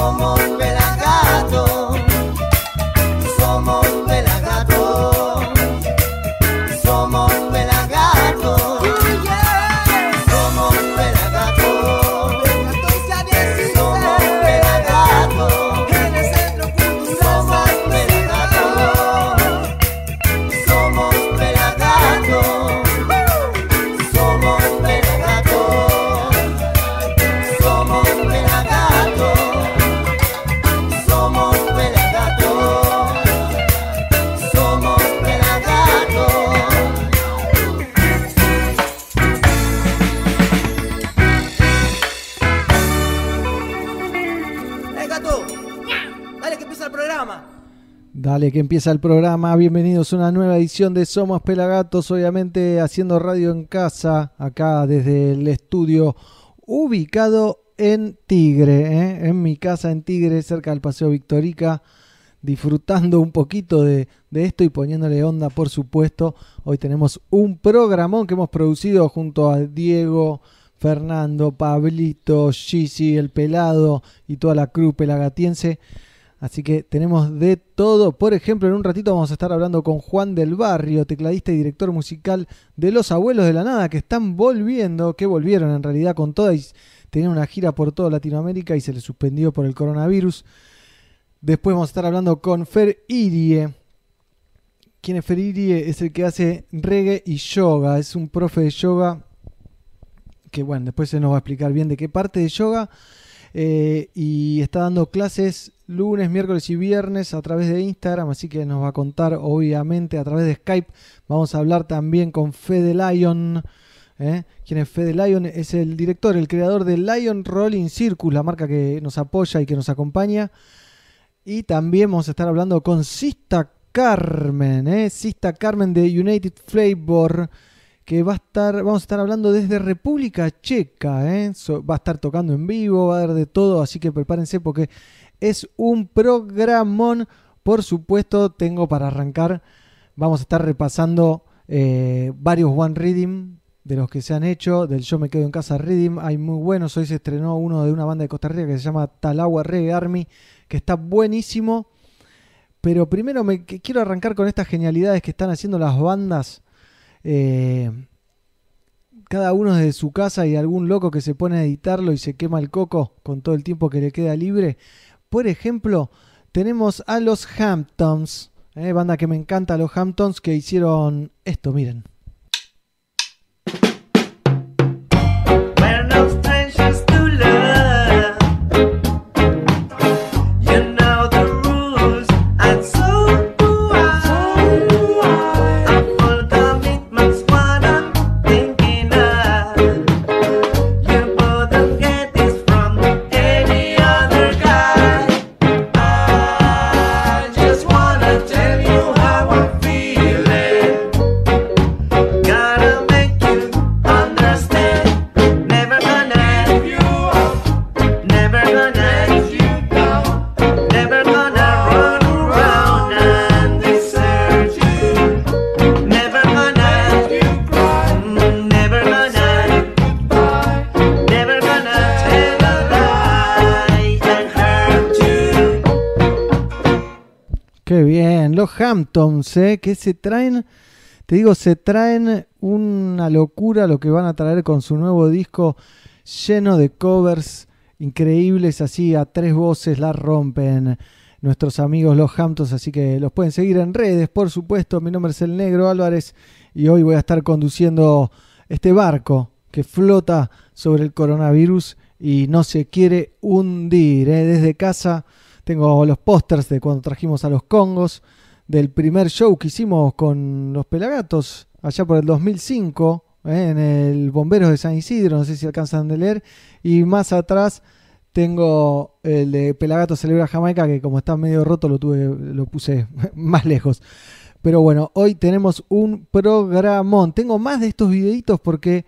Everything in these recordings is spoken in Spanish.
que empieza el programa. Bienvenidos a una nueva edición de Somos Pelagatos, obviamente haciendo radio en casa, acá desde el estudio ubicado en Tigre, ¿eh? en mi casa en Tigre, cerca del Paseo Victorica, disfrutando un poquito de, esto y poniéndole onda, por supuesto. Hoy tenemos un programón que hemos producido junto a Diego, Fernando, Pablito, Gigi, El Pelado y toda la crew pelagatiense Así que tenemos de todo. Por ejemplo, en un ratito vamos a estar hablando con Juan del Barrio, tecladista y director musical de Los Abuelos de la Nada, que están volviendo, que volvieron en realidad con toda y tenían una gira por toda Latinoamérica y se les suspendió por el coronavirus. Después vamos a estar hablando con Fer Irie. ¿Quién es Fer Irie? Es el que hace reggae y yoga. Es un profe de yoga que, bueno, después se nos va a explicar bien de qué parte de yoga. Eh, y está dando clases lunes, miércoles y viernes a través de Instagram, así que nos va a contar obviamente a través de Skype. Vamos a hablar también con Fede Lion. ¿eh? ¿Quién es Fede Lion? Es el director, el creador de Lion Rolling Circus, la marca que nos apoya y que nos acompaña. Y también vamos a estar hablando con Sista Carmen, ¿eh? Sista Carmen de United Flavor que va a estar, vamos a estar hablando desde República Checa, ¿eh? va a estar tocando en vivo, va a haber de todo, así que prepárense porque es un programón. Por supuesto, tengo para arrancar, vamos a estar repasando eh, varios One Reading de los que se han hecho, del Yo Me Quedo en Casa Reading, hay muy buenos, hoy se estrenó uno de una banda de Costa Rica que se llama Talagua Reggae Army, que está buenísimo. Pero primero me quiero arrancar con estas genialidades que están haciendo las bandas eh, cada uno desde su casa y algún loco que se pone a editarlo y se quema el coco con todo el tiempo que le queda libre. Por ejemplo, tenemos a los Hamptons, eh, banda que me encanta, los Hamptons que hicieron esto, miren. Hamptons, ¿eh? que se traen, te digo, se traen una locura lo que van a traer con su nuevo disco lleno de covers increíbles, así a tres voces la rompen nuestros amigos los Hamptons, así que los pueden seguir en redes, por supuesto. Mi nombre es el Negro Álvarez y hoy voy a estar conduciendo este barco que flota sobre el coronavirus y no se quiere hundir. ¿eh? Desde casa tengo los pósters de cuando trajimos a los Congos del primer show que hicimos con los Pelagatos allá por el 2005 eh, en el Bomberos de San Isidro, no sé si alcanzan de leer, y más atrás tengo el de Pelagatos Celebra Jamaica que como está medio roto lo tuve lo puse más lejos. Pero bueno, hoy tenemos un programón. Tengo más de estos videitos porque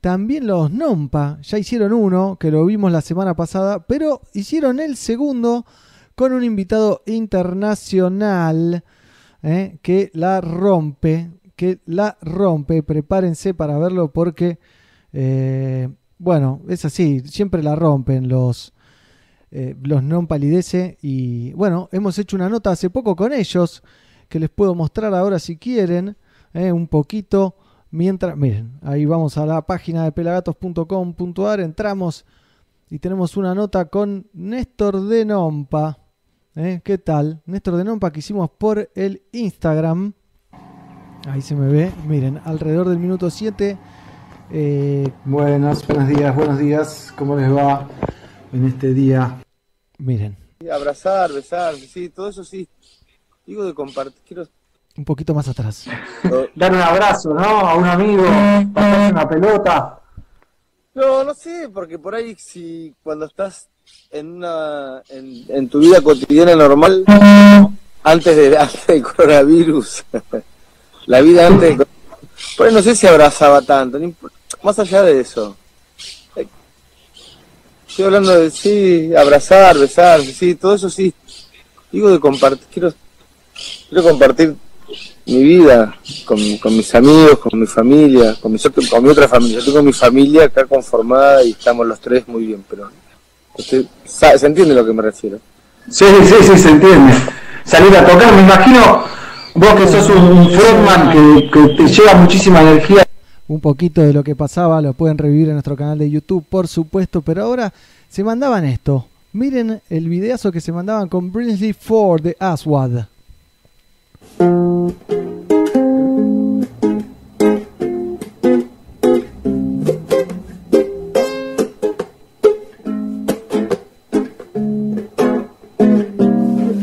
también los Nompa ya hicieron uno, que lo vimos la semana pasada, pero hicieron el segundo con un invitado internacional. ¿Eh? que la rompe, que la rompe. Prepárense para verlo porque, eh, bueno, es así, siempre la rompen los, eh, los non palidece. Y bueno, hemos hecho una nota hace poco con ellos que les puedo mostrar ahora si quieren, eh, un poquito. Mientras, miren, ahí vamos a la página de pelagatos.com.ar, entramos y tenemos una nota con Néstor de Nompa. ¿Eh? ¿Qué tal? Néstor de Nompa que hicimos por el Instagram. Ahí se me ve, miren, alrededor del minuto 7. Eh, buenos, buenos días, buenos días. ¿Cómo les va en este día? Miren. Abrazar, besar, sí, todo eso sí. Digo de compartir, quiero un poquito más atrás. Dar un abrazo, ¿no? A un amigo, pasarse una pelota. No, no sé, porque por ahí si cuando estás en una en, tu vida cotidiana normal, antes, de, antes del coronavirus, la vida antes de, por ahí no sé si abrazaba tanto, más allá de eso. Estoy hablando de sí, abrazar, besar, sí, todo eso sí. Digo de compartir, quiero, quiero compartir mi vida, con, mis amigos, con mi familia, con mi, con mi otra familia. Yo tengo mi familia acá conformada y estamos los tres muy bien, pero ¿se entiende a lo que me refiero? Sí, sí, sí, se entiende. Salir a tocar, me imagino vos que sos un frontman que, que te lleva muchísima energía. Un poquito de lo que pasaba lo pueden revivir en nuestro canal de YouTube, por supuesto, pero ahora se mandaban esto. Miren el videazo que se mandaban con Brinsley Ford de Aswad.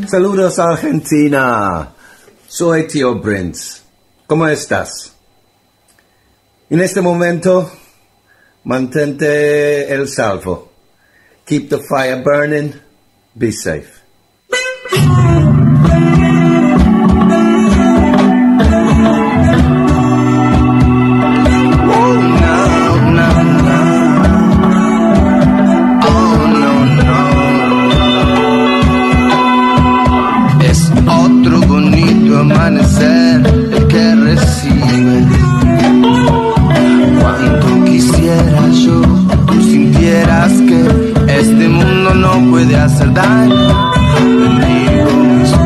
Saludos Argentina, soy Tío Prince. ¿Cómo estás? En este momento, mantente el salvo. Keep the fire burning. Be safe. hacer daño.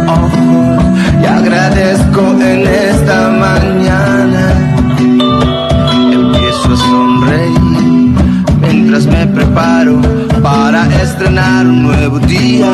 Ojos y agradezco en esta mañana. Empiezo a sonreír mientras me preparo para estrenar un nuevo día.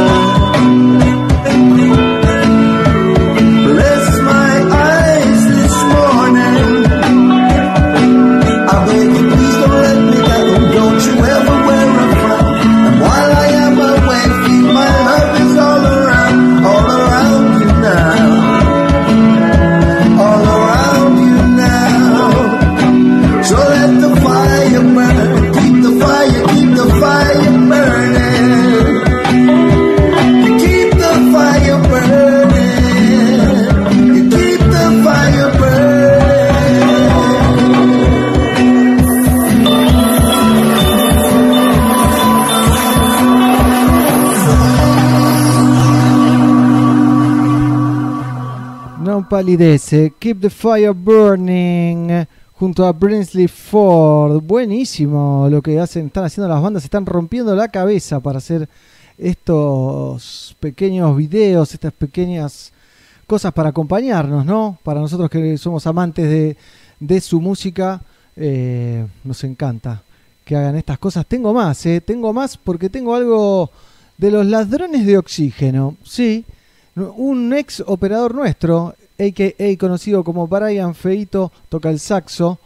Palidece. Keep the Fire Burning junto a Brinsley Ford. Buenísimo lo que hacen, están haciendo las bandas, están rompiendo la cabeza para hacer estos pequeños videos, estas pequeñas cosas para acompañarnos, ¿no? Para nosotros que somos amantes de, su música, eh, nos encanta que hagan estas cosas. Tengo más, ¿eh? Tengo más porque tengo algo de los ladrones de oxígeno. Sí, un ex operador nuestro, a.k.a. conocido como Brian Feito, toca el saxo.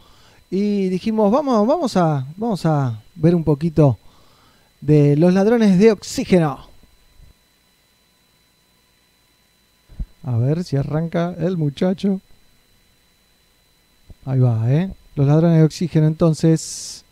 Y dijimos, vamos, vamos, a, vamos a ver un poquito de los ladrones de oxígeno. A ver si arranca el muchacho. Ahí va, ¿eh? Los ladrones de oxígeno entonces.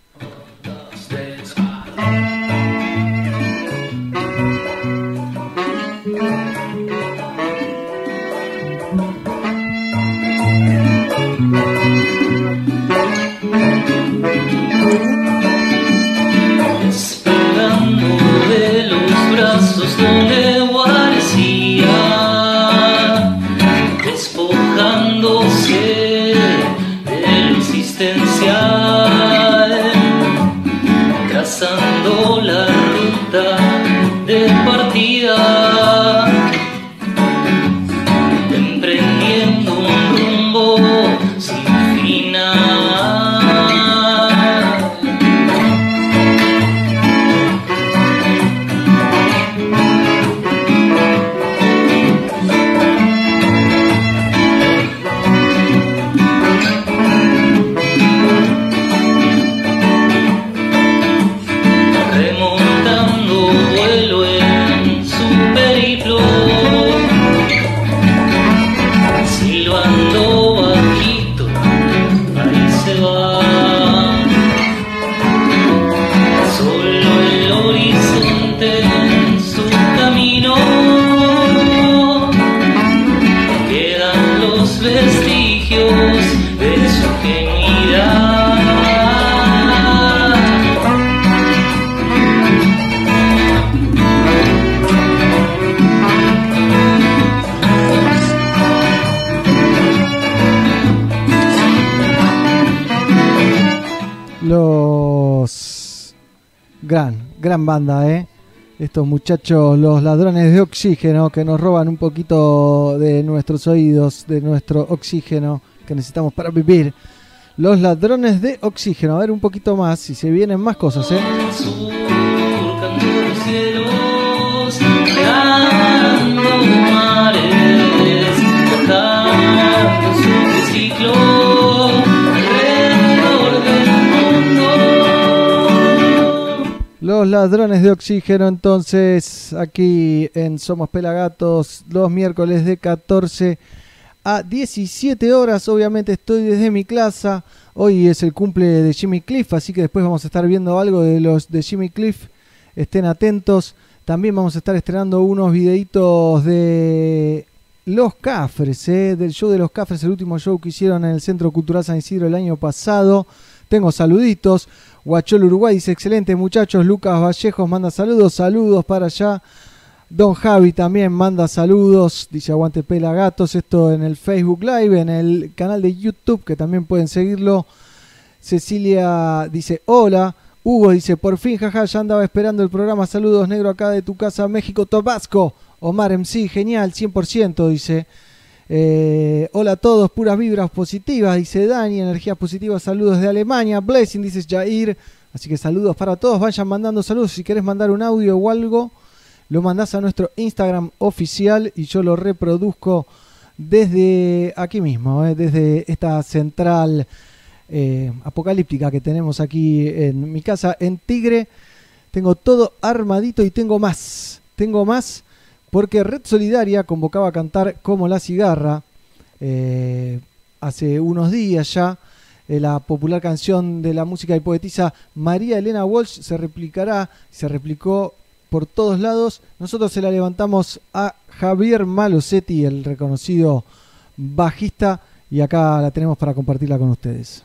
Gran banda, ¿eh? Estos muchachos, los ladrones de oxígeno, que nos roban un poquito de nuestros oídos, de nuestro oxígeno que necesitamos para vivir. Los ladrones de oxígeno. A ver un poquito más, si se vienen más cosas, ¿eh? Los ladrones de oxígeno, entonces, aquí en Somos Pelagatos, los miércoles de 14 a 17 horas. Obviamente estoy desde mi clase. Hoy es el cumple de Jimmy Cliff, así que después vamos a estar viendo algo de los de Jimmy Cliff. Estén atentos. También vamos a estar estrenando unos videitos de los Cafres, ¿eh? del show de los Cafres, el último show que hicieron en el Centro Cultural San Isidro el año pasado. Tengo saluditos. Guachol Uruguay dice, excelente muchachos. Lucas Vallejos manda saludos, saludos para allá. Don Javi también manda saludos, dice Aguante Pelagatos, esto en el Facebook Live, en el canal de YouTube, que también pueden seguirlo. Cecilia dice, hola. Hugo dice, por fin, jaja, ya andaba esperando el programa. Saludos, negro, acá de tu casa, México, Tabasco. Omar MC, genial, 100%, dice. Eh, hola a todos, puras vibras positivas, dice Dani, energías positivas, saludos de Alemania, Blessing, dice Jair, así que saludos para todos, vayan mandando saludos, si querés mandar un audio o algo, lo mandás a nuestro Instagram oficial y yo lo reproduzco desde aquí mismo, eh, desde esta central eh, apocalíptica que tenemos aquí en mi casa en Tigre. Tengo todo armadito y tengo más, tengo más porque Red Solidaria convocaba a cantar como la cigarra eh, hace unos días ya. Eh, la popular canción de la música y poetisa María Elena Walsh se replicará, se replicó por todos lados. Nosotros se la levantamos a Javier Malosetti, el reconocido bajista, y acá la tenemos para compartirla con ustedes.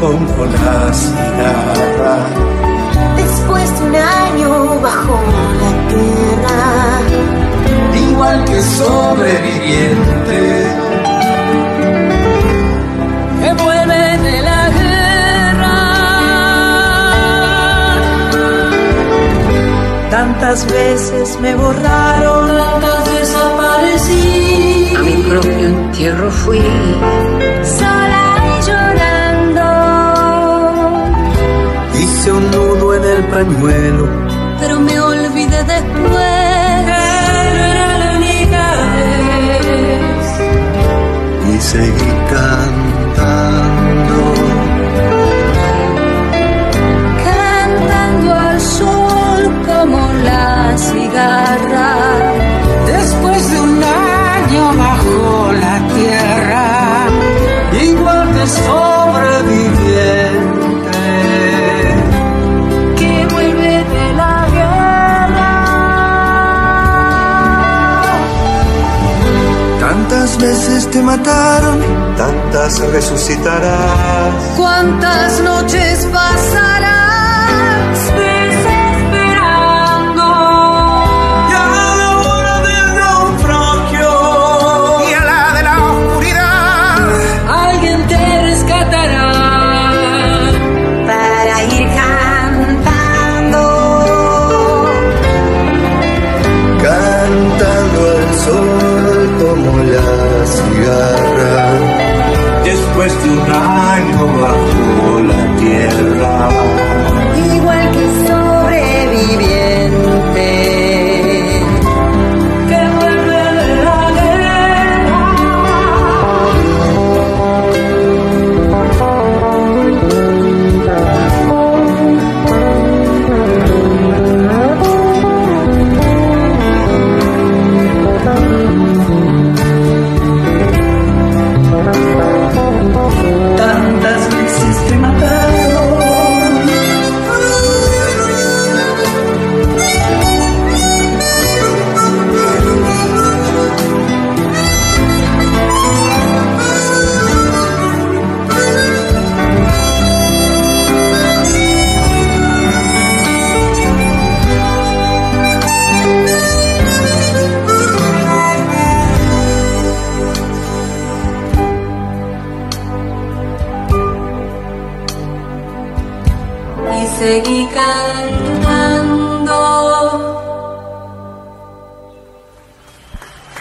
como la cigarra. Después de un año bajo la tierra, igual que sobreviviente, que vuelve de la guerra. Tantas veces me borraron, tantas desaparecí. A mi propio entierro fui. Sola hice un nudo en el pañuelo. Pero me olvidé después. Era la única vez. Y seguí cantando. Cantando al sol como la cigarra. veces te mataron, tantas resucitarás. ¿Cuántas noches pasarás? Año bajo la tierra. Igual que sobreviviente.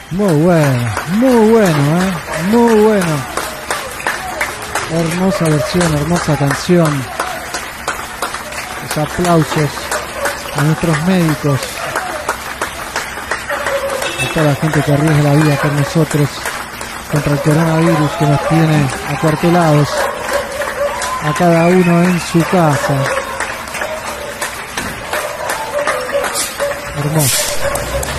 Muy bueno, muy bueno, ¿eh? Muy bueno. Hermosa versión, hermosa canción. Los aplausos a nuestros médicos. A toda la gente que arriesga la vida con nosotros contra el coronavirus que nos tiene acuartelados. A cada uno en su casa. Hermoso.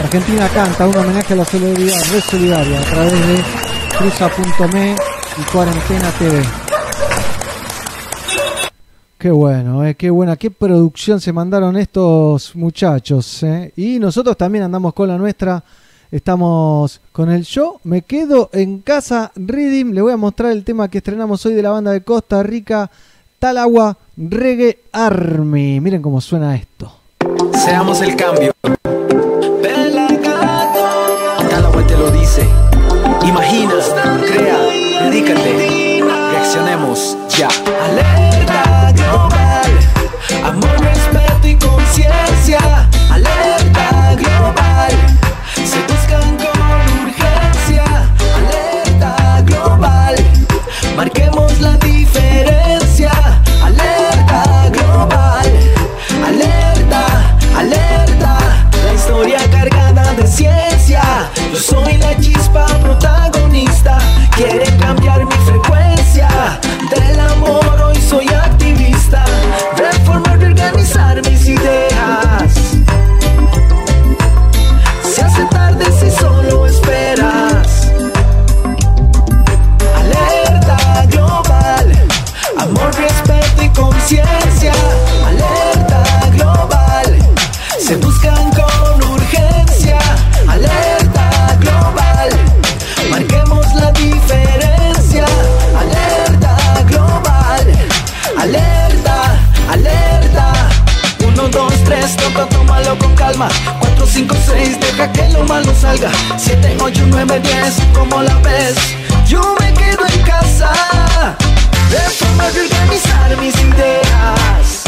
Argentina canta un homenaje a la solidaridad, red solidaria a través de cruza.me y cuarentena TV. Qué bueno, eh, qué buena, qué producción se mandaron estos muchachos. eh. Y nosotros también andamos con la nuestra. Estamos con el show. Me quedo en casa Reading. Le voy a mostrar el tema que estrenamos hoy de la banda de Costa Rica, Talagua Reggae Army. Miren cómo suena esto. Seamos el cambio. Que lo malo salga. Siete, ocho, nueve, diez, ¿cómo la ves? Yo me quedo en casa. Reformar y organizar mis ideas.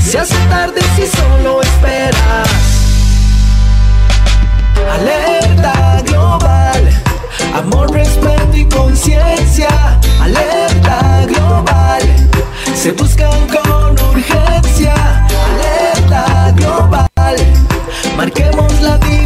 Se hace tarde si solo esperas. Alerta global, amor, respeto y conciencia. Alerta global, se buscan con urgencia. Marquemos la diferencia.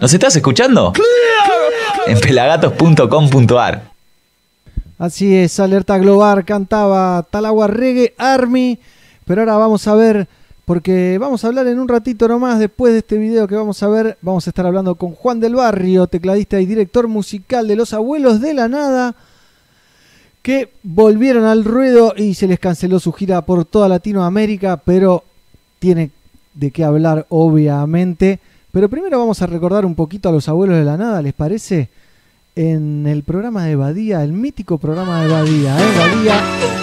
¿Nos estás escuchando? En pelagatos.com.ar. Así es, Alerta Global cantaba Talagua Reggae Army. Pero ahora vamos a ver, porque vamos a hablar en un ratito nomás, después de este video que vamos a ver, vamos a estar hablando con Juan del Barrio, tecladista y director musical de Los Abuelos de la Nada, que volvieron al ruedo y se les canceló su gira por toda Latinoamérica, pero tiene de qué hablar obviamente. Pero primero vamos a recordar un poquito a Los Abuelos de la Nada, ¿les parece? En el programa de Badía, el mítico programa de Badía, ¿eh? Badía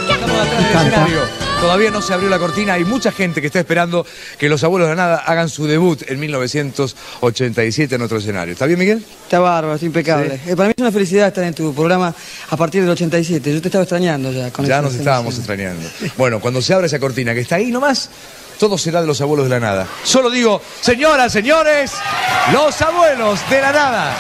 Estamos atrás del escenario. Todavía no se abrió la cortina. Hay mucha gente que está esperando que los abuelos de la nada hagan su debut en 1987 en otro escenario. ¿Está bien, Miguel? Está bárbaro, está impecable. Eh, para mí es una felicidad estar en tu programa a partir del 87. Yo te estaba extrañando ya. Con Ya nos estábamos extrañando. Bueno, cuando se abra esa cortina que está ahí nomás, todo será de los abuelos de la nada. Solo digo, señoras, señores, los abuelos de la nada.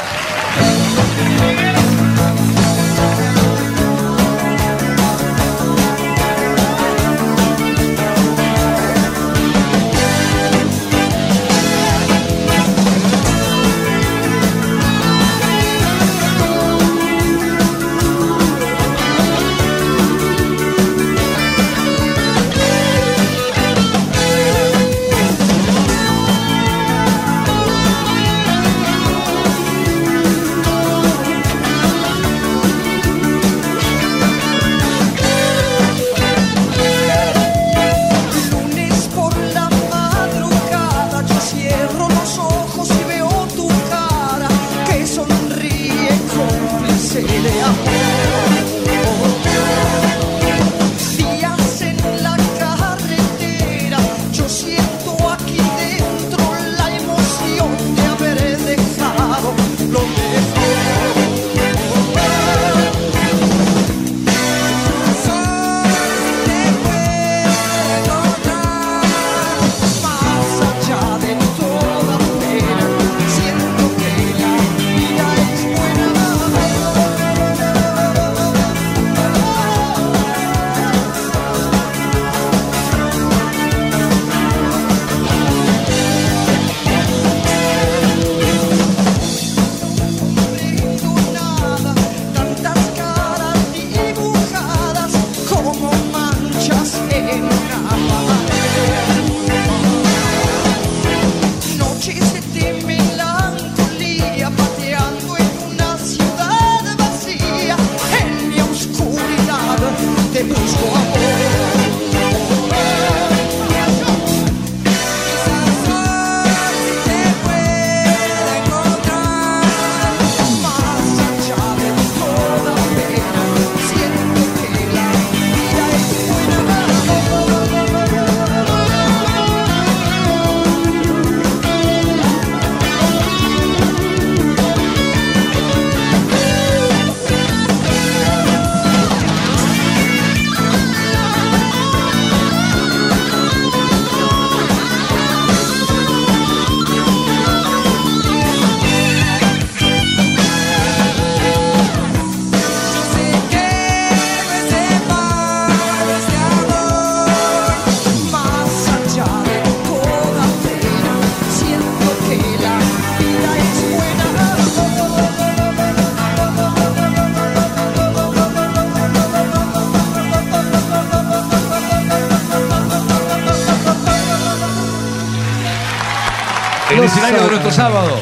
Sábado,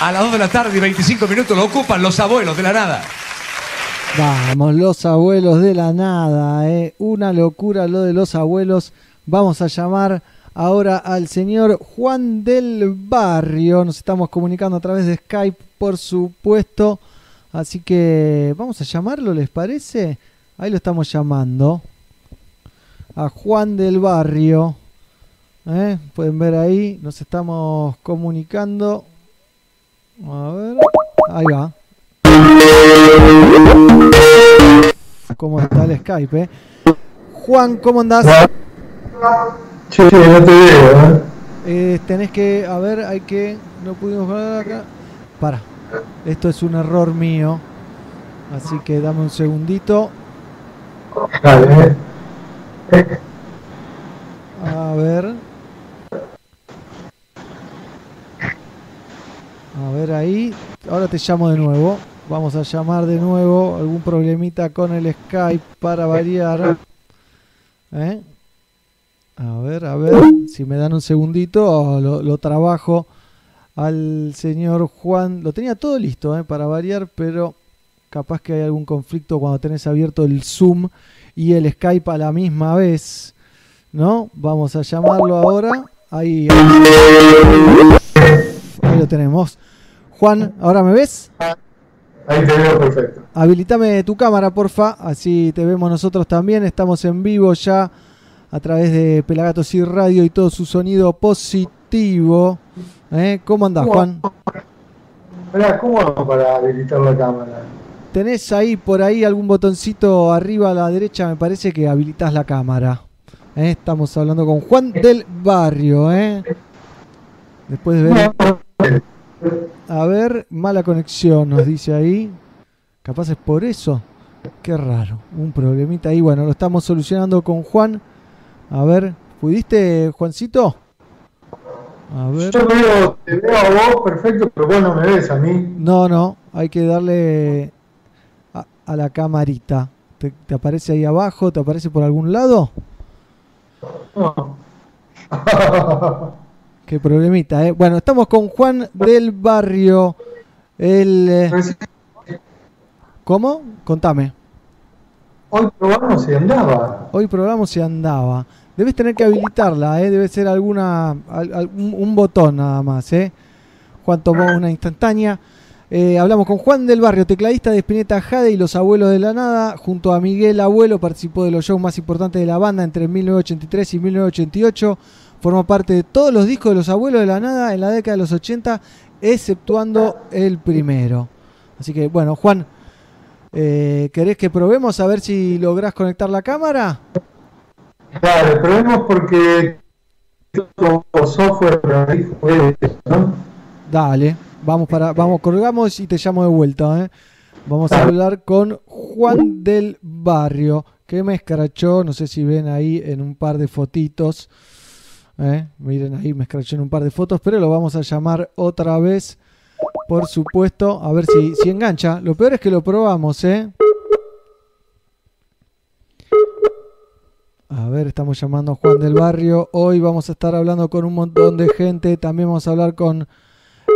a las 2 de la tarde y 25 minutos, lo ocupan los abuelos de la nada. Vamos, los abuelos de la nada, ¿eh? una locura lo de los abuelos. Vamos a llamar ahora al señor Juan del Barrio. Nos estamos comunicando a través de Skype, por supuesto. Así que vamos a llamarlo, ¿les parece? Ahí lo estamos llamando. A Juan del Barrio. ¿Eh? Pueden ver ahí, nos estamos comunicando. A ver, ahí va. ¿Cómo está el Skype? eh? Juan, ¿cómo andás? Sí, sí, no te veo, ¿eh? Tenés que, a ver, hay que, no pudimos ver acá. Para, esto es un error mío. Así que dame un segundito. Dale. A ver. A ver, ahí. Ahora te llamo de nuevo. Vamos a llamar de nuevo. Algún problemita con el Skype para variar. ¿Eh? A ver, a ver. Si me dan un segundito, lo, trabajo al señor Juan. Lo tenía todo listo ¿eh? para variar, pero capaz que hay algún conflicto cuando tenés abierto el Zoom y el Skype a la misma vez. ¿No? Vamos a llamarlo ahora. Ahí lo tenemos. Juan, ¿ahora me ves? Ahí te veo perfecto. Habilitame tu cámara, porfa, así te vemos nosotros también. Estamos en vivo ya a través de Pelagatos y Radio y todo su sonido positivo. ¿Eh? ¿Cómo andás, Juan? Mirá, ¿cómo hago para habilitar la cámara? Tenés ahí por ahí algún botoncito arriba a la derecha, me parece que habilitas la cámara. ¿Eh? Estamos hablando con Juan del Barrio. ¿eh? Después de ver... A ver, mala conexión, nos dice ahí. Capaz es por eso. Qué raro. Un problemita ahí. Bueno, lo estamos solucionando con Juan. A ver, ¿pudiste, Juancito? A ver. Yo veo, te veo a vos perfecto, pero vos no me ves a mí. No, no, hay que darle a, a la camarita. ¿Te, ¿Te, aparece ahí abajo? ¿Te aparece por algún lado? No. Qué problemita, ¿eh? Bueno, estamos con Juan del Barrio. El, eh... ¿Cómo? Contame. Hoy probamos si andaba. Hoy probamos si andaba. Debes tener que habilitarla, ¿eh? Debe ser alguna un, un botón nada más, ¿eh? Juan tomó una instantánea. Eh, hablamos con Juan del Barrio, tecladista de Spinetta Jade y Los Abuelos de la Nada. Junto a Miguel Abuelo participó de los shows más importantes de la banda entre 1983 y 1988. Formó parte de todos los discos de Los Abuelos de la Nada en la década de los 80, exceptuando el primero. Así que, bueno, Juan, eh, ¿querés que probemos a ver si lográs conectar la cámara? Claro, probemos porque software ¿no? Dale, vamos para, vamos, colgamos y te llamo de vuelta, ¿eh? Vamos a hablar con Juan del Barrio, que me escrachó, no sé si ven ahí en un par de fotitos. ¿Eh? Miren ahí, me escrachó en un par de fotos, pero lo vamos a llamar otra vez, por supuesto, a ver si, si engancha. Lo peor es que lo probamos, ¿eh? A ver, estamos llamando a Juan del Barrio. Hoy vamos a estar hablando con un montón de gente. También vamos a hablar con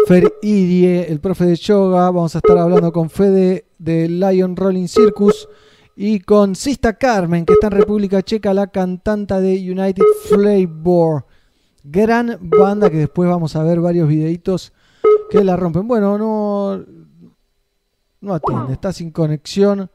Fer Idie, el profe de yoga. Vamos a estar hablando con Fede de Lion Rolling Circus. Y con Sista Carmen, que está en República Checa, la cantante de United Flavor. Gran banda que después vamos a ver varios videitos que la rompen. Bueno, no, no atiende, está sin conexión.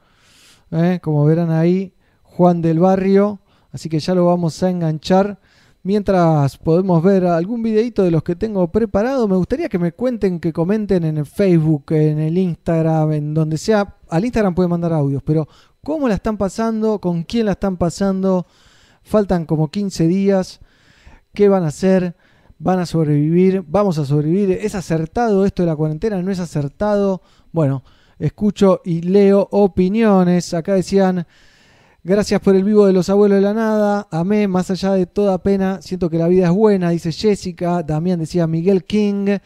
¿eh? Como verán ahí, Juan del Barrio. Así que ya lo vamos a enganchar. Mientras podemos ver algún videito de los que tengo preparado, me gustaría que me cuenten, que comenten en el Facebook, en el Instagram, en donde sea. Al Instagram pueden mandar audios, pero ¿cómo la están pasando? ¿Con quién la están pasando? Faltan como 15 días. ¿Qué van a hacer? ¿Van a sobrevivir? ¿Vamos a sobrevivir? ¿Es acertado esto de la cuarentena? ¿No es acertado? Bueno, escucho y leo opiniones. Acá decían... Gracias por el vivo de los abuelos de la nada. Amé, más allá de toda pena, siento que la vida es buena, dice Jessica. También decía Miguel King.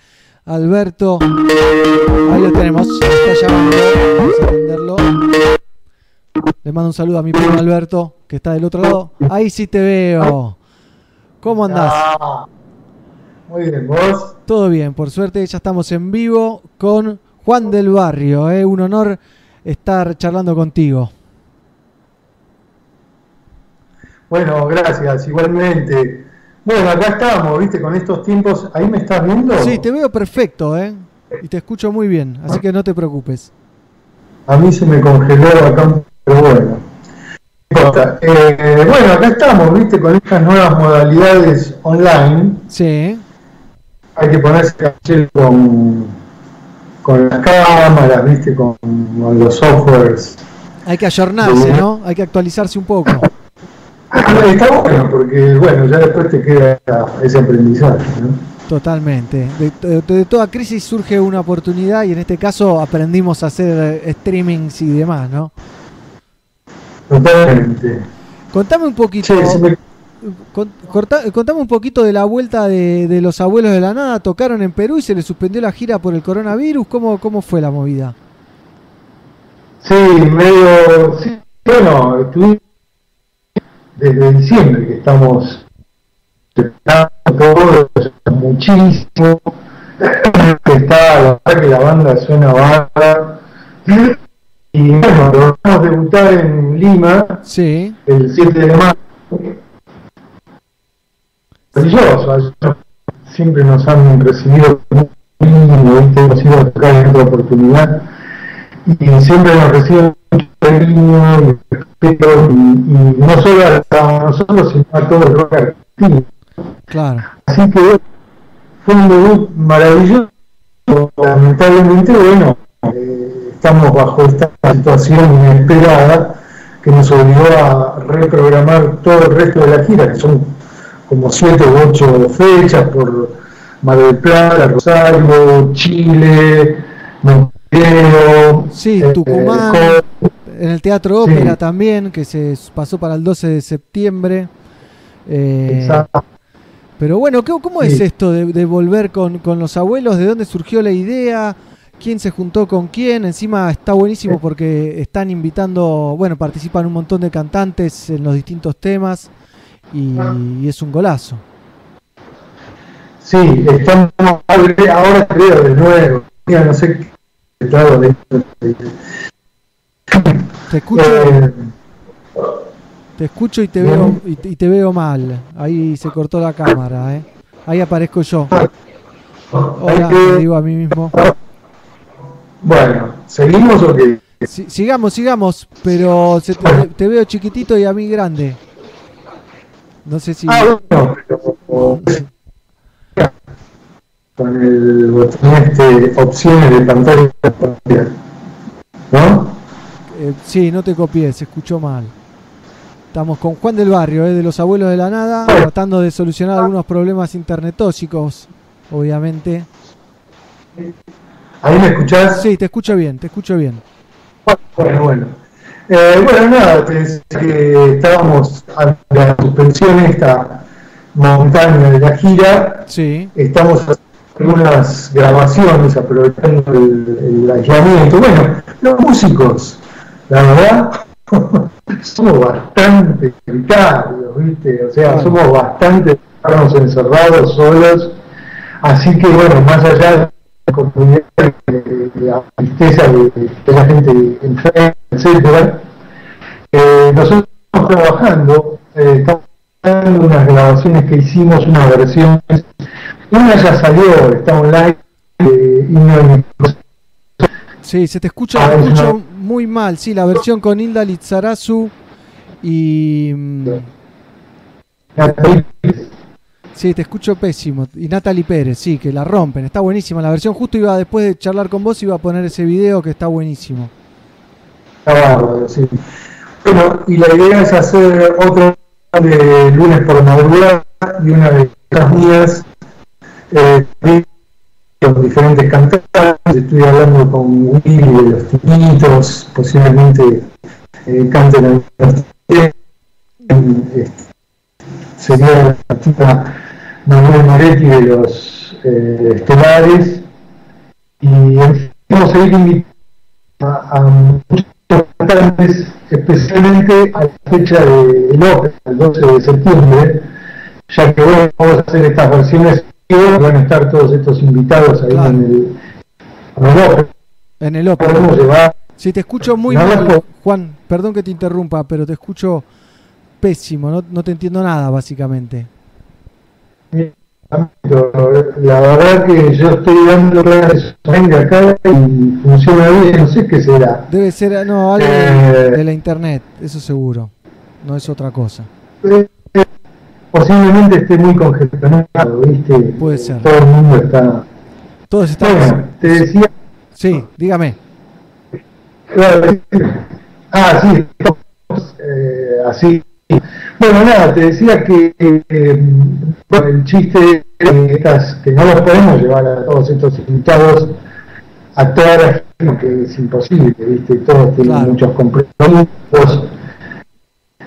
Alberto. Ahí lo tenemos. Está llamando. Vamos a atenderlo. Le mando un saludo a mi primo Alberto, que está del otro lado. Ahí sí te veo. ¿Cómo andás? Muy bien, ¿vos? Todo bien, por suerte ya estamos en vivo con Juan del Barrio. ¿eh? Un honor estar charlando contigo. Bueno, gracias, igualmente. Bueno, acá estamos, viste, con estos tiempos. ¿Ahí me estás viendo? Sí, te veo perfecto, ¿eh? Y te escucho muy bien, así que no te preocupes. A mí se me congeló acá, pero bueno. Eh, bueno, acá estamos, viste, con estas nuevas modalidades online. Sí. Hay que ponerse con, con las cámaras, viste, con, con los softwares. Hay que ayornarse, ¿no? Hay que actualizarse un poco. Está bueno, porque bueno, ya después te queda ese aprendizaje. ¿no? Totalmente. De, de, de, toda crisis surge una oportunidad y en este caso aprendimos a hacer streamings y demás, ¿no? Totalmente. Contame un poquito. Sí, me... contame un poquito de la vuelta de, los abuelos de la nada. Tocaron en Perú y se les suspendió la gira por el coronavirus. ¿Cómo, cómo fue la movida? Sí, medio. Sí, bueno, estuvimos desde diciembre que estamos todo muchísimo. Está, la verdad que la banda suena barra. Y bueno, vamos a debutar en Lima sí. el 7 de marzo. Brilloso, siempre nos han recibido muy lindo, hemos ido a tocar en otra oportunidad y siempre nos reciben mucho cariño y respeto, y, y, no solo a nosotros, sino a todo el rock argentino. Claro. Así que fue un debut maravilloso. Lamentablemente, bueno, eh, estamos bajo esta situación inesperada que nos obligó a reprogramar todo el resto de la gira, que son como siete u ocho fechas por Mar del Plata, Rosario, Chile, Montevideo, sí, eh, Tucumán, en el Teatro Ópera también, que se pasó para el 12 de septiembre. Eh, Exacto. Pero bueno, ¿cómo es esto de, volver con, los abuelos? ¿De dónde surgió la idea? ¿Quién se juntó con quién? Encima está buenísimo porque están invitando, bueno, participan un montón de cantantes en los distintos temas y, es un golazo. Sí, estamos ahora creo de nuevo, no sé qué de Te escucho. Eh, te escucho y te veo y te, veo mal. Ahí se cortó la cámara, ¿eh? Ahí aparezco yo. Hola, te digo a mí mismo. Bueno, ¿seguimos o qué? sigamos, sigamos, pero te, veo chiquitito y a mí grande. No sé si... Ah, con el botón este, opciones de pantalla. ¿No? Eh, sí, no te copié, se escuchó mal. Estamos con Juan del Barrio, eh, de los Abuelos de la Nada, tratando de solucionar algunos problemas internetóxicos, obviamente. ¿Ahí me escuchás? Sí, te escucho bien, te escucho bien. Bueno, bueno. Eh, bueno, nada, te decía que estábamos ante la suspensión esta montaña de la gira. Sí. Estamos haciendo algunas grabaciones aprovechando el, el aislamiento. Bueno, los músicos, la verdad, somos bastante precarios, ¿viste? O sea, somos bastante encerrados, solos. Así que, bueno, más allá de la comunidad, de, la tristeza de, la gente enferma, etcétera, eh, nosotros estamos trabajando, eh, estamos haciendo unas grabaciones que hicimos, unas versiones. Una ya salió, está online, eh, y no Sí, se te escucha, ah, escucho muy mal. Sí, la versión con Hilda Lizarazu y. Mm, sí, te escucho pésimo. Y Natalie Pérez, sí, que la rompen. Está buenísima la versión. Justo iba después de charlar con vos, iba a poner ese video que está buenísimo. Está sí. Bueno, y la idea es hacer otro de lunes por madrugada y una de las mías. Eh, con diferentes cantantes, estoy hablando con Willy de los Tinitos, posiblemente eh, canten en este, sería la artista Manuel Moretti de los eh, Estelares. Y vamos a ir invitando a, muchos cantantes, especialmente a la fecha de López, el 12 de septiembre, ya que bueno, vamos a hacer estas versiones van a estar todos estos invitados ahí en el en el ópera. Si te escucho muy mal, Juan, perdón que te interrumpa, pero te escucho pésimo, no, no te entiendo nada básicamente. La verdad que yo estoy dando clases de acá y funciona bien, no sé qué será. Debe ser, no, algo de, eh, la internet, eso seguro, no es otra cosa. Eh, posiblemente esté muy congestionado, ¿viste? Puede ser. Todo el mundo está. Todos están. Bueno, te decía. Sí, dígame. Ah, sí, eh, así. Bueno, nada, te decía que eh, el chiste es que no los podemos llevar a todos estos invitados a todas las que es imposible, ¿viste? Todos tienen muchos compromisos.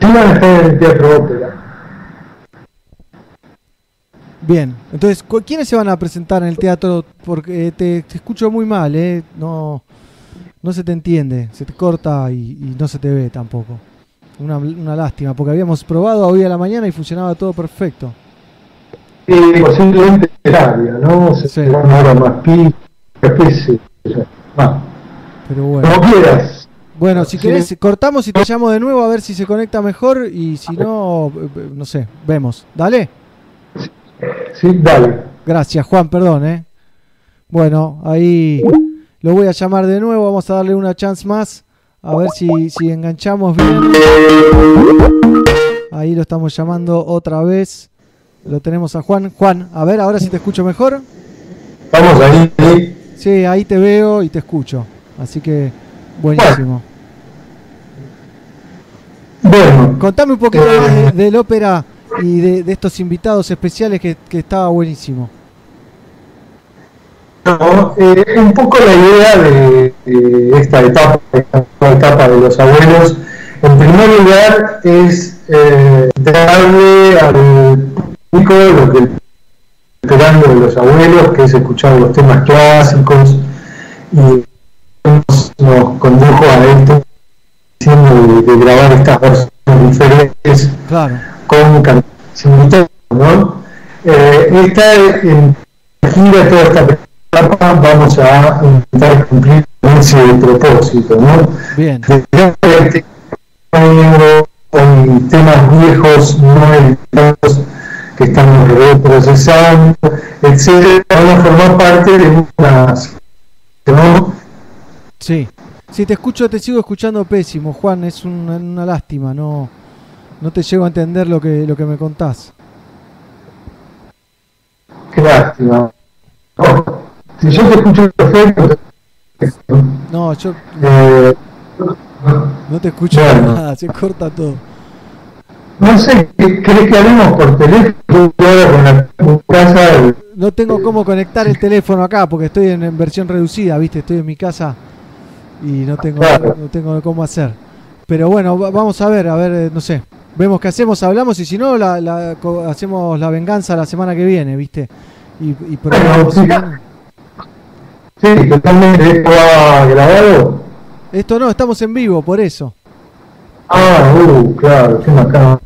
Sí van a estar en el teatro ópera Bien, entonces, ¿cu- ¿quiénes se van a presentar en el teatro? Porque te, te escucho muy mal, ¿eh? No, no se te entiende, se te corta y, y no se te ve tampoco. Una, una lástima, porque habíamos probado hoy a la mañana y funcionaba todo perfecto. Y posiblemente el área, ¿no? Se sí. van ahora más pi, qué sé yo. Ah. Pero bueno. Como quieras. Bueno, si Sí. querés, cortamos y te llamo de nuevo a ver si se conecta mejor y si no, eh, no sé, vemos. Dale. Sí, dale. Gracias, Juan, perdón, ¿eh? Bueno, ahí lo voy a llamar de nuevo, vamos a darle una chance más, a ver si, si enganchamos bien. Ahí lo estamos llamando otra vez. Lo tenemos a Juan. Juan, a ver, ahora si te escucho mejor. Vamos ahí. Sí, ahí te veo y te escucho. Así que, buenísimo. Bueno. Contame un poquito más de- del ópera y de, de estos invitados especiales que, que estaba buenísimo. No, eh, un poco la idea de, de esta etapa, esta etapa de los abuelos, en primer lugar es eh, darle al público lo que esperando de los abuelos, que es escuchar los temas clásicos, y nos, nos condujo a esto de, de grabar estas versiones diferentes Claro. con cantantes ¿no? Eh, esta en la gira, toda esta etapa, vamos a intentar cumplir ese propósito, ¿no? Bien. De con temas viejos, no editados, que estamos reprocesando, etcétera, van a formar parte de unas, ¿no? Sí. Si te escucho, te sigo escuchando pésimo, Juan. Es una, una lástima, no, no te llego a entender lo que, lo que me contás. Qué lástima. Si yo te escucho perfecto, No, yo eh, no te escucho bueno. nada, se corta todo. no sé, ¿qué ¿querés que hablemos por teléfono ahora con la con casa? No tengo cómo conectar el teléfono acá porque estoy en, versión reducida, ¿viste? Estoy en mi casa y no tengo, Claro. no tengo cómo hacer. Pero bueno, va- vamos a ver, a ver, eh, no sé. Vemos qué hacemos, hablamos y si no, la, hacemos la venganza la semana que viene, ¿viste? Y, y probamos si bien- Sí, totalmente, ¿esto va grabado? Esto no, estamos en vivo, por eso. Ah, uh, claro, qué macabro.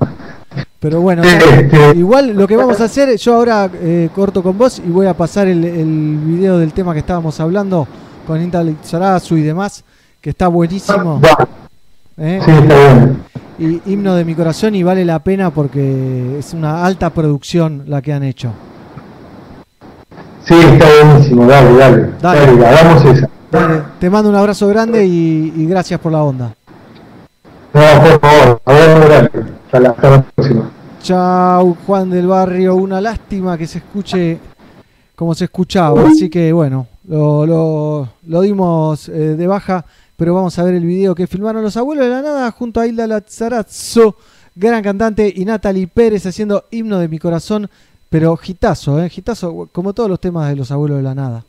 Pero bueno, Este- igual lo que vamos a hacer, yo ahora eh, corto con vos y voy a pasar el, el video del tema que estábamos hablando con Intal Sarazu y demás, que está buenísimo. ¿eh? Sí, está bueno. Y himno de mi corazón y vale la pena porque es una alta producción la que han hecho. Sí, está buenísimo, dale, dale. Dale. Dale, hagamos esa. Dale, te mando un abrazo grande y, y gracias por la onda. No, por favor, hablamos grande. Hasta la, hasta la próxima. Chau, Juan del Barrio. Una lástima que se escuche como se escuchaba. Así que bueno, lo, lo, lo dimos eh, de baja. Pero vamos a ver el video que filmaron los abuelos de la nada junto a Hilda Lazzarazzo, gran cantante, y Natalie Pérez haciendo himno de mi corazón. Pero gitazo, ¿eh? Gitazo, como todos los temas de los abuelos de la nada.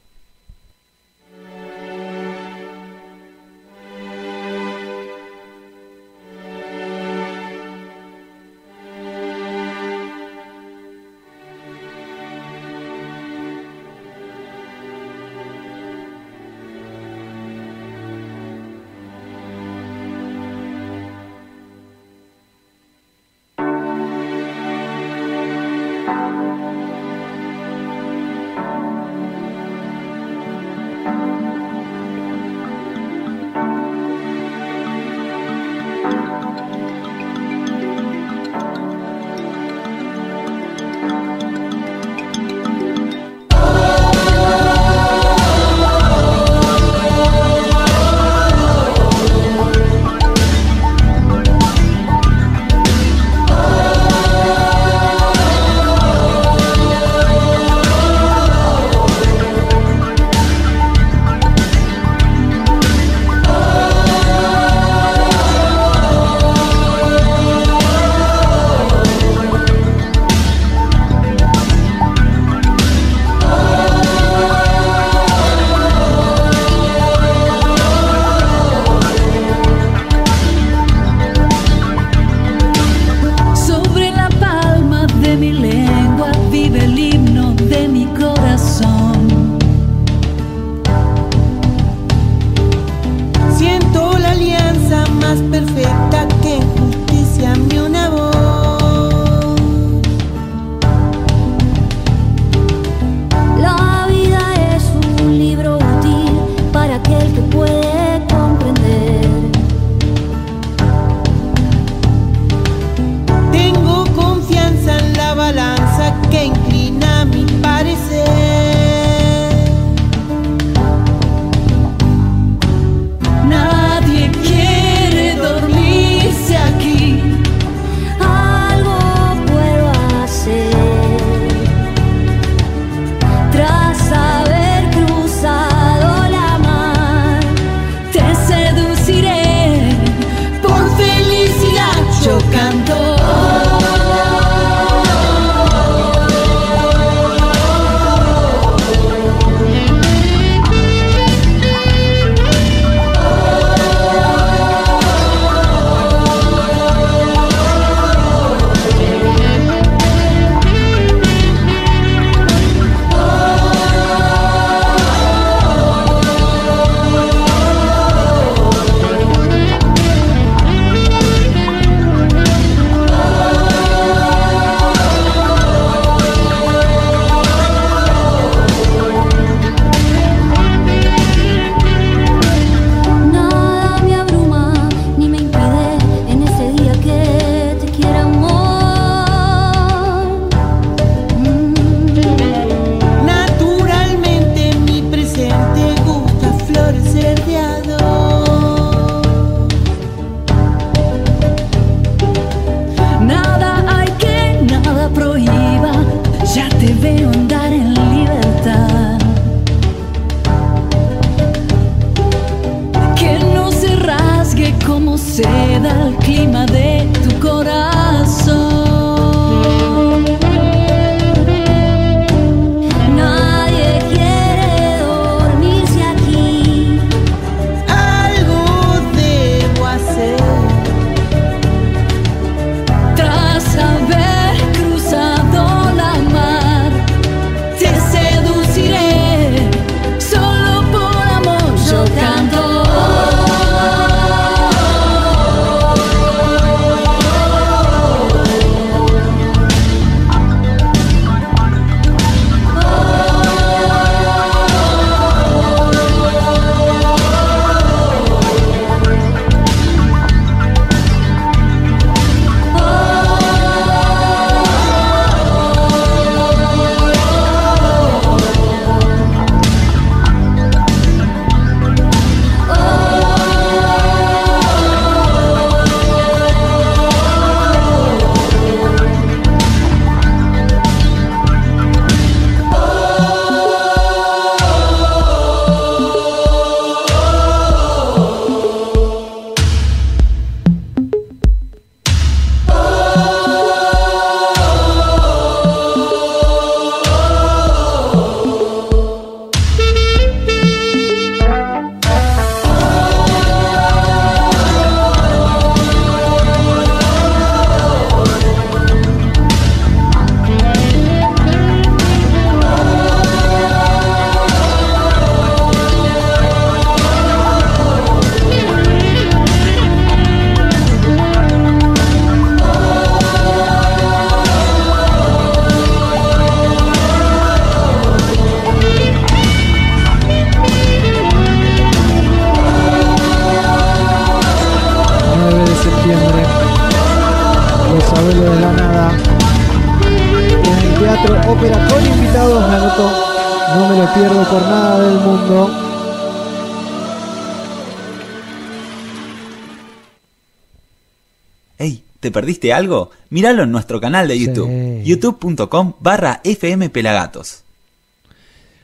Ey, ¿te perdiste algo? Míralo en nuestro canal de YouTube, Sí. youtube.com barra fmpelagatos.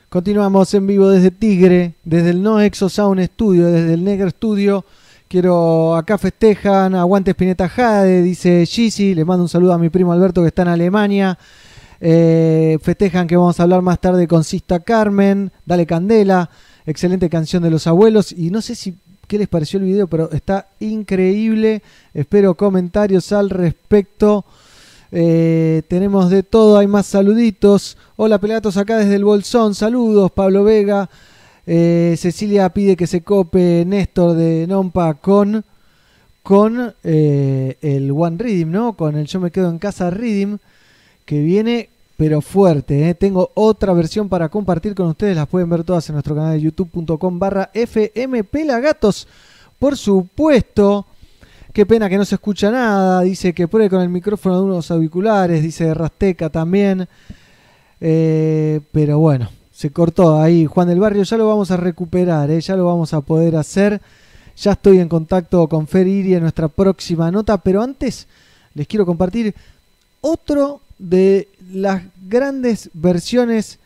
Continuamos en vivo desde Tigre, desde el No Exo Sound Studio, desde el Negro Studio. Quiero, acá festejan, aguante Spinetta Jade, dice Gigi, le mando un saludo a mi primo Alberto que está en Alemania. Eh, festejan que vamos a hablar más tarde con Sista Carmen, Dale Candela, excelente canción de los abuelos. Y no sé si qué les pareció el video, pero está increíble. Espero comentarios al respecto. Eh, tenemos de todo, hay más saluditos. Hola Pelatos acá desde el Bolsón, saludos Pablo Vega. Eh, Cecilia pide que se cope Néstor de Nompa con con eh, el One Rhythm, ¿no? Con el Yo me quedo en casa Rhythm, que viene pero fuerte. ¿eh? Tengo otra versión para compartir con ustedes, las pueden ver todas en nuestro canal de youtube.com barra fmpelagatos. Por supuesto, qué pena que no se escucha nada, dice que pruebe con el micrófono de unos auriculares, dice Rasteca también. Eh, pero bueno, se cortó ahí Juan del Barrio, ya lo vamos a recuperar, ¿eh? ya lo vamos a poder hacer. Ya estoy en contacto con Fer Iri en nuestra próxima nota, pero antes les quiero compartir otro de las grandes versiones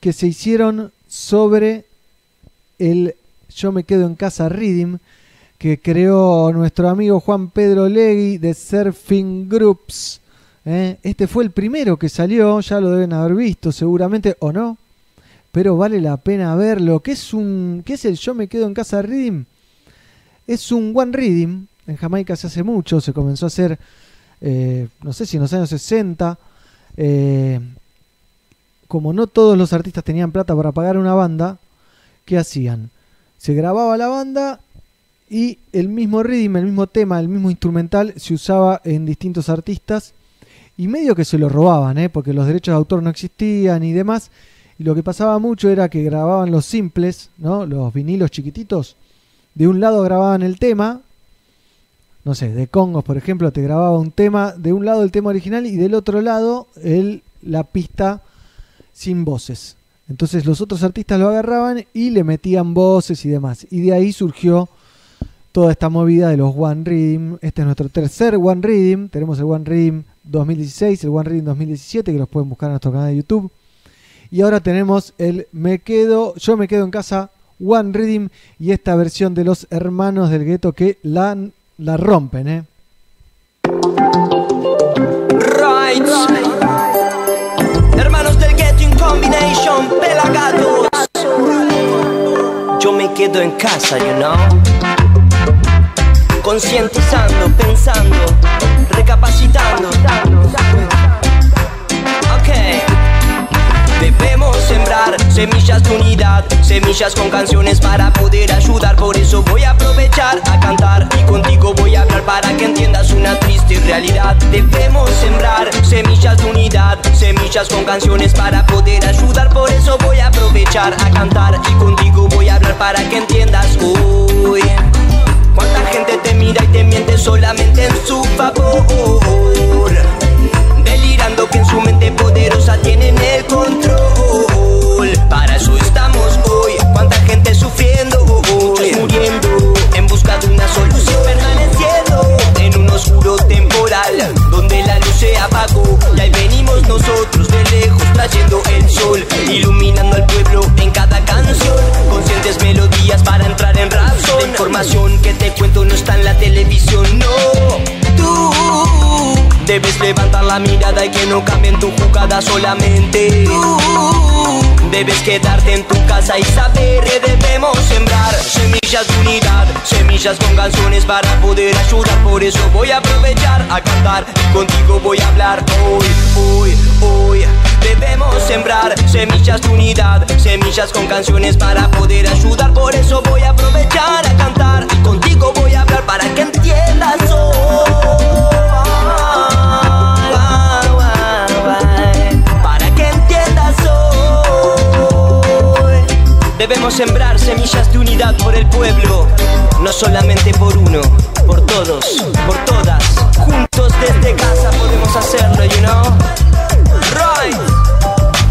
que se hicieron sobre el Yo me quedo en casa Reading que creó nuestro amigo Juan Pedro Legui de Surfing Groups. ¿eh? Este fue el primero que salió, ya lo deben haber visto seguramente o no, pero vale la pena verlo. ¿Qué es, un, qué es el Yo me quedo en casa Reading? Es un One Reading, en Jamaica se hace mucho, se comenzó a hacer, eh, no sé si en los años 60. Eh, como no todos los artistas tenían plata para pagar una banda, ¿qué hacían? Se grababa la banda y el mismo rhythm, el mismo tema, el mismo instrumental se usaba en distintos artistas y medio que se lo robaban, ¿eh? porque los derechos de autor no existían y demás. Y lo que pasaba mucho era que grababan los simples, ¿no? los vinilos chiquititos. De un lado grababan el tema, no sé, de Congos, por ejemplo, te grababa un tema, de un lado el tema original y del otro lado el, la pista sin voces. Entonces los otros artistas lo agarraban y le metían voces y demás. Y de ahí surgió toda esta movida de los One Rhythm. Este es nuestro tercer One Rhythm. Tenemos el One Rhythm 2016, el One Rhythm 2017, que los pueden buscar en nuestro canal de YouTube. Y ahora tenemos el Me Quedo, Yo Me Quedo en Casa One Rhythm y esta versión de los hermanos del gueto que la, la rompen, ¿eh? Right. Hermanos del Ghetto in Combination, pelagatos. Yo me quedo en casa, you know. Concientizando, pensando, recapacitando. Debemos sembrar semillas de unidad, semillas con canciones para poder ayudar. Por eso voy a aprovechar a cantar y contigo voy a hablar para que entiendas una triste realidad. Debemos sembrar semillas de unidad, semillas con canciones para poder ayudar. Por eso voy a aprovechar a cantar y contigo voy a hablar para que entiendas. Uy, cuánta gente te mira y te miente solamente en su favor mente poderosa tienen el control. Para eso estamos hoy, cuánta gente sufriendo, muriendo, en busca de una solución, permaneciendo en un oscuro temporal, donde la luz se apagó. Y ahí venimos nosotros de lejos, trayendo el sol, iluminando al pueblo en cada canción. Conscientes melodías para entrar en razón. La información que te cuento no está en la televisión, no. Tú Debes levantar la mirada y que no cambien tu jugada solamente. Debes quedarte en tu casa y saber que debemos sembrar semillas de unidad, semillas con canciones para poder ayudar. Por eso voy a aprovechar a cantar contigo voy a hablar hoy, hoy, hoy. Debemos sembrar semillas de unidad, semillas con canciones para poder ayudar. Por eso voy a aprovechar a cantar y contigo voy a hablar para que entiendas hoy. Debemos sembrar semillas de unidad por el pueblo, no solamente por uno, por todos, por todas. Juntos desde casa podemos hacerlo, you know. Right.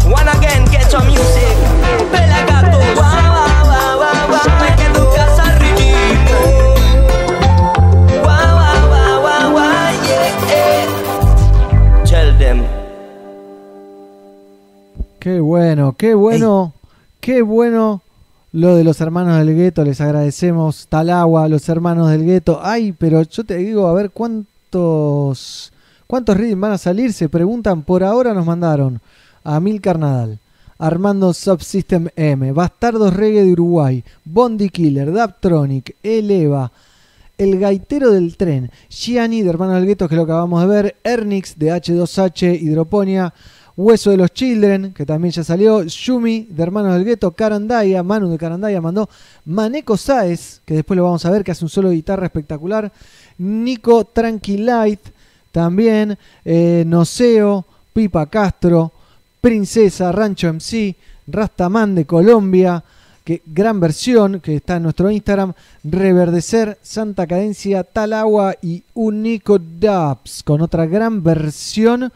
One again, get your music. Pelagatos. Guau, guau, guau, guau, guau. Me quedo en casa ritmo. Guau, guau, guau, guau, guau, yeah, eh. Tell them. Qué bueno, qué bueno, qué bueno lo de los hermanos del gueto. Les agradecemos tal agua, los hermanos del gueto. Ay, pero yo te digo, a ver cuántos cuántos reading van a salir. Se preguntan. Por ahora nos mandaron a Milcar Nadal, Armando Subsystem M, Bastardos Reggae de Uruguay, Bondi Killer, Daptronic, Eleva. El gaitero del tren, Gianni de Hermanos del Gueto, que lo acabamos de ver, Ernix de H2H, Hidroponia, Hueso de los Children, que también ya salió. Yumi, de Hermanos del Gueto. Carandaya, Manu de Carandaya mandó. Maneco Saez, que después lo vamos a ver, que hace un solo de guitarra espectacular. Nico Tranquilite, también. Eh, Noceo, Pipa Castro. Princesa, Rancho MC. Rastaman de Colombia que gran versión que está en nuestro Instagram, Reverdecer, Santa Cadencia, Tal Agua y Unico Dubs, con otra gran versión.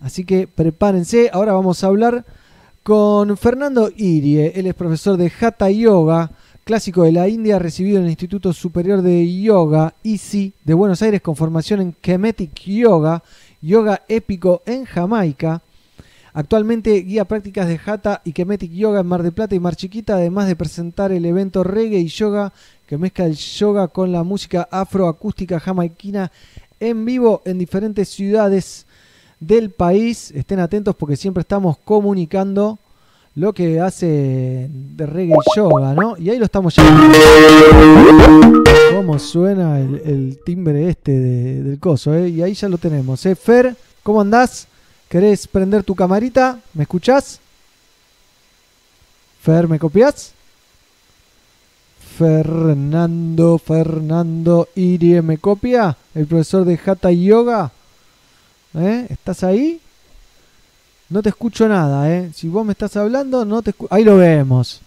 Así que prepárense, ahora vamos a hablar con Fernando Irie, él es profesor de Hatha Yoga, clásico de la India, recibido en el Instituto Superior de Yoga, ICI, de Buenos Aires, con formación en Kemetic Yoga, yoga épico en Jamaica. Actualmente guía prácticas de Hatha y Kemetic Yoga en Mar de Plata y Mar Chiquita, además de presentar el evento Reggae y Yoga que mezcla el yoga con la música afroacústica jamaiquina en vivo en diferentes ciudades del país. Estén atentos porque siempre estamos comunicando lo que hace de reggae yoga, ¿no? Y ahí lo estamos llamando. ¿Cómo suena el, timbre este del coso, eh? Y ahí ya lo tenemos, ¿eh? Fer, ¿cómo andás? ¿Querés prender tu camarita? ¿Me escuchás? Fer, ¿me copias? Fernando, Fernando Irie, ¿me copia? El profesor de Hatha Yoga. ¿Eh? ¿Estás ahí? No te escucho nada, ¿eh? Si vos me estás hablando, no te Ahí lo vemos.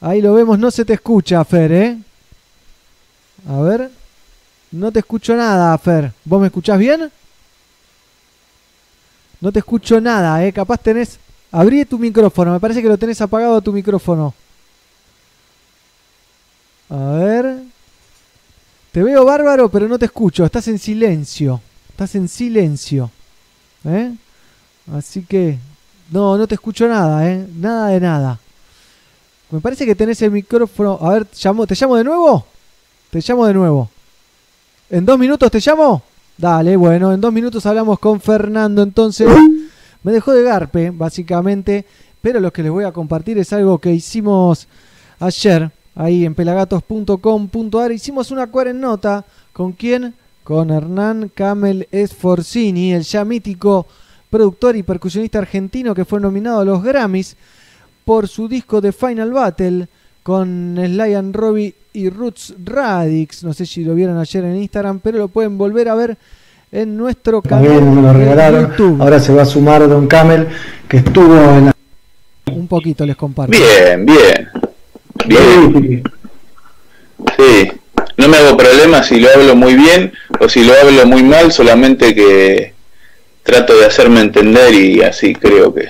Ahí lo vemos, no se te escucha, Fer, ¿eh? A ver. No te escucho nada, Fer. ¿Vos me escuchás bien? No te escucho nada, ¿eh? Capaz tenés... Abrí tu micrófono, me parece que lo tenés apagado tu micrófono. A ver. Te veo bárbaro, pero no te escucho. Estás en silencio. Estás en silencio. ¿Eh? Así que... No, no te escucho nada, ¿eh? Nada de nada. Me parece que tenés el micrófono... A ver, ¿llamo? ¿te llamo de nuevo? Te llamo de nuevo. ¿En dos minutos te llamo? Dale, bueno, en dos minutos hablamos con Fernando. Entonces, me dejó de garpe, básicamente. Pero lo que les voy a compartir es algo que hicimos ayer, ahí en pelagatos.com.ar. Hicimos una cuarennota. ¿Con quién? Con Hernán Camel Esforcini, el ya mítico productor y percusionista argentino que fue nominado a los Grammys por su disco de Final Battle con Sly and Robbie y Roots Radix. No sé si lo vieron ayer en Instagram, pero lo pueden volver a ver en nuestro canal. me lo regalaron. YouTube. Ahora se va a sumar Don Camel, que estuvo en. Un poquito les comparto. Bien, bien. Bien. Sí. No me hago problema si lo hablo muy bien o si lo hablo muy mal, solamente que trato de hacerme entender y así creo que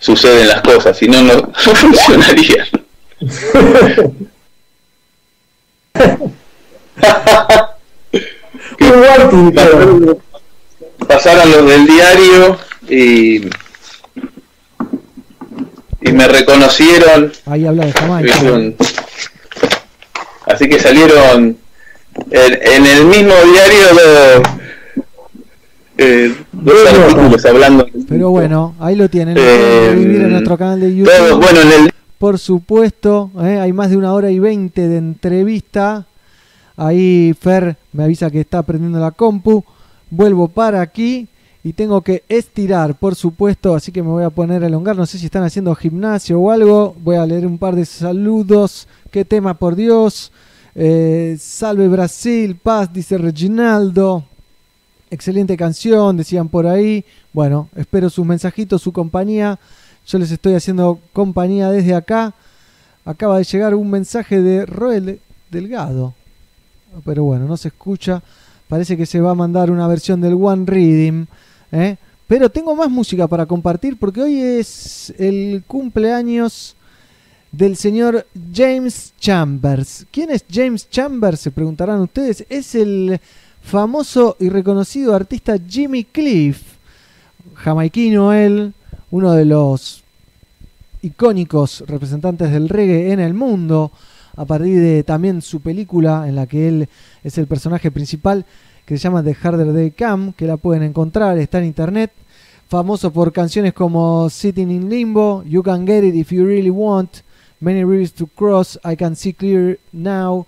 suceden las cosas, si no, no funcionaría. Pasaron los del diario y, y me reconocieron. Ahí habla de Así que salieron en, el mismo diario eh, dos artículos hablando. Pero bueno, ahí lo tienen. Eh, en nuestro canal de YouTube. bueno, en el por supuesto, ¿eh? hay más de una hora y veinte de entrevista. Ahí Fer me avisa que está prendiendo la compu. Vuelvo para aquí y tengo que estirar, por supuesto, así que me voy a poner a elongar. No sé si están haciendo gimnasio o algo. Voy a leer un par de saludos. Qué tema, por Dios. Eh, salve Brasil, paz, dice Reginaldo. Excelente canción, decían por ahí. Bueno, espero sus mensajitos, su compañía. Yo les estoy haciendo compañía desde acá. Acaba de llegar un mensaje de Roel Delgado. Pero bueno, no se escucha. Parece que se va a mandar una versión del One Reading. ¿eh? Pero tengo más música para compartir porque hoy es el cumpleaños del señor James Chambers. ¿Quién es James Chambers? Se preguntarán ustedes. Es el famoso y reconocido artista Jimmy Cliff. Jamaiquino él, uno de los icónicos representantes del reggae en el mundo, a partir de también su película en la que él es el personaje principal, que se llama The Harder Day Come, que la pueden encontrar, está en internet, famoso por canciones como Sitting in Limbo, You Can Get It If You Really Want, Many Rivers to Cross, I Can See Clear Now,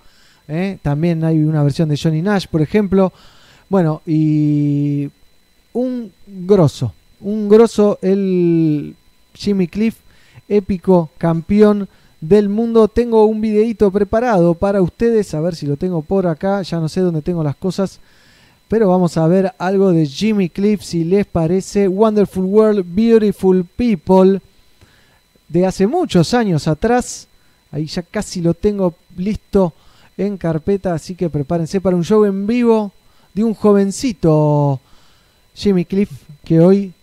¿eh? también hay una versión de Johnny Nash, por ejemplo, bueno, y un grosso, un grosso el Jimmy Cliff, épico campeón del mundo. Tengo un videito preparado para ustedes, a ver si lo tengo por acá, ya no sé dónde tengo las cosas. Pero vamos a ver algo de Jimmy Cliff, si les parece. Wonderful World, Beautiful People. De hace muchos años atrás. Ahí ya casi lo tengo listo en carpeta. Así que prepárense para un show en vivo de un jovencito Jimmy Cliff que hoy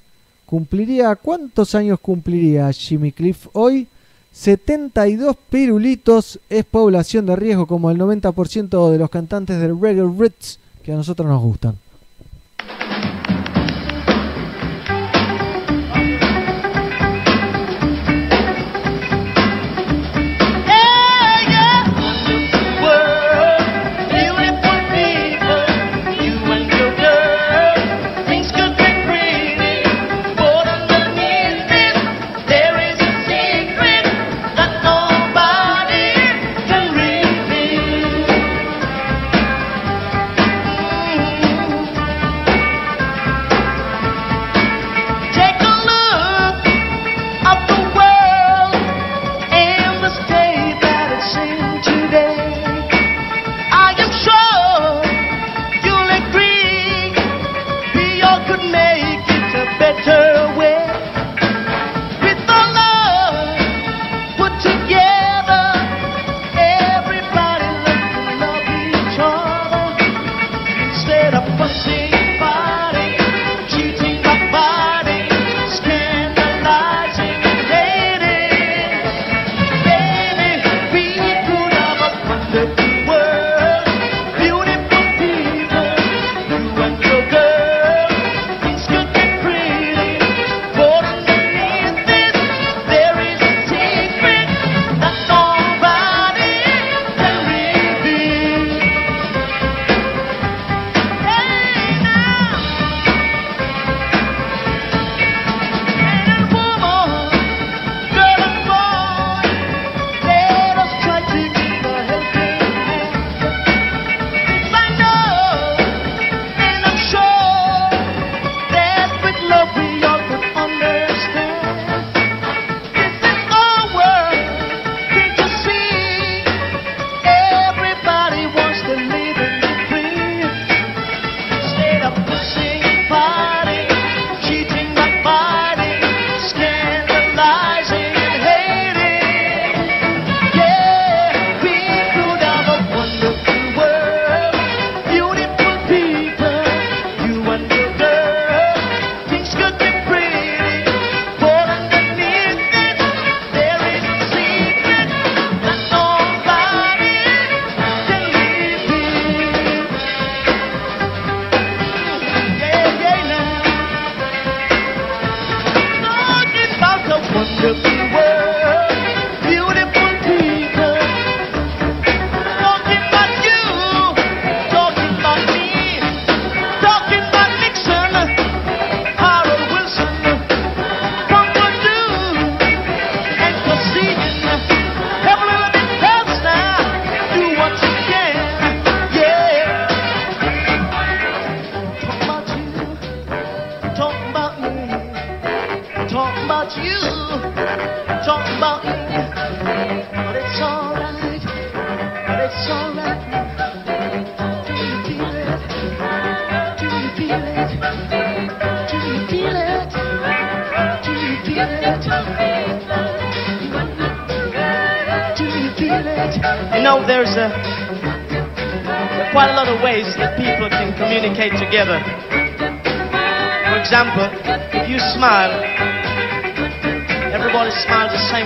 cumpliría. ¿Cuántos años cumpliría Jimmy Cliff hoy? 72 pirulitos es población de riesgo como el 90% de los cantantes del reggae roots que a nosotros nos gustan.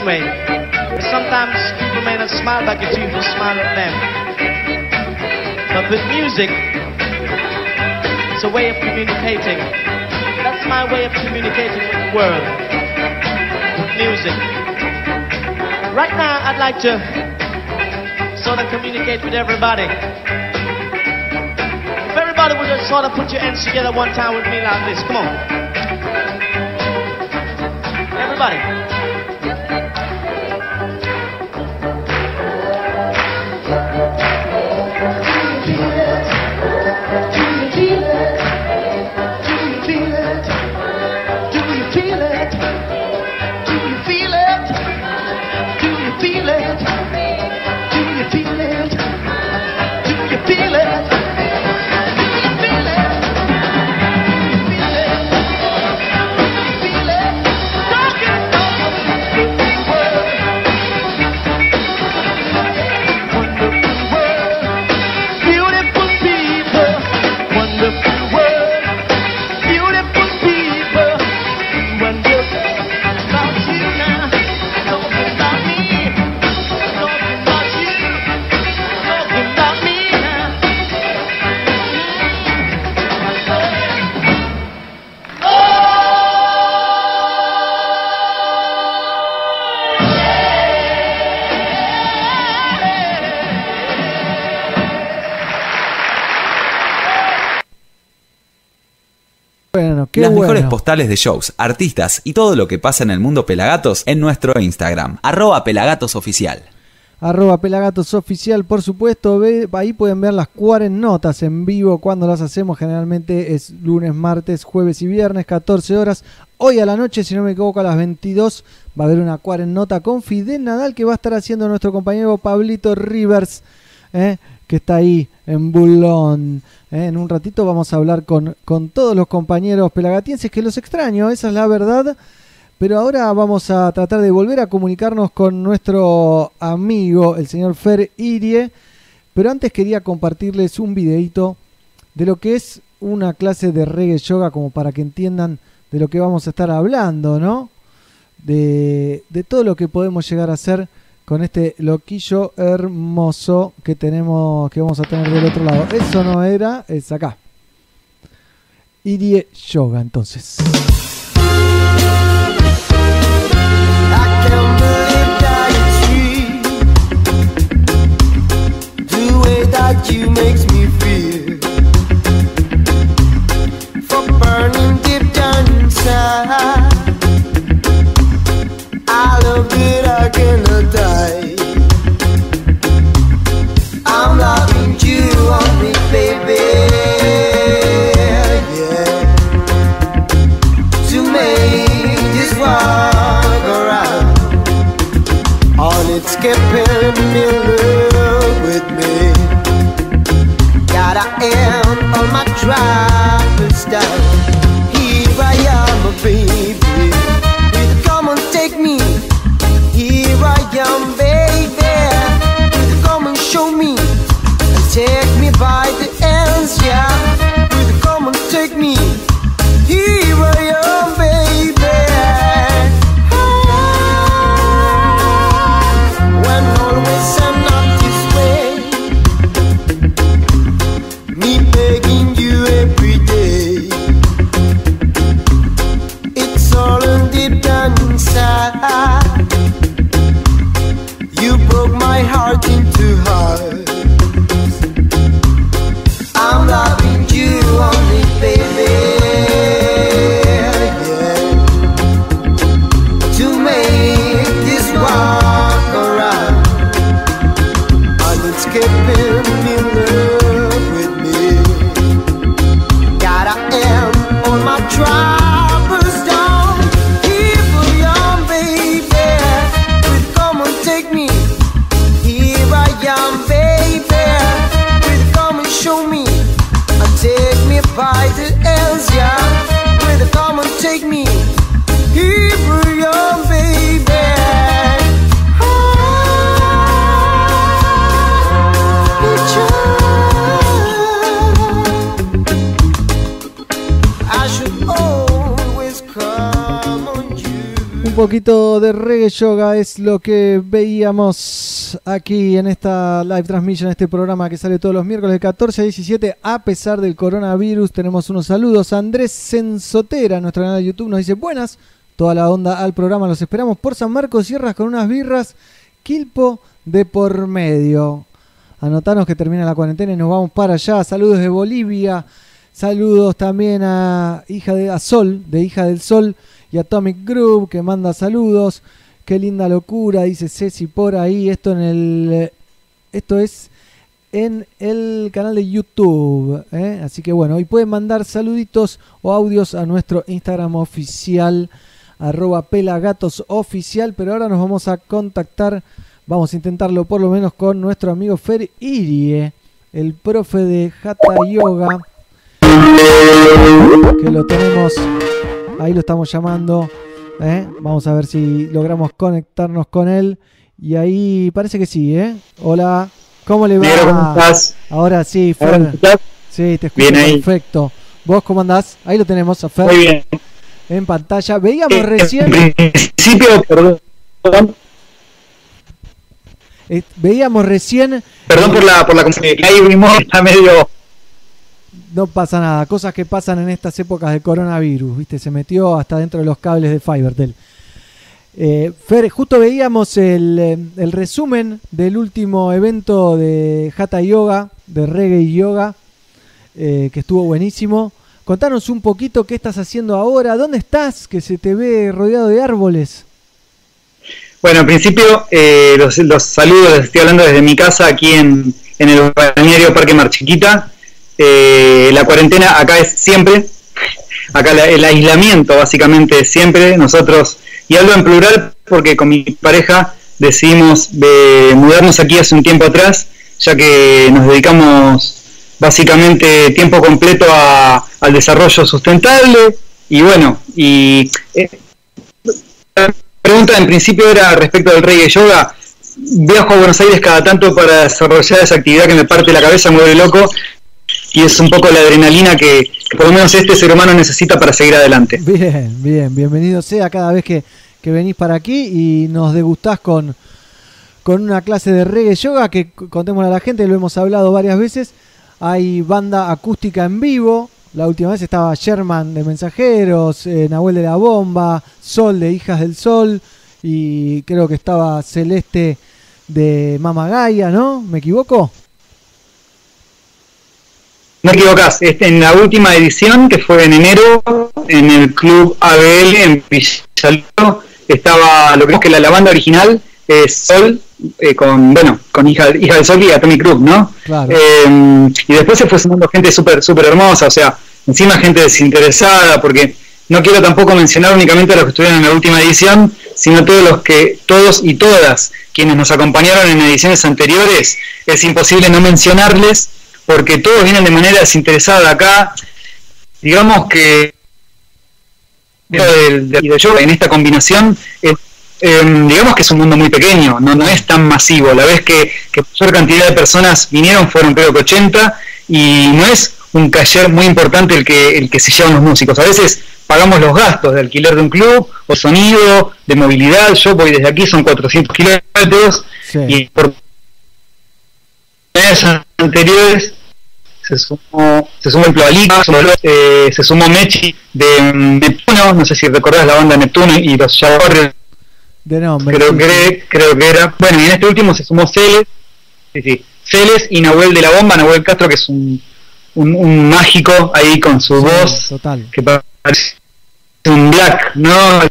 Way. Sometimes people may not smile back at you you smile at them. But with music, it's a way of communicating. That's my way of communicating with the world. With music. Right now, I'd like to sort of communicate with everybody. If everybody would just sort of put your hands together one time with me like this. Come on. Everybody. Las bueno. mejores postales de shows, artistas y todo lo que pasa en el mundo Pelagatos en nuestro Instagram, arroba pelagatosoficial. Arroba Pelagatos Oficial, por supuesto. Ve, ahí pueden ver las notas en vivo cuando las hacemos. Generalmente es lunes, martes, jueves y viernes, 14 horas. Hoy a la noche, si no me equivoco, a las 22 va a haber una nota con Fidel Nadal que va a estar haciendo nuestro compañero Pablito Rivers, ¿eh? que está ahí en Bulón. ¿Eh? En un ratito vamos a hablar con, con todos los compañeros pelagatienses que los extraño, esa es la verdad. Pero ahora vamos a tratar de volver a comunicarnos con nuestro amigo, el señor Fer Irie. Pero antes quería compartirles un videito de lo que es una clase de reggae yoga, como para que entiendan de lo que vamos a estar hablando, ¿no? De, de todo lo que podemos llegar a hacer con este loquillo hermoso que tenemos, que vamos a tener del otro lado. Eso no era, es acá. Irie Yoga, entonces. That you makes me feel For burning deep down inside I love it, I cannot die poquito de reggae yoga es lo que veíamos aquí en esta live transmission, este programa que sale todos los miércoles de 14 a 17. A pesar del coronavirus, tenemos unos saludos. Andrés Sensotera, nuestro canal de YouTube, nos dice: Buenas, toda la onda al programa. Los esperamos por San Marcos Sierras con unas birras, Quilpo de por medio. Anotanos que termina la cuarentena y nos vamos para allá. Saludos de Bolivia. Saludos también a hija de a Sol, de hija del Sol y Atomic Group que manda saludos. Qué linda locura, dice Ceci por ahí. Esto en el esto es en el canal de YouTube. ¿eh? Así que bueno, y pueden mandar saluditos o audios a nuestro Instagram oficial, arroba pelagatosoficial. Pero ahora nos vamos a contactar, vamos a intentarlo por lo menos con nuestro amigo Fer Irie, el profe de Hatha Yoga. Que lo tenemos, ahí lo estamos llamando. ¿eh? Vamos a ver si logramos conectarnos con él. Y ahí parece que sí, ¿eh? Hola, ¿cómo le va? ¿cómo estás? Ahora sí, ¿Ahora Fer. me escuchás? Sí, te escucho Bien ahí. perfecto. ¿Vos cómo andás? Ahí lo tenemos a Fer. Muy bien. En pantalla. Veíamos Eh, recién. En principio, perdón, eh, veíamos recién. perdón por la por la confusión. Ahí vimos, está medio. No pasa nada. Cosas que pasan en estas épocas de coronavirus. ¿Viste? Se metió hasta dentro de los cables de Fivertel. Eh, Fer, justo veíamos el, eh, el resumen del último evento de Hatha Yoga, de Reggae Yoga, eh, que estuvo buenísimo. Contanos un poquito qué estás haciendo ahora, dónde estás, que se te ve rodeado de árboles. Bueno, en principio eh, los, saludos, les estoy hablando desde mi casa aquí en, el balneario Parque Mar Chiquita. Eh, la cuarentena acá es siempre, acá la- el aislamiento básicamente es siempre. Nosotros, y hablo en plural porque con mi pareja decidimos de mudarnos aquí hace un tiempo atrás, ya que nos dedicamos básicamente tiempo completo a- al desarrollo sustentable y bueno, y eh, la pregunta en principio era respecto del reggae yoga. Viajo a Buenos Aires cada tanto para desarrollar esa actividad que me parte la cabeza, me vuelve loco y es un poco la adrenalina que, por lo menos este ser humano necesita para seguir adelante. Bien, bien, bienvenido sea cada vez que, que venís para aquí y nos degustás con, con una clase de reggae yoga que c- contémosle a la gente, lo hemos hablado varias veces. Hay banda acústica en vivo. La última vez estaba Sherman de Mensajeros, eh, Nahuel de la Bomba, Sol de Hijas del Sol y creo que estaba Celeste de Mama Gaia, ¿no? ¿Me equivoco? No te equivocás, en la última edición, que fue en enero, en el club ABL en Villaluro, estaba lo que es que la, la banda original es Sol, eh, con, bueno, con hija, hija del Sol y Atomic Group, ¿no? Claro. Eh, y después se fue sumando gente súper súper hermosa, o sea, encima gente desinteresada, porque no quiero tampoco mencionar únicamente a los que estuvieron en la última edición, sino todos los que, todos y todas quienes nos acompañaron en ediciones anteriores, es imposible no mencionarles, porque todos vienen de manera desinteresada acá. Digamos que del, yoga en esta combinación eh, digamos que es un mundo muy pequeño, no, no es tan masivo. La vez que, que mayor cantidad de personas vinieron fueron creo que 80 y no es un taller muy importante el que, el que se llevan los músicos. A veces pagamos los gastos de alquiler de un club o sonido, de movilidad. Yo voy desde aquí, son 400 kilómetros y por anteriores se sumó, se sumó el Ploalica, eh, se sumó Mechi de mm, Neptuno, no sé si recordás la banda Neptuno y los De nombre. creo sí, que, creo que era. Bueno, y en este último se sumó Celes, sí, sí, Celes y Nahuel de la Bomba, Nahuel Castro que es un, un, un mágico ahí con su voz, Total. que parece un black, ¿no?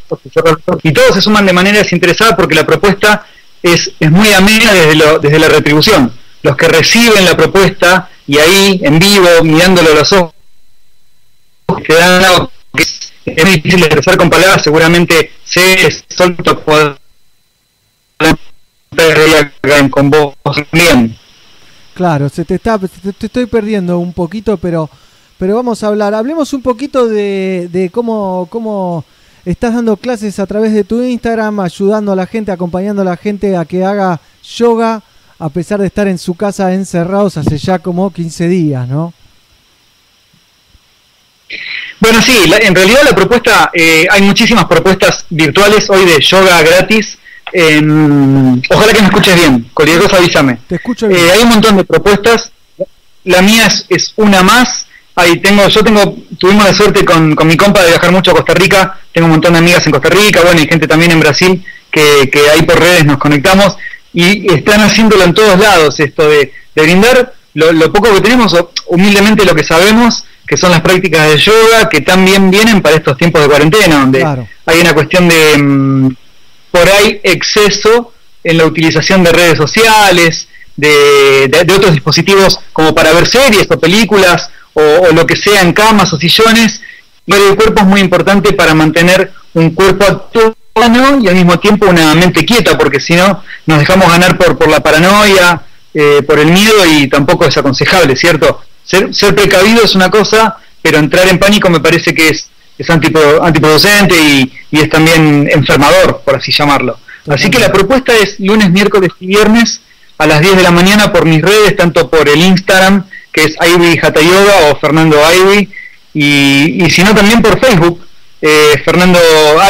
Y todos se suman de manera desinteresada porque la propuesta es, es muy amena desde, lo, desde la retribución. Los que reciben la propuesta y ahí en vivo, mirándolo a los ojos, te dan algo que es, difícil expresar con palabras, seguramente se solto con vos también. Claro, se te está, te estoy perdiendo un poquito, pero, pero vamos a hablar. Hablemos un poquito de, de cómo, cómo estás dando clases a través de tu Instagram, ayudando a la gente, acompañando a la gente a que haga yoga, a pesar de estar en su casa encerrados hace ya como 15 días, ¿no? Bueno, sí, la- en realidad la propuesta, eh, hay muchísimas propuestas virtuales hoy de yoga gratis. en- ojalá que me escuches bien, cualquier cosa avísame. Te escucho bien. Eh, hay un montón de propuestas. La mía es, es una más. Ahí tengo, yo tengo, tuvimos la suerte con, con mi compa de viajar mucho a Costa Rica. Tengo un montón de amigas en Costa Rica, bueno, y gente también en Brasil que, que ahí por redes nos conectamos y están haciéndolo en todos lados esto de, de brindar lo, lo poco que tenemos, humildemente lo que sabemos, que son las prácticas de yoga, que también vienen para estos tiempos de cuarentena, donde Claro. hay una cuestión de mm, por ahí exceso en la utilización de redes sociales, de, de- de otros dispositivos como para ver series o películas o, o lo que sea en camas o sillones. Y el cuerpo es muy importante para mantener un cuerpo y al mismo tiempo una mente quieta, porque si no nos dejamos ganar por, por la paranoia, eh, por el miedo y tampoco es aconsejable, ¿cierto? Ser, ser precavido es una cosa, pero entrar en pánico me parece que es, es antipo- antiproducente y, y es también enfermador, por así llamarlo. Así que la propuesta es lunes, miércoles y viernes a las 10 de la mañana por mis redes, tanto por el Instagram, que es Ivy Hatha Yoga o Fernando Ivy, y, y si no también por Facebook, eh, Fernando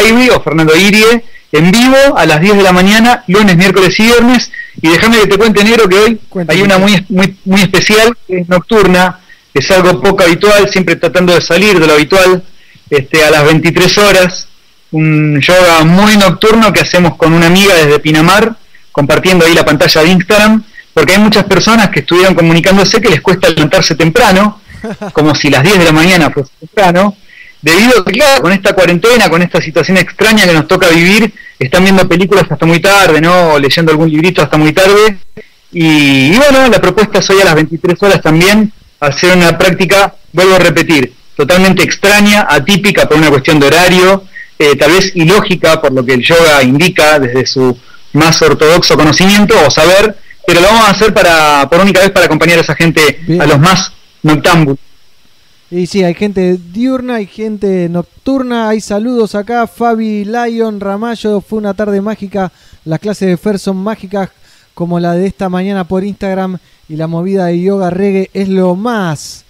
Ivy o Fernando Irie, en vivo a las 10 de la mañana, lunes, miércoles y viernes. Y déjame que te cuente, negro, que hoy hay una muy, muy, muy especial, que es nocturna, es algo poco habitual, siempre tratando de salir de lo habitual, este, a las 23 horas, un yoga muy nocturno que hacemos con una amiga desde Pinamar, compartiendo ahí la pantalla de Instagram, porque hay muchas personas que estuvieron comunicándose que les cuesta levantarse temprano como si las 10 de la mañana fuese temprano, debido a que, claro, con esta cuarentena, con esta situación extraña que nos toca vivir, están viendo películas hasta muy tarde, ¿no? O leyendo algún librito hasta muy tarde. Y, y bueno, la propuesta es hoy a las 23 horas también hacer una práctica, vuelvo a repetir, totalmente extraña, atípica por una cuestión de horario, eh, tal vez ilógica por lo que el yoga indica desde su más ortodoxo conocimiento o saber, pero lo vamos a hacer para por única vez para acompañar a esa gente, a los más noctámbulos. Y sí, hay gente diurna, hay gente nocturna, hay saludos acá. Fabi Lion Ramallo, fue una tarde mágica. Las clases de Fer son mágicas como la de esta mañana por Instagram y la movida de yoga reggae es lo más.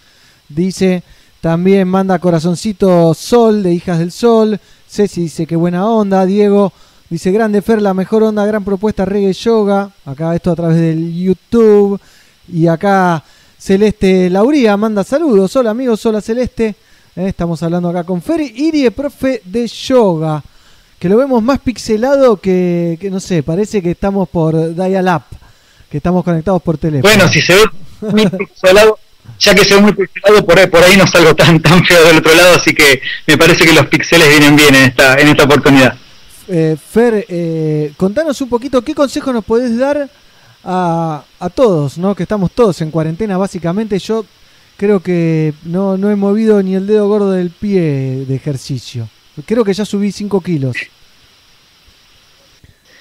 Dice, también manda corazoncito Sol de Hijas del Sol. Ceci dice que buena onda. Diego dice, grande Fer, la mejor onda, gran propuesta reggae yoga. Acá esto a través del YouTube. Y acá Celeste Lauría manda saludos. Hola amigos, hola Celeste. Eh, estamos hablando acá con Feri Irie, profe de yoga. Que lo vemos más pixelado que, que no sé, parece que estamos por Dial-Up. Que estamos conectados por teléfono. Bueno, si se ve muy pixelado, ya que se ve muy pixelado, por ahí, por ahí no salgo tan, tan feo del otro lado, así que me parece que los pixeles vienen bien en esta, en esta oportunidad. Eh, Fer, eh, contanos un poquito qué consejo nos podés dar a, a todos, ¿no? Que estamos todos en cuarentena, básicamente. Yo creo que no, no he movido ni el dedo gordo del pie de ejercicio. Creo que ya subí 5 kilos.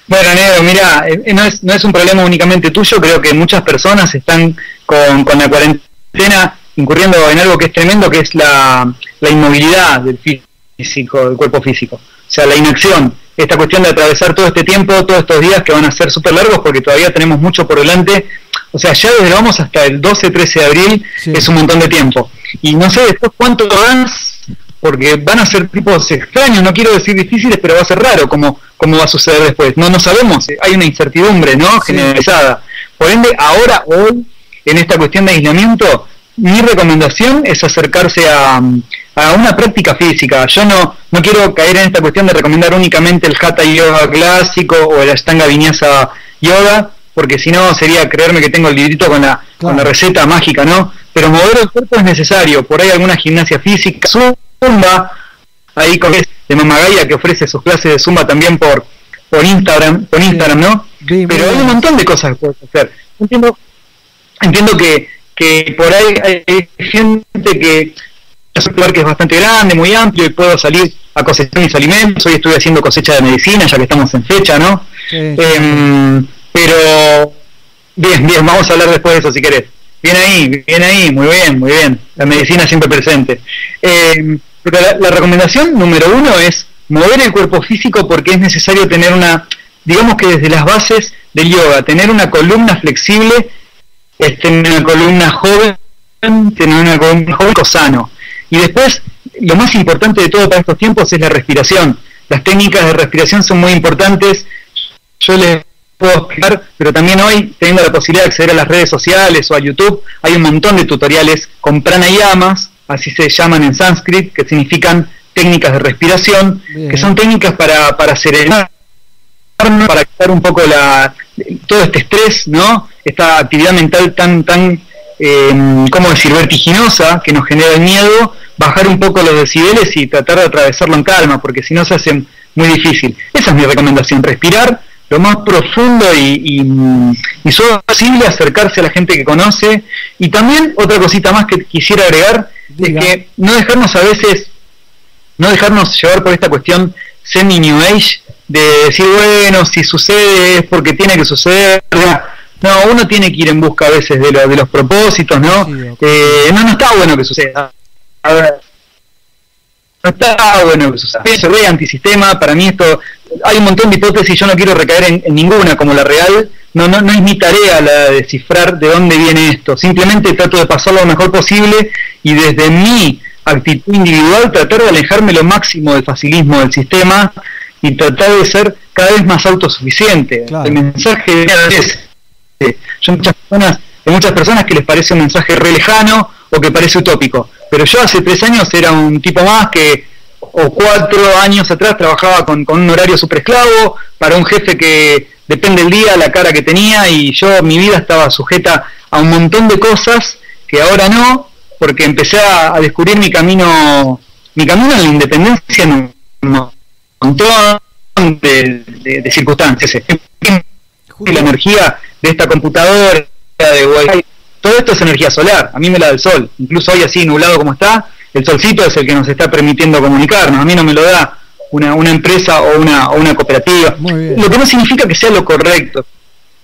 Bueno, Negro, mira, eh, no, es, no es un problema únicamente tuyo, creo que muchas personas están con, con la cuarentena incurriendo en algo que es tremendo, que es la, la inmovilidad del físico, del cuerpo físico. O sea, la inacción, esta cuestión de atravesar todo este tiempo, todos estos días que van a ser súper largos porque todavía tenemos mucho por delante. O sea, ya desde vamos hasta el 12-13 de abril es un montón de tiempo. Y no sé después cuánto más, porque van a ser tipos extraños, no quiero decir difíciles, pero va a ser raro cómo, cómo va a suceder después. No, no sabemos, hay una incertidumbre ¿no? generalizada. Por ende, ahora, hoy, en esta cuestión de aislamiento, mi recomendación es acercarse a, a una práctica física. Yo no, no quiero caer en esta cuestión de recomendar únicamente el Hatha Yoga clásico o el Ashtanga Vinyasa Yoga, porque si no sería creerme que tengo el librito con la, con la receta mágica, ¿no? Pero mover el cuerpo es necesario. Por ahí alguna gimnasia física, zumba, ahí con de Mamagaya que ofrece sus clases de zumba también por, por Instagram, por Instagram, ¿no? Pero hay un montón de cosas que puedes hacer. Entiendo, entiendo que, que por ahí hay gente que es un lugar que es bastante grande, muy amplio y puedo salir a cosechar mis alimentos. Hoy estoy haciendo cosecha de medicina, ya que estamos en fecha, ¿no? Em, pero, bien, bien, vamos a hablar después de eso si querés. Bien ahí, bien ahí, muy bien, muy bien. La medicina siempre presente. Em, pero la, la recomendación número uno es mover el cuerpo físico porque es necesario tener una, digamos que desde las bases del yoga, tener una columna flexible, tener una columna joven, tener una columna joven sano. Y después, lo más importante de todo para estos tiempos es la respiración. Las técnicas de respiración son muy importantes. Yo les puedo explicar, pero también hoy, teniendo la posibilidad de acceder a las redes sociales o a YouTube, hay un montón de tutoriales con pranayamas, así se llaman en sánscrito, que significan técnicas de respiración, que son técnicas para, para serenar, para quitar un poco la, todo este estrés, ¿no? Esta actividad mental tan, tan, eh, ¿cómo decir?, vertiginosa que nos genera el miedo, bajar un poco los decibeles y tratar de atravesarlo en calma, porque si no se hace muy difícil. Esa es mi recomendación, respirar lo más profundo y, y, y solo posible acercarse a la gente que conoce. Y también otra cosita más que quisiera agregar es que no dejarnos a veces, no dejarnos llevar por esta cuestión semi New Age de decir, bueno, si sucede es porque tiene que suceder. No, uno tiene que ir en busca a veces de, lo, de los propósitos, ¿no? Eh, no, no está bueno que suceda. A ver, no está bueno que suceda. Se ve antisistema, para mí esto, hay un montón de hipótesis, yo no quiero recaer en, en, ninguna como la real, no, no, no es mi tarea la de descifrar de dónde viene esto, simplemente trato de pasarlo lo mejor posible y desde mi actitud individual tratar de alejarme lo máximo del facilismo del sistema y tratar de ser cada vez más autosuficiente. Claro. El mensaje es, yo muchas personas, hay muchas personas que les parece un mensaje re lejano o que parece utópico, pero yo hace tres años era un tipo más que o cuatro años atrás trabajaba con, con un horario super esclavo para un jefe que depende del día, la cara que tenía y yo mi vida estaba sujeta a un montón de cosas que ahora no porque empecé a, a descubrir mi camino, mi camino en la independencia en un montón de, de- de circunstancias. Y la energía de esta computadora, de Wi-Fi, todo esto es energía solar, a mí me la da el sol, incluso hoy así nublado como está, el solcito es el que nos está permitiendo comunicarnos, a mí no me lo da una, una empresa o una, o una cooperativa, lo que no significa que sea lo correcto,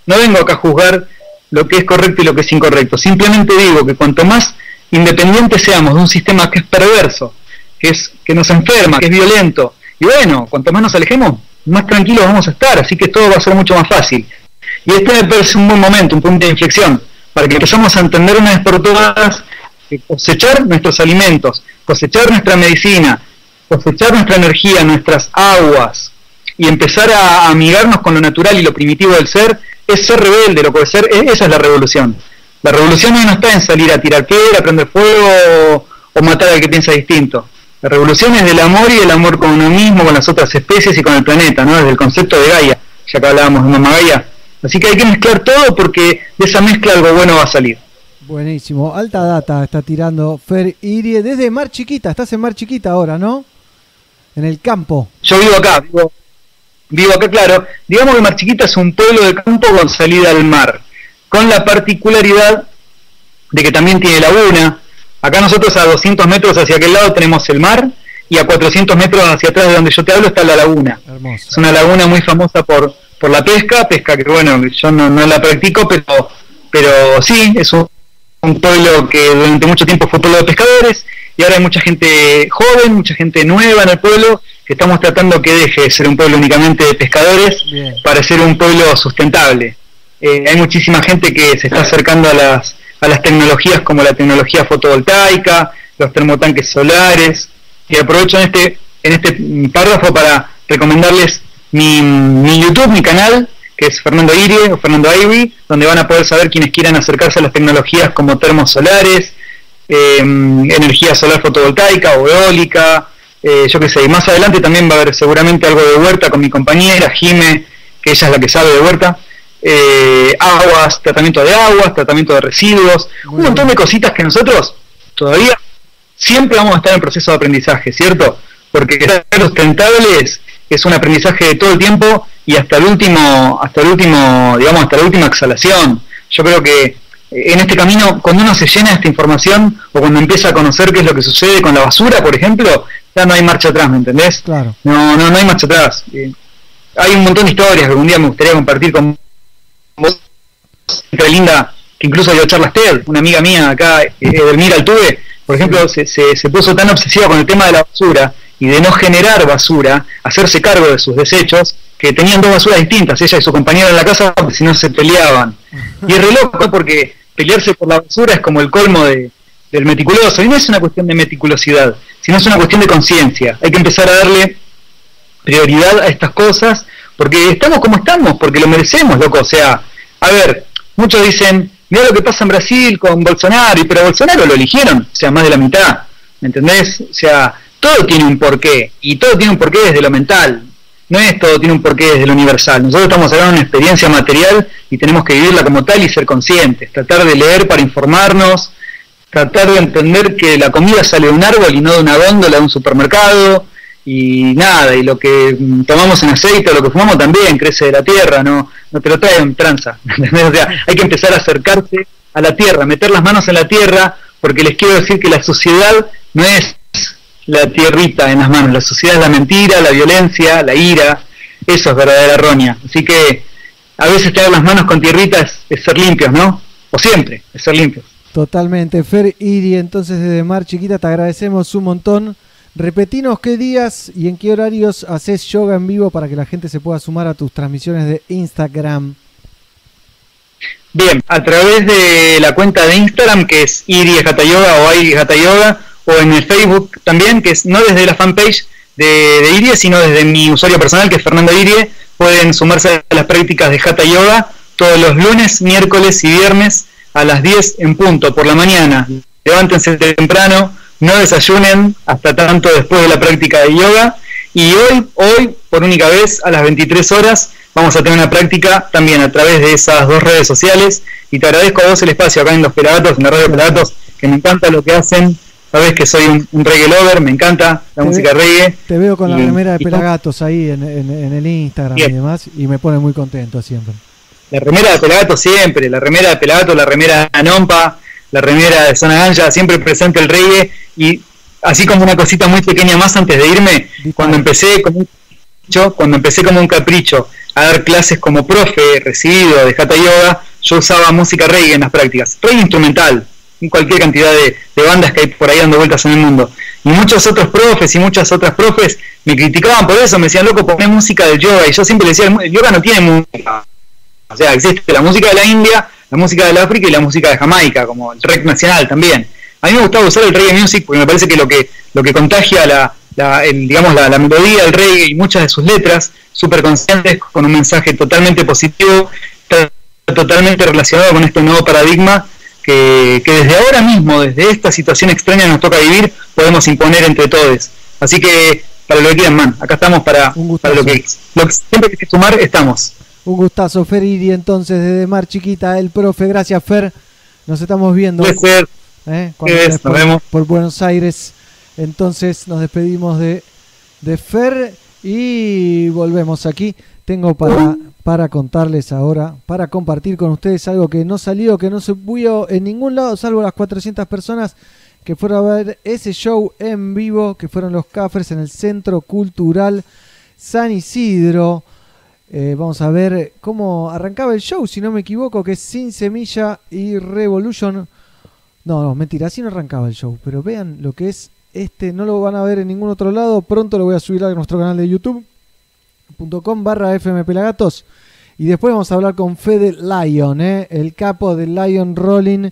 no vengo acá a juzgar lo que es correcto y lo que es incorrecto, simplemente digo que cuanto más independientes seamos de un sistema que es perverso, que es que nos enferma, que es violento, y bueno, cuanto más nos alejemos, más tranquilos vamos a estar, así que todo va a ser mucho más fácil. Y este parece un buen momento, un punto de inflexión, para que empezamos a entender una vez por todas que cosechar nuestros alimentos, cosechar nuestra medicina, cosechar nuestra energía, nuestras aguas, y empezar a amigarnos con lo natural y lo primitivo del ser, es ser rebelde, lo puede ser, esa es la revolución. La revolución no está en salir a tirar piedra, prender fuego o, o matar al que piensa distinto. La revolución es del amor y el amor con uno mismo, con las otras especies y con el planeta, ¿no? Desde el concepto de Gaia, ya que hablábamos de Mamá Gaia. Así que hay que mezclar todo porque de esa mezcla algo bueno va a salir. Buenísimo, alta data está tirando Fer Irie desde Mar Chiquita, estás en Mar Chiquita ahora, ¿no? En el campo. Yo vivo acá, vivo, vivo acá, claro. Digamos que Mar Chiquita es un pueblo de campo con salida al mar, con la particularidad de que también tiene laguna. Acá nosotros a 200 metros hacia aquel lado tenemos el mar y a 400 metros hacia atrás de donde yo te hablo está la laguna. Es una laguna muy famosa por, por la pesca, pesca que bueno, yo no, no la practico, pero, pero sí, es un, un pueblo que durante mucho tiempo fue pueblo de pescadores y ahora hay mucha gente joven, mucha gente nueva en el pueblo que estamos tratando que deje de ser un pueblo únicamente de pescadores para ser un pueblo sustentable. Eh, hay muchísima gente que se está acercando a las, a las tecnologías como la tecnología fotovoltaica, los termotanques solares, y aprovecho en este, en este párrafo para recomendarles mi, mi YouTube, mi canal, que es Fernando Irie o Fernando Ivy, donde van a poder saber quienes quieran acercarse a las tecnologías como termos solares, eh, energía solar fotovoltaica o eólica, eh, yo qué sé, y más adelante también va a haber seguramente algo de huerta con mi compañera Jime, que ella es la que sabe de huerta, eh, aguas, tratamiento de aguas, tratamiento de residuos, un montón de cositas que nosotros todavía siempre vamos a estar en proceso de aprendizaje, ¿cierto? Porque ser sustentables es un aprendizaje de todo el tiempo y hasta el último, hasta el último, digamos, hasta la última exhalación. Yo creo que eh, en este camino, cuando uno se llena de esta información o cuando empieza a conocer qué es lo que sucede con la basura, por ejemplo, ya no hay marcha atrás, ¿me entendés? Claro. No, no, no hay marcha atrás. Eh, hay un montón de historias que algún día me gustaría compartir con vos. Linda, que incluso dio charlas TED, una amiga mía acá, eh, Edelmira Altuve, por ejemplo, se, se, se puso tan obsesiva con el tema de la basura y de no generar basura, hacerse cargo de sus desechos, que tenían dos basuras distintas, ella y su compañera en la casa, porque si no se peleaban. Y es re loco porque pelearse por la basura es como el colmo de, del meticuloso, y no es una cuestión de meticulosidad, sino es una cuestión de conciencia. Hay que empezar a darle prioridad a estas cosas, porque estamos como estamos, porque lo merecemos, loco. O sea, a ver, muchos dicen, mira lo que pasa en Brasil con Bolsonaro, pero Bolsonaro lo eligieron, o sea, más de la mitad, ¿me entendés? O sea, todo tiene un porqué, y todo tiene un porqué desde lo mental, no es todo tiene un porqué desde lo universal. Nosotros estamos hablando de una experiencia material y tenemos que vivirla como tal y ser conscientes, tratar de leer para informarnos, tratar de entender que la comida sale de un árbol y no de una góndola de un supermercado, y nada, y lo que mm, tomamos en aceite lo que fumamos también crece de la tierra, no, no te lo trae en tranza. O sea, hay que empezar a acercarse a la tierra, meter las manos en la tierra, porque les quiero decir que la sociedad no es la tierrita en las manos, la sociedad es la mentira, la violencia, la ira, eso es verdadera roña. Así que a veces tener las manos con tierrita es, es ser limpios, ¿no? O siempre, es ser limpios. Totalmente. Fer Iri, entonces desde Mar Chiquita te agradecemos un montón. Repetinos qué días y en qué horarios haces yoga en vivo para que la gente se pueda sumar a tus transmisiones de Instagram. Bien, a través de la cuenta de Instagram que es Iri Yoga o Iri Yoga o en el Facebook también, que es no desde la fanpage de, de Irie, sino desde mi usuario personal que es Fernando Irie, pueden sumarse a las prácticas de Hatha Yoga todos los lunes, miércoles y viernes a las 10 en punto por la mañana. Levántense temprano, no desayunen hasta tanto después de la práctica de yoga. Y hoy, hoy, por única vez, a las 23 horas, vamos a tener una práctica también a través de esas dos redes sociales. Y te agradezco a vos el espacio acá en Los Pelagatos, en la radio Pelagatos, que me encanta lo que hacen. Sabes que soy un, un reggae lover, me encanta la Te música ve- reggae. Te veo con la remera de Pelagatos ahí en, en- en el Instagram Bien. y demás, y me pone muy contento siempre. La remera de Pelagato siempre, la remera de Pelagato, la remera de Anompa, la remera de Zona Ganja, siempre presente el reggae. Y así como una cosita muy pequeña más antes de irme, cuando empecé como un capricho, cuando empecé como un capricho a dar clases como profe recibido de Hatha Yoga, yo usaba música reggae en las prácticas, reggae instrumental, en cualquier cantidad de, de bandas que hay por ahí dando vueltas en el mundo. Y muchos otros profes y muchas otras profes me criticaban por eso, me decían, loco, poné música del yoga. Y yo siempre decía, el yoga no tiene música. O sea, existe la música de la India, la música del África y la música de Jamaica, como el rock nacional también. A mí me gustaba usar el reggae music porque me parece que lo que, lo que contagia la, la- el, digamos, la, la melodía del reggae y muchas de sus letras, súper conscientes, con un mensaje totalmente positivo, está totalmente relacionado con este nuevo paradigma que, que desde ahora mismo, desde esta situación extraña que nos toca vivir, podemos imponer entre todos. Así que, para lo que quieran, man, acá estamos para, para lo, que, lo que siempre que sumar, estamos. Un gustazo, Fer Iri, entonces, desde Mar Chiquita, el profe. Gracias, Fer. Nos estamos viendo. Placer. ¿eh? Es, por, Buenos Aires. Entonces nos despedimos de, de Fer y volvemos aquí. Tengo para, para contarles ahora, para compartir con ustedes algo que no salió, que no se vio en ningún lado, salvo las 400 personas que fueron a ver ese show en vivo, que fueron los Cafres en el Centro Cultural San Isidro. Eh, vamos a ver cómo arrancaba el show, si no me equivoco, que es Sin Semilla y Revolution. No, no, mentira, así no arrancaba el show. Pero vean lo que es este, no lo van a ver en ningún otro lado. Pronto lo voy a subir a nuestro canal de youtube.com barra fmpelagatos. Y después vamos a hablar con Fede Lion, ¿eh? el capo del Lion Rolling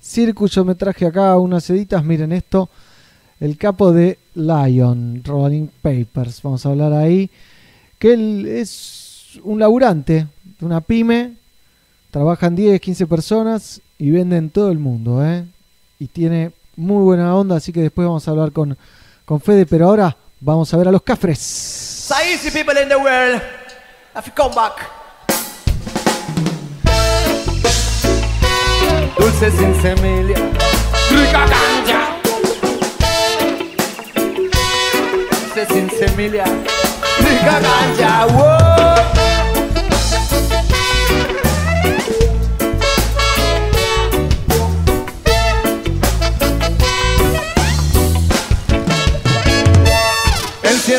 Circus. Yo me traje acá unas editas, miren esto. El capo de Lion Rolling Papers. Vamos a hablar ahí. Que él es un laburante de una pyme. Trabajan 10, 15 personas y venden todo el mundo, ¿eh? Y tiene muy buena onda, así que después vamos a hablar con, con Fede, pero ahora vamos a ver a los cafres. So easy people in the world, have come back. Dulce sin semilla, rica ganja. Dulce sin semilla, rica ganja. Whoa.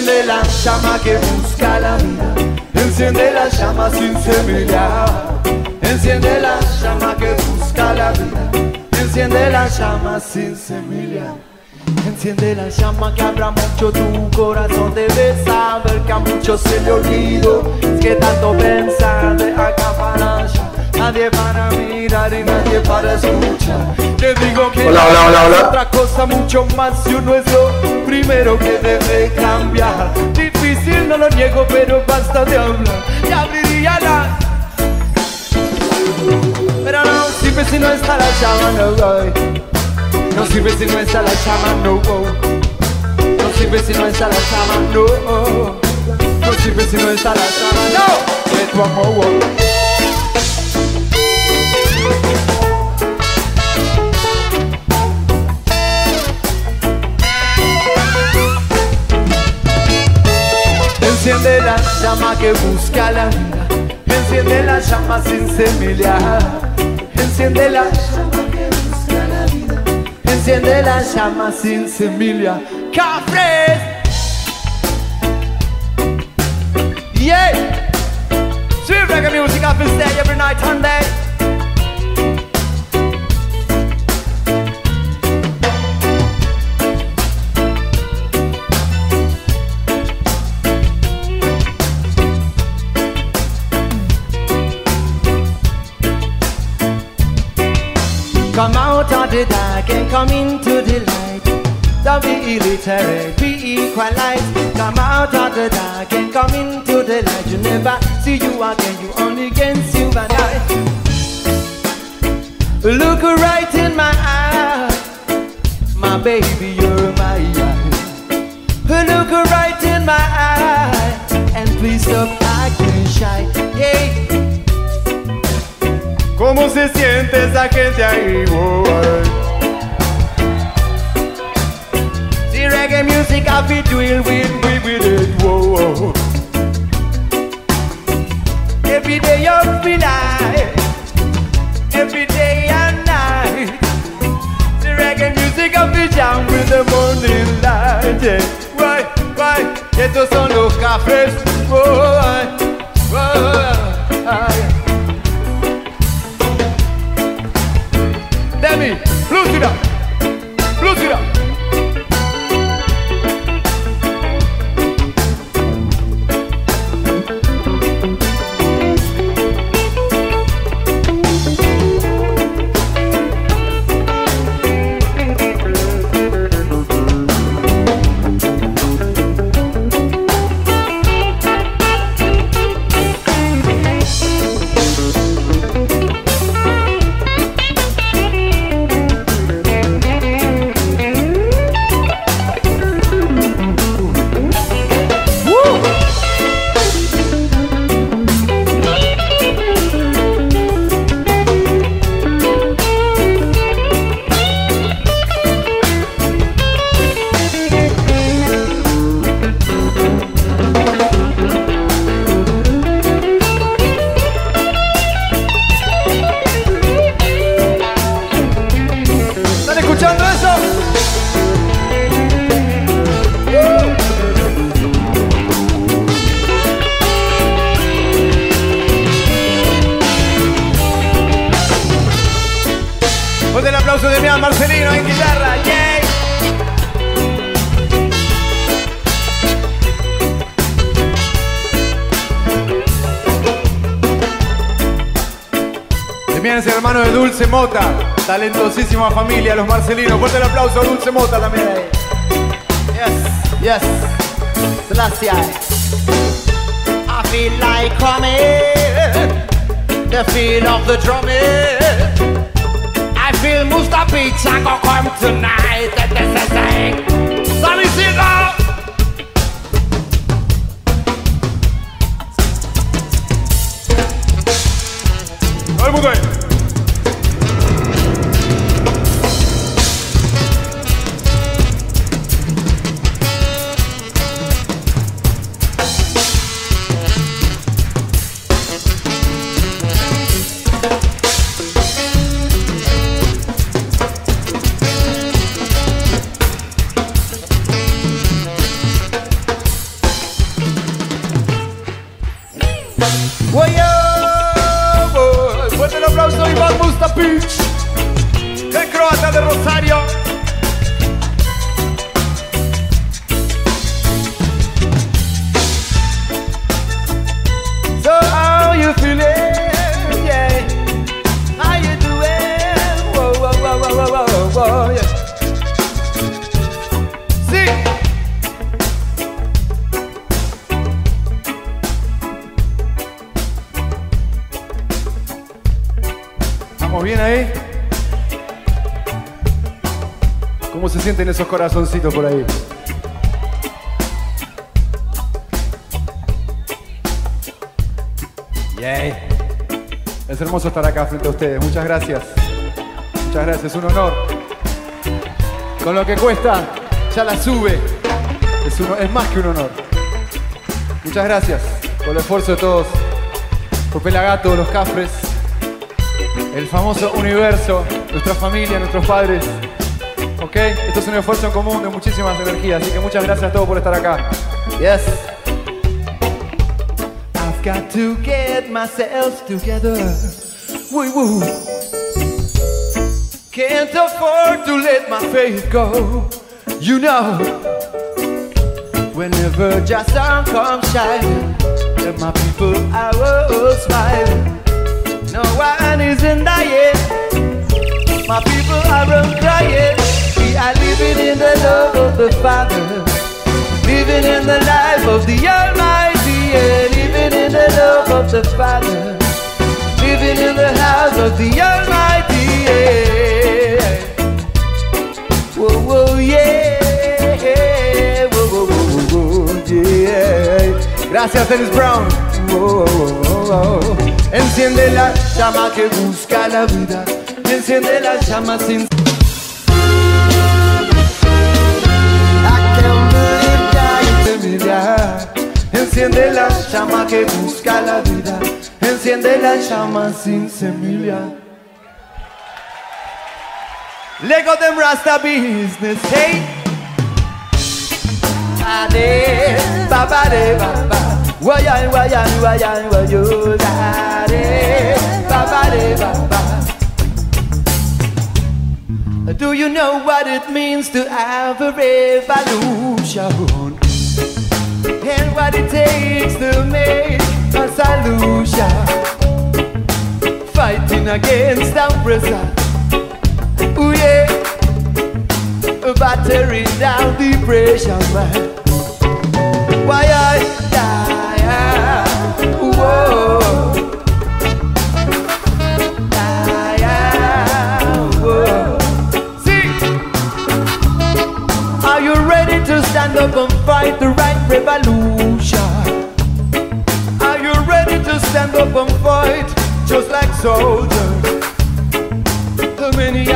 Enciende la llama que busca la vida. Enciende la llama sin semilla. Enciende la llama que busca la vida. Enciende la llama sin semilla. Enciende la llama que abra mucho tu corazón. Debes saber que a muchos se le olvidó. Es que tanto pensar de acá para allá. Nadie para mirar y nadie para escuchar. Te digo que Hola, hola, hola, hola. otra cosa mucho más si uno es lo primero que debe cambiar. Difícil, no lo niego, pero basta de hablar. Y abriría la. Pero no sirve si no está la llama, no way. No sirve si no está la llama, no. No sirve si no está la llama, no. No sirve si no está la llama, no. Get one more Enciende la llama que busca la vida. Enciende la llama sin semilla. Enciende la llama que busca la vida. Enciende la llama sin semilla. Cafres. Yeah. Sweet reggae music up and stay every night and day. The dark and come into the light. Don't be illiterate, be equalized. Come out of the dark and come into the light. You never see you again, you only you and I. Look right in my eye, my baby, you're my eye. Look right in my eye, and please stop acting shy. Yeah. ¿Cómo se siente esa gente ahí, boy? reggae music I be doing with, with, with it. Whoa. Every day of my life, every day and night. The reggae music I be jam with the morning light. Yeah. Why, why? Estos son los cafés. Whoa, whoa, me. Lose it up. Lose it up. Dulce Mota, talentosísima familia, los Marcelinos. Fuerte el aplauso a Dulce Mota también. Yes, yes. Gracias. I feel like coming, the feel of the drumming. I feel Musta Pizza go come tonight. That is the thing. Solicito. Todo el mundo ahí. ¿Cómo se sienten esos corazoncitos por ahí? Yay. Es hermoso estar acá frente a ustedes. Muchas gracias. Muchas gracias. Es un honor. Con lo que cuesta, ya la sube. Es más que un honor. Muchas gracias por el esfuerzo de todos. Por Pelagato, los Cafres, el famoso universo, nuestra familia, nuestros padres. ¿Ok? Esto es un esfuerzo en común de muchísimas energías, así que muchas gracias a todos por estar acá. Yes. I've got to get myself together. Woo woo. Can't afford to let my faith go. You know, whenever just sun comes shining, and my people are all smiling. No one is in dying. My people are crying. Are living in the love of the Father, living in the life of the Almighty, yeah. living in the love of the Father, living in the house of the Almighty. Yeah. Whoa, whoa, yeah. Whoa, whoa, whoa, whoa, yeah. Gracias, Dennis Brown. Whoa, whoa, whoa. Enciende la llama que busca la vida. Enciende la llama sin. Enciende la llama que busca la vida. Enciende la llama sin semilla. Lego them Rasta business, hey. Ade, baba de baba. Wayan, wayan, wayan, wayo. De. Do you know what it means to have a revolution? And what it takes to make a solution? Fighting against oppressor. Ooh yeah, battering down depression, man. Why I die? Ah, die, ah, whoa. See, are you ready to stand up and fight the right revolution? Are you ready to stand up and fight just like soldiers? The many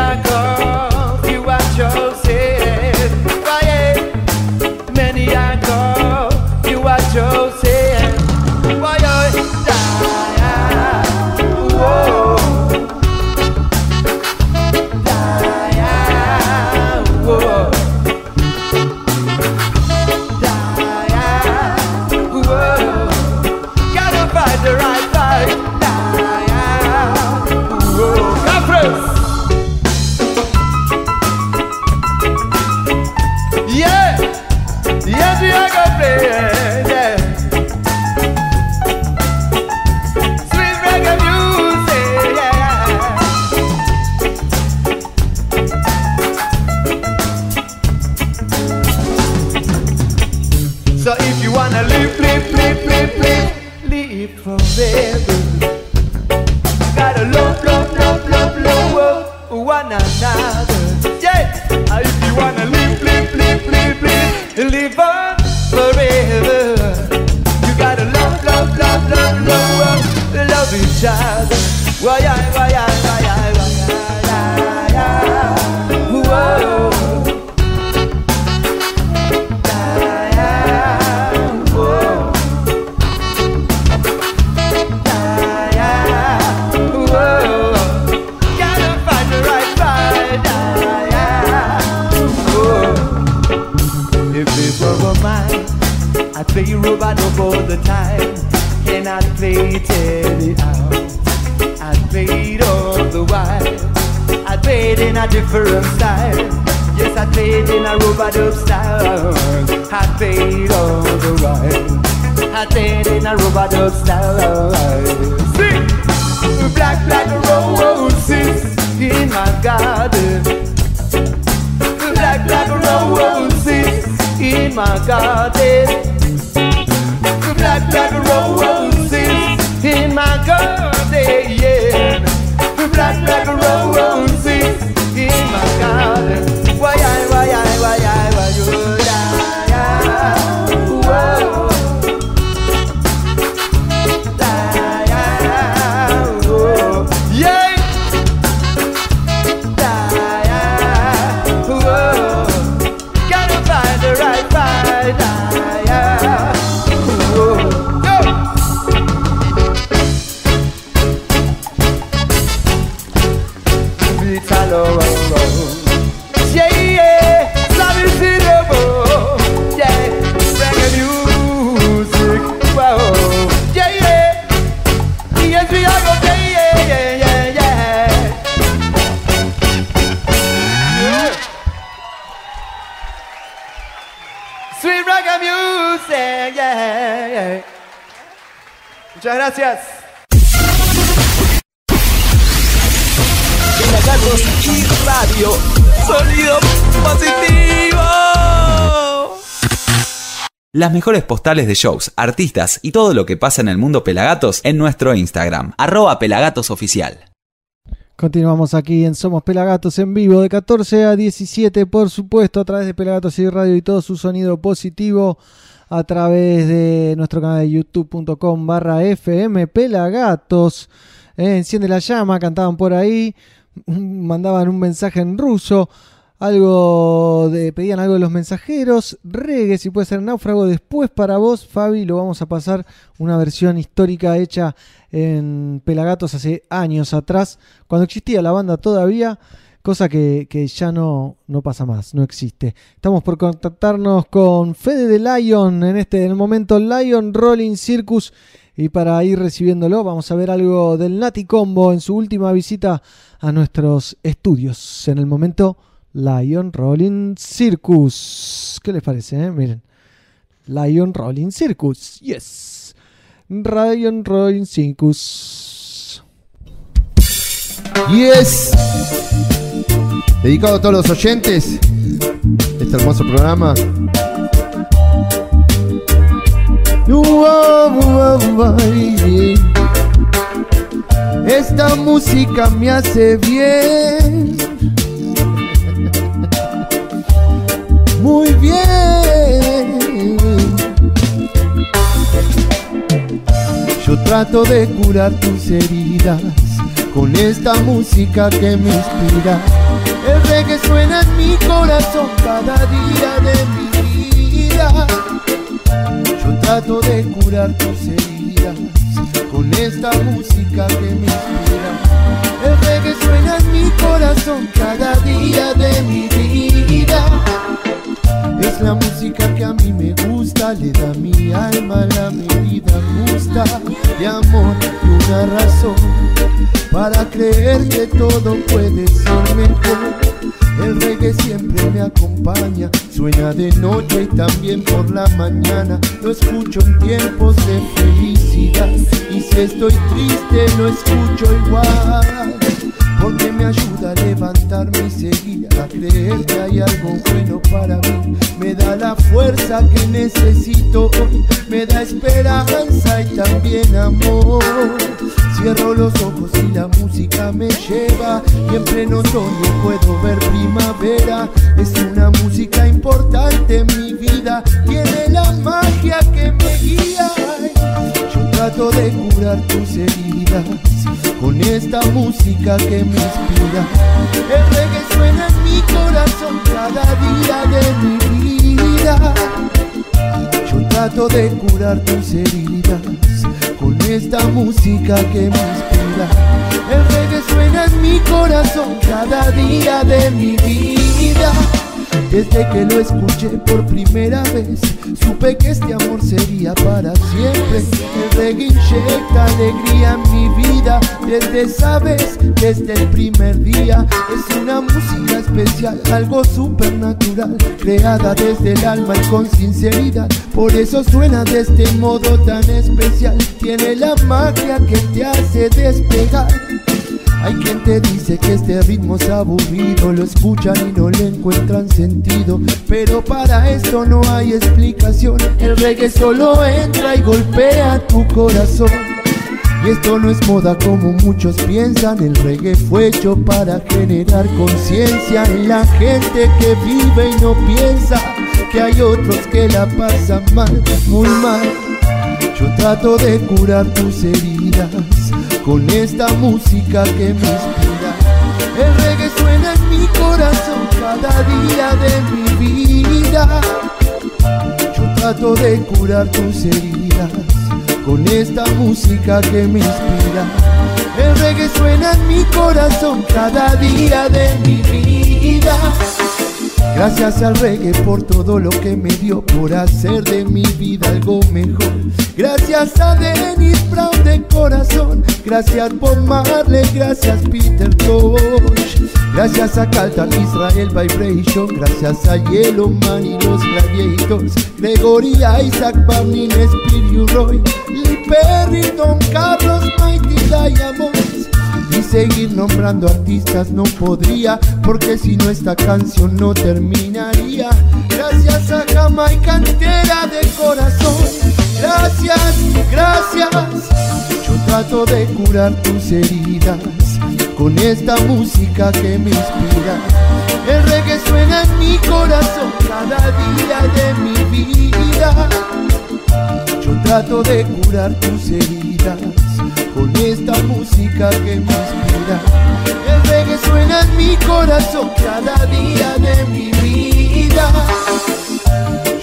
Las mejores postales de shows, artistas y todo lo que pasa en el mundo Pelagatos en nuestro Instagram, arroba pelagatosoficial. Continuamos aquí en Somos Pelagatos en vivo de 14 a 17, por supuesto, a través de Pelagatos y Radio y todo su sonido positivo a través de nuestro canal de youtube.com barra FM Pelagatos. Eh, enciende la llama, cantaban por ahí, mandaban un mensaje en ruso. Algo de, pedían algo de los mensajeros, reggae, si puede ser náufrago. Después para vos, Fabi, lo vamos a pasar una versión histórica hecha en Pelagatos hace años atrás, cuando existía la banda todavía, cosa que, que ya no, no pasa más, no existe. Estamos por contactarnos con Fede de Lion en este en el momento Lion Rolling Circus. Y para ir recibiéndolo, vamos a ver algo del Nati Combo en su última visita a nuestros estudios. En el momento Lion Rolling Circus. ¿Qué les parece? eh? Miren. Lion Rolling Circus. Yes. Lion Rolling Circus. Yes. Dedicado a todos los oyentes este hermoso programa. Esta música me hace bien. Muy bien. Yo trato de curar tus heridas con esta música que me inspira. El reggae suena en mi corazón cada día de mi vida. Yo trato de curar tus heridas con esta música que me inspira. El reggae suena en mi corazón cada día de mi vida. Es la música que a mí me gusta, le da mi alma la medida justa de amor y una razón para creer que todo puede ser mejor. El reggae siempre me acompaña, suena de noche y también por la mañana. Lo escucho en tiempos de felicidad y si estoy triste lo escucho igual. Porque me ayuda a levantarme y seguir a creer que hay algo bueno para mí. Me da la fuerza que necesito hoy, me da esperanza y también amor. Cierro los ojos y la música me lleva y en pleno otoño puedo ver primavera. Es una música importante en mi vida, tiene la magia que me guía. Trato de curar tus heridas con esta música que me inspira. El reggae suena en mi corazón cada día de mi vida. Yo trato de curar tus heridas con esta música que me inspira. El reggae suena en mi corazón cada día de mi vida. Desde que lo escuché por primera vez, supe que este amor sería para siempre. El reggae inyecta alegría en mi vida. Desde esa vez, desde el primer día, es una música especial, algo supernatural, creada desde el alma y con sinceridad. Por eso suena de este modo tan especial. Tiene la magia que te hace despegar. Hay quien te dice que este ritmo es aburrido, lo escuchan y no le encuentran sentido. Pero para esto no hay explicación, el reggae solo entra y golpea tu corazón. Y esto no es moda como muchos piensan, el reggae fue hecho para generar conciencia en la gente que vive y no piensa que hay otros que la pasan mal, muy mal. Yo trato de curar tus heridas con esta música que me inspira. El reggae suena en mi corazón cada día de mi vida. Yo trato de curar tus heridas con esta música que me inspira. El reggae suena en mi corazón cada día de mi vida. Gracias al reggae por todo lo que me dio, por hacer de mi vida algo mejor. Gracias a Dennis Brown de corazón, gracias Bob Marley, gracias Peter Tosh. Gracias a Caltan Israel Vibration, gracias a Yellowman y los Gladiators. Gregory Isaac, Barney, Spirit Roy, Lee Perry, Don Carlos, Mighty Diamonds. Y seguir nombrando artistas no podría, porque si no esta canción no terminaría. Gracias a Jamaica entera de corazón. Gracias, gracias trato de curar tus heridas con esta música que me inspira. El reggae suena en mi corazón cada día de mi vida. Yo trato de curar tus heridas con esta música que me inspira. El reggae suena en mi corazón cada día de mi vida.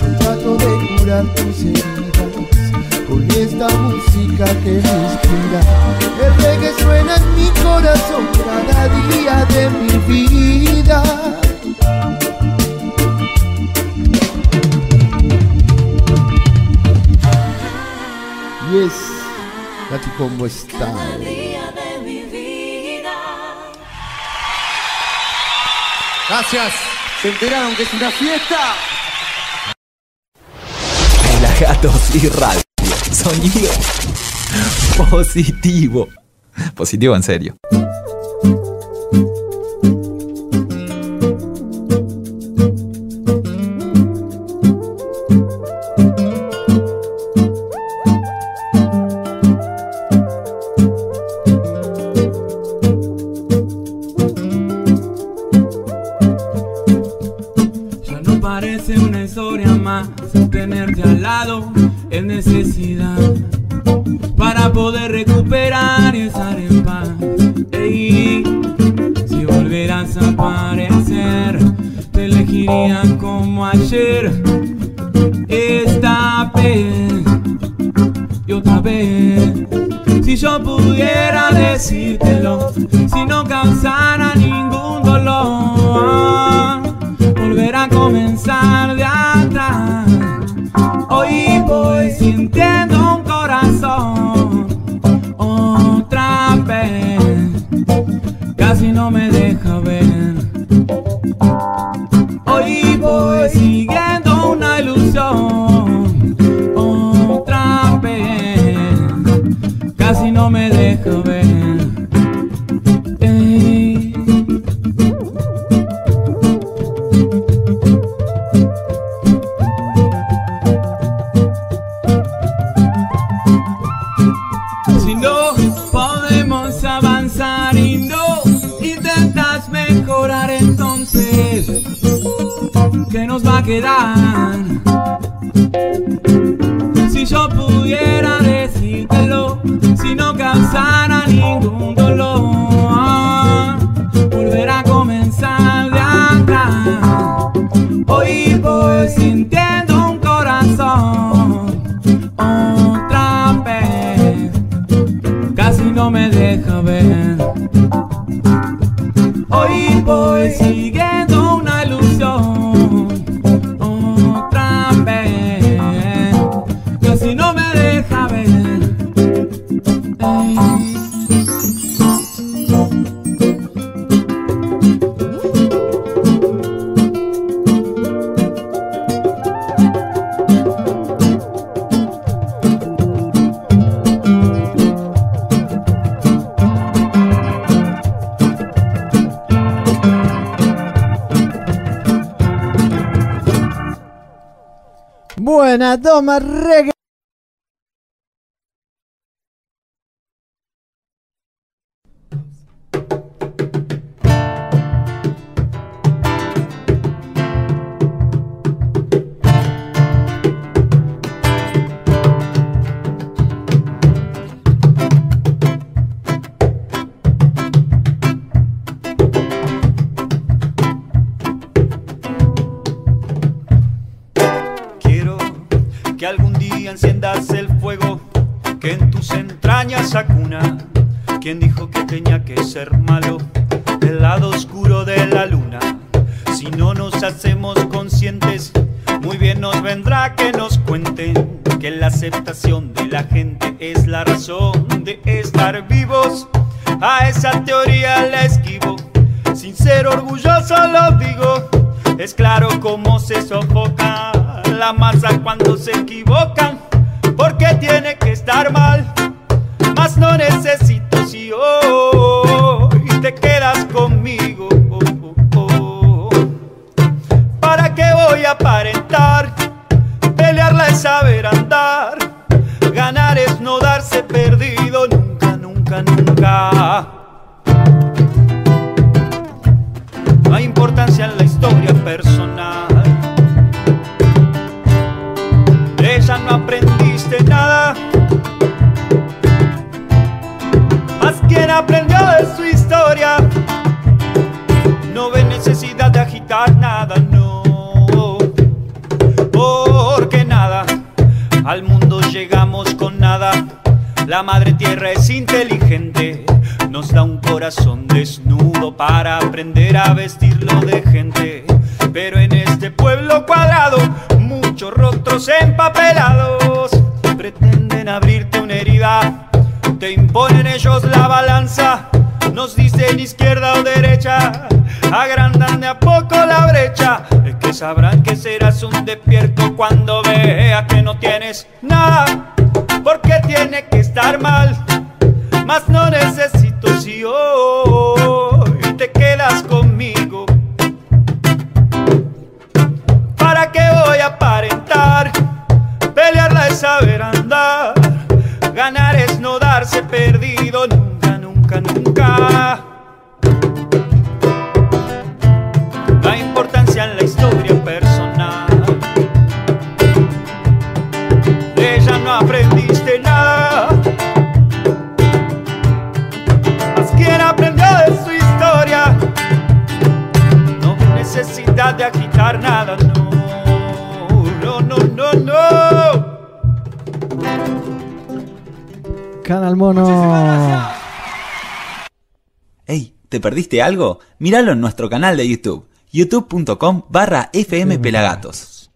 Yo trato de curar tus heridas con esta música que me inspira. El reggae suena en mi corazón cada día de mi vida. Yes, Nati, ¿cómo está? Gracias. ¿Se enteraron que es una fiesta? Gatos y Radio. positivo. Positivo en serio. No parece una historia más tenerte al lado es necesidad día como ayer. Esta vez y otra vez. Si yo pudiera decírtelo si no causara importancia la historia personal. De ella no aprendiste nada, más quien aprendió de su historia. No ve necesidad de agitar nada, no, porque nada, al mundo llegamos con nada. La madre tierra es inteligente, nos da un corazón desnudo para aprender a vestirlo de gente. Pero en este pueblo cuadrado, muchos rostros empapelados pretenden abrirte una herida. Te imponen ellos la balanza, nos dicen izquierda o derecha, agrandan de a poco la brecha. Es que sabrán que serás un despierto cuando veas que no tienes nada, porque tiene que estar mal. Mas no necesito si hoy andar. Ganar es no darse perdido nunca, nunca, nunca. La importancia en la historia personal. De ella no aprendiste nada. Más quien aprendió de su historia. No hay necesidad de agitar nada. No, Canal Mono. Ey, ¿te perdiste algo? Míralo en nuestro canal de YouTube, youtube.com barra FM Pelagatos.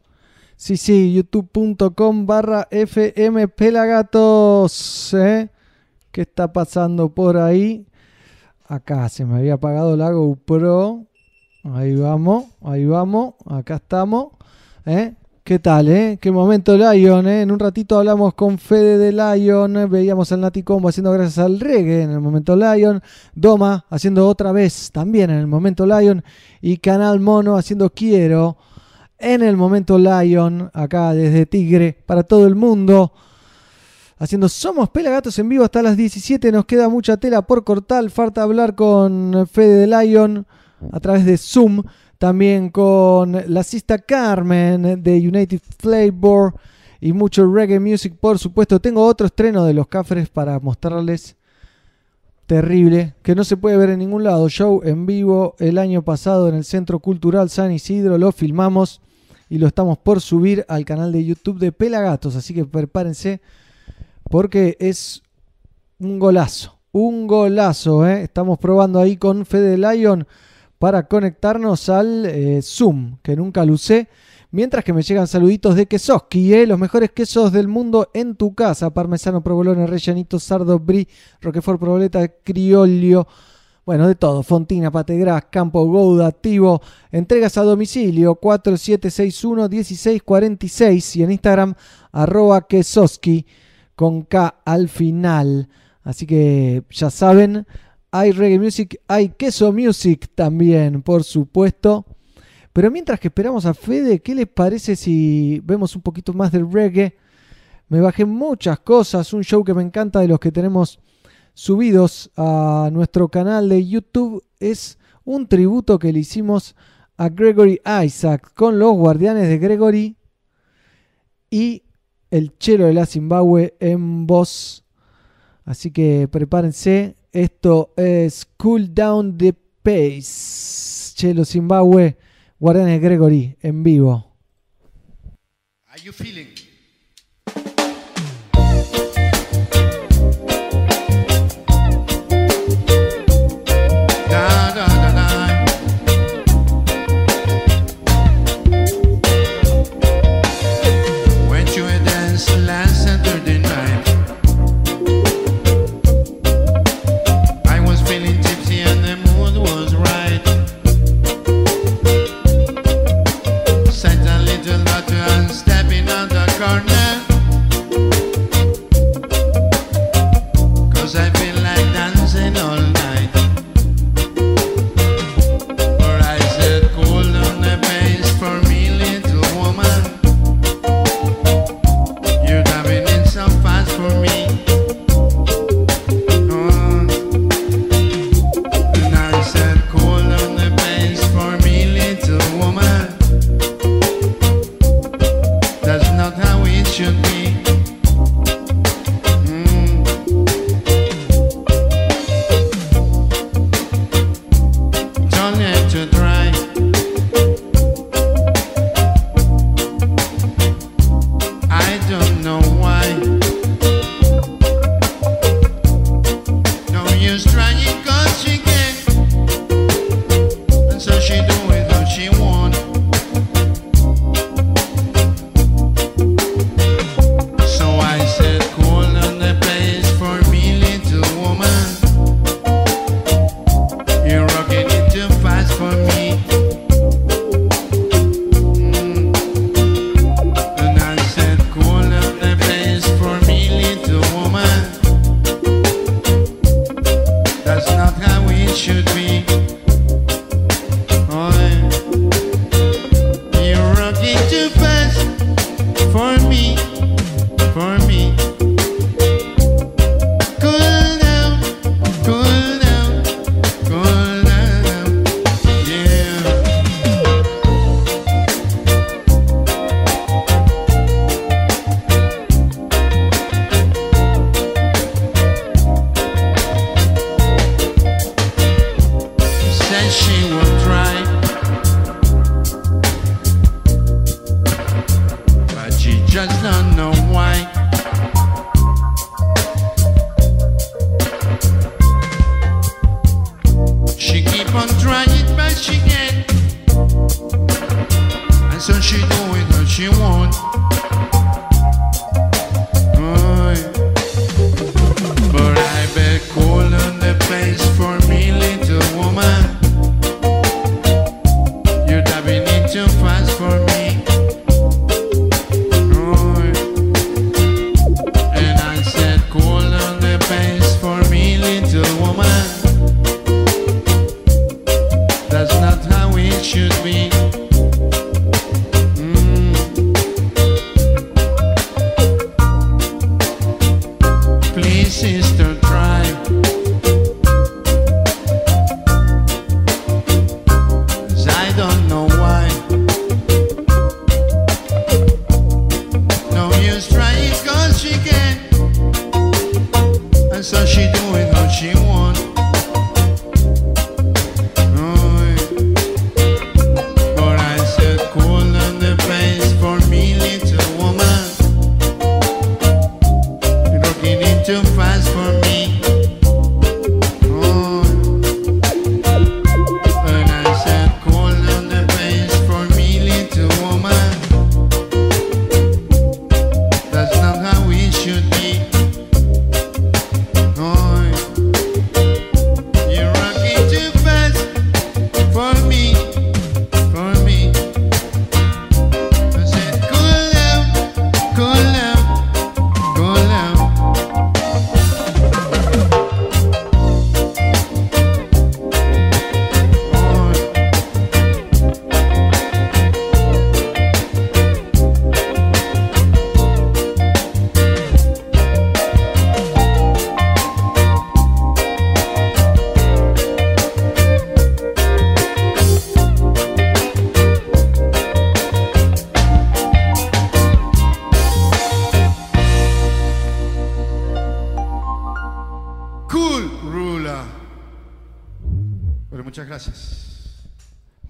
Sí, sí, youtube.com barra FM Pelagatos. ¿eh? ¿Qué está pasando por ahí? Acá se me había apagado la GoPro. Ahí vamos, ahí vamos, acá estamos. ¿eh? ¿Qué tal, eh? Qué momento Lion, eh. En un ratito hablamos con Fede de Lion, veíamos al Nati Combo haciendo gracias al reggae en el momento Lion, Doma haciendo otra vez también en el momento Lion y Canal Mono haciendo Quiero en el momento Lion, acá desde Tigre para todo el mundo. Haciendo Somos Pelagatos en vivo hasta las 17. Nos queda mucha tela por cortar. Falta hablar con Fede de Lion a través de Zoom. También con la cista Carmen de United Flavor y mucho reggae music, por supuesto. Tengo otro estreno de Los Cafres para mostrarles. Terrible, que no se puede ver en ningún lado. Show en vivo el año pasado en el Centro Cultural San Isidro. Lo filmamos y lo estamos por subir al canal de YouTube de Pelagatos. Así que prepárense porque es un golazo. Un golazo, ¿eh? Estamos probando ahí con Fede Lion para conectarnos al eh, Zoom, que nunca lo usé. Mientras que me llegan saluditos de Quesoski, ¿eh? los mejores quesos del mundo en tu casa. Parmesano, provolone, rellenito, sardo, brie, roquefort, provoleta, criollo. Bueno, de todo. Fontina, Pategras, Campo Gouda, activo. Entregas a domicilio 4761-1646 y en Instagram arroba Quesoski con K al final. Así que ya saben, hay reggae music, hay queso music también, por supuesto. Pero mientras que esperamos a Fede, ¿qué les parece si vemos un poquito más del reggae? Me bajé muchas cosas, un show que me encanta de los que tenemos subidos a nuestro canal de YouTube es un tributo que le hicimos a Gregory Isaac con los guardianes de Gregory y el chelo de la Zimbabue en voz. Así que prepárense, esto es Cool Down the Pace. Chelo Zimbabue, Guardianes Gregory en vivo. Are you feeling?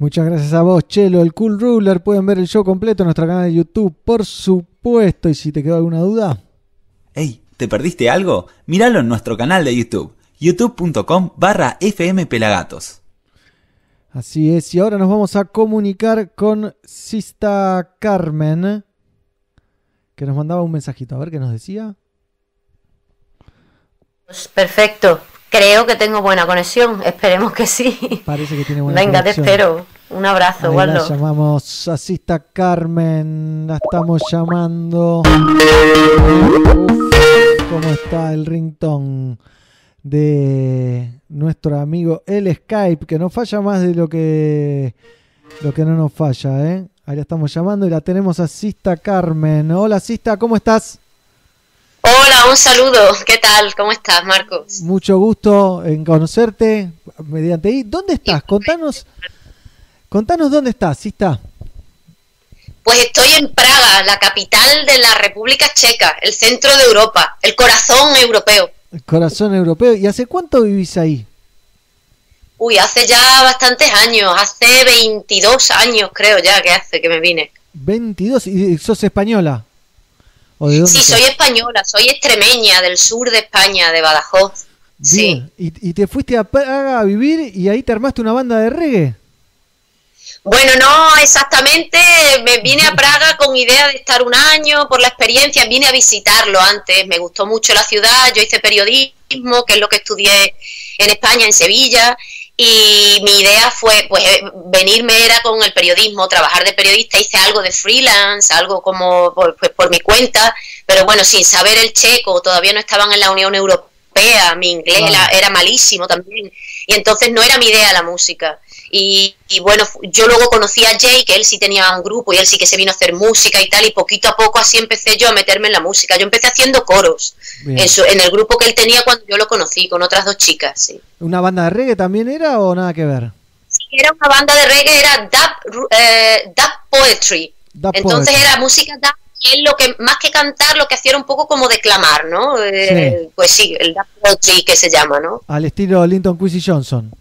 Muchas gracias a vos, Chelo, el Cool Ruler. Pueden ver el show completo en nuestro canal de YouTube, por supuesto. Y si te quedó alguna duda, Ey, ¿te perdiste algo? Míralo en nuestro canal de YouTube, youtube.com barra fmpelagatos. así es. Y ahora nos vamos a comunicar con Sista Carmen, que nos mandaba un mensajito. A ver qué nos decía. Perfecto. Creo que tengo buena conexión. Esperemos que sí. Parece que tiene buena Venga, te espero. Un abrazo, Ahí la Waldo. llamamos a Sista Carmen, la estamos llamando. Uf, ¿Cómo está el ringtone de nuestro amigo el Skype? Que no falla más de lo que lo que no nos falla, ¿eh? Ahí la estamos llamando y la tenemos a Sista Carmen. Hola Sista, ¿cómo estás? Hola, un saludo. ¿Qué tal? ¿Cómo estás, Marcos? Mucho gusto en conocerte mediante ahí. ¿Dónde estás? Contanos, contanos dónde estás, Sista. Pues estoy en Praga, la capital de la República Checa, el centro de Europa, el corazón europeo. El corazón europeo. ¿Y hace cuánto vivís ahí? Uy, hace ya bastantes años, hace 22 años creo ya que hace que me vine. 22. ¿Y sos española? ¿O de dónde Sí, soy española, soy extremeña, del sur de España, de Badajoz. Bien. ¿Y, y te fuiste a Praga a vivir y ahí te armaste una banda de reggae? Bueno, no exactamente, me vine a Praga con idea de estar un año por la experiencia, vine a visitarlo antes, me gustó mucho la ciudad, yo hice periodismo, que es lo que estudié en España, en Sevilla, y mi idea fue, pues, eh, venirme era con el periodismo, trabajar de periodista, hice algo de freelance, algo como por, pues, por mi cuenta, pero bueno, sin saber el checo, todavía no estaban en la Unión Europea, mi inglés era, era malísimo también, y entonces no era mi idea la música. Y, y bueno, yo luego conocí a Jay, que él sí tenía un grupo y él sí que se vino a hacer música y tal, y poquito a poco así empecé yo a meterme en la música. Yo empecé haciendo coros en, su- en el grupo que él tenía cuando yo lo conocí, con otras dos chicas, sí. ¿Una banda de reggae también era o nada que ver? Era una banda de reggae, era dub, eh, dub poetry. Dub Entonces poetry. era música dub, y él lo que, más que cantar, lo que hacía era un poco como declamar, ¿no? Eh, Pues sí, el dub poetry que se llama, ¿no? Al estilo Linton Quincy Johnson.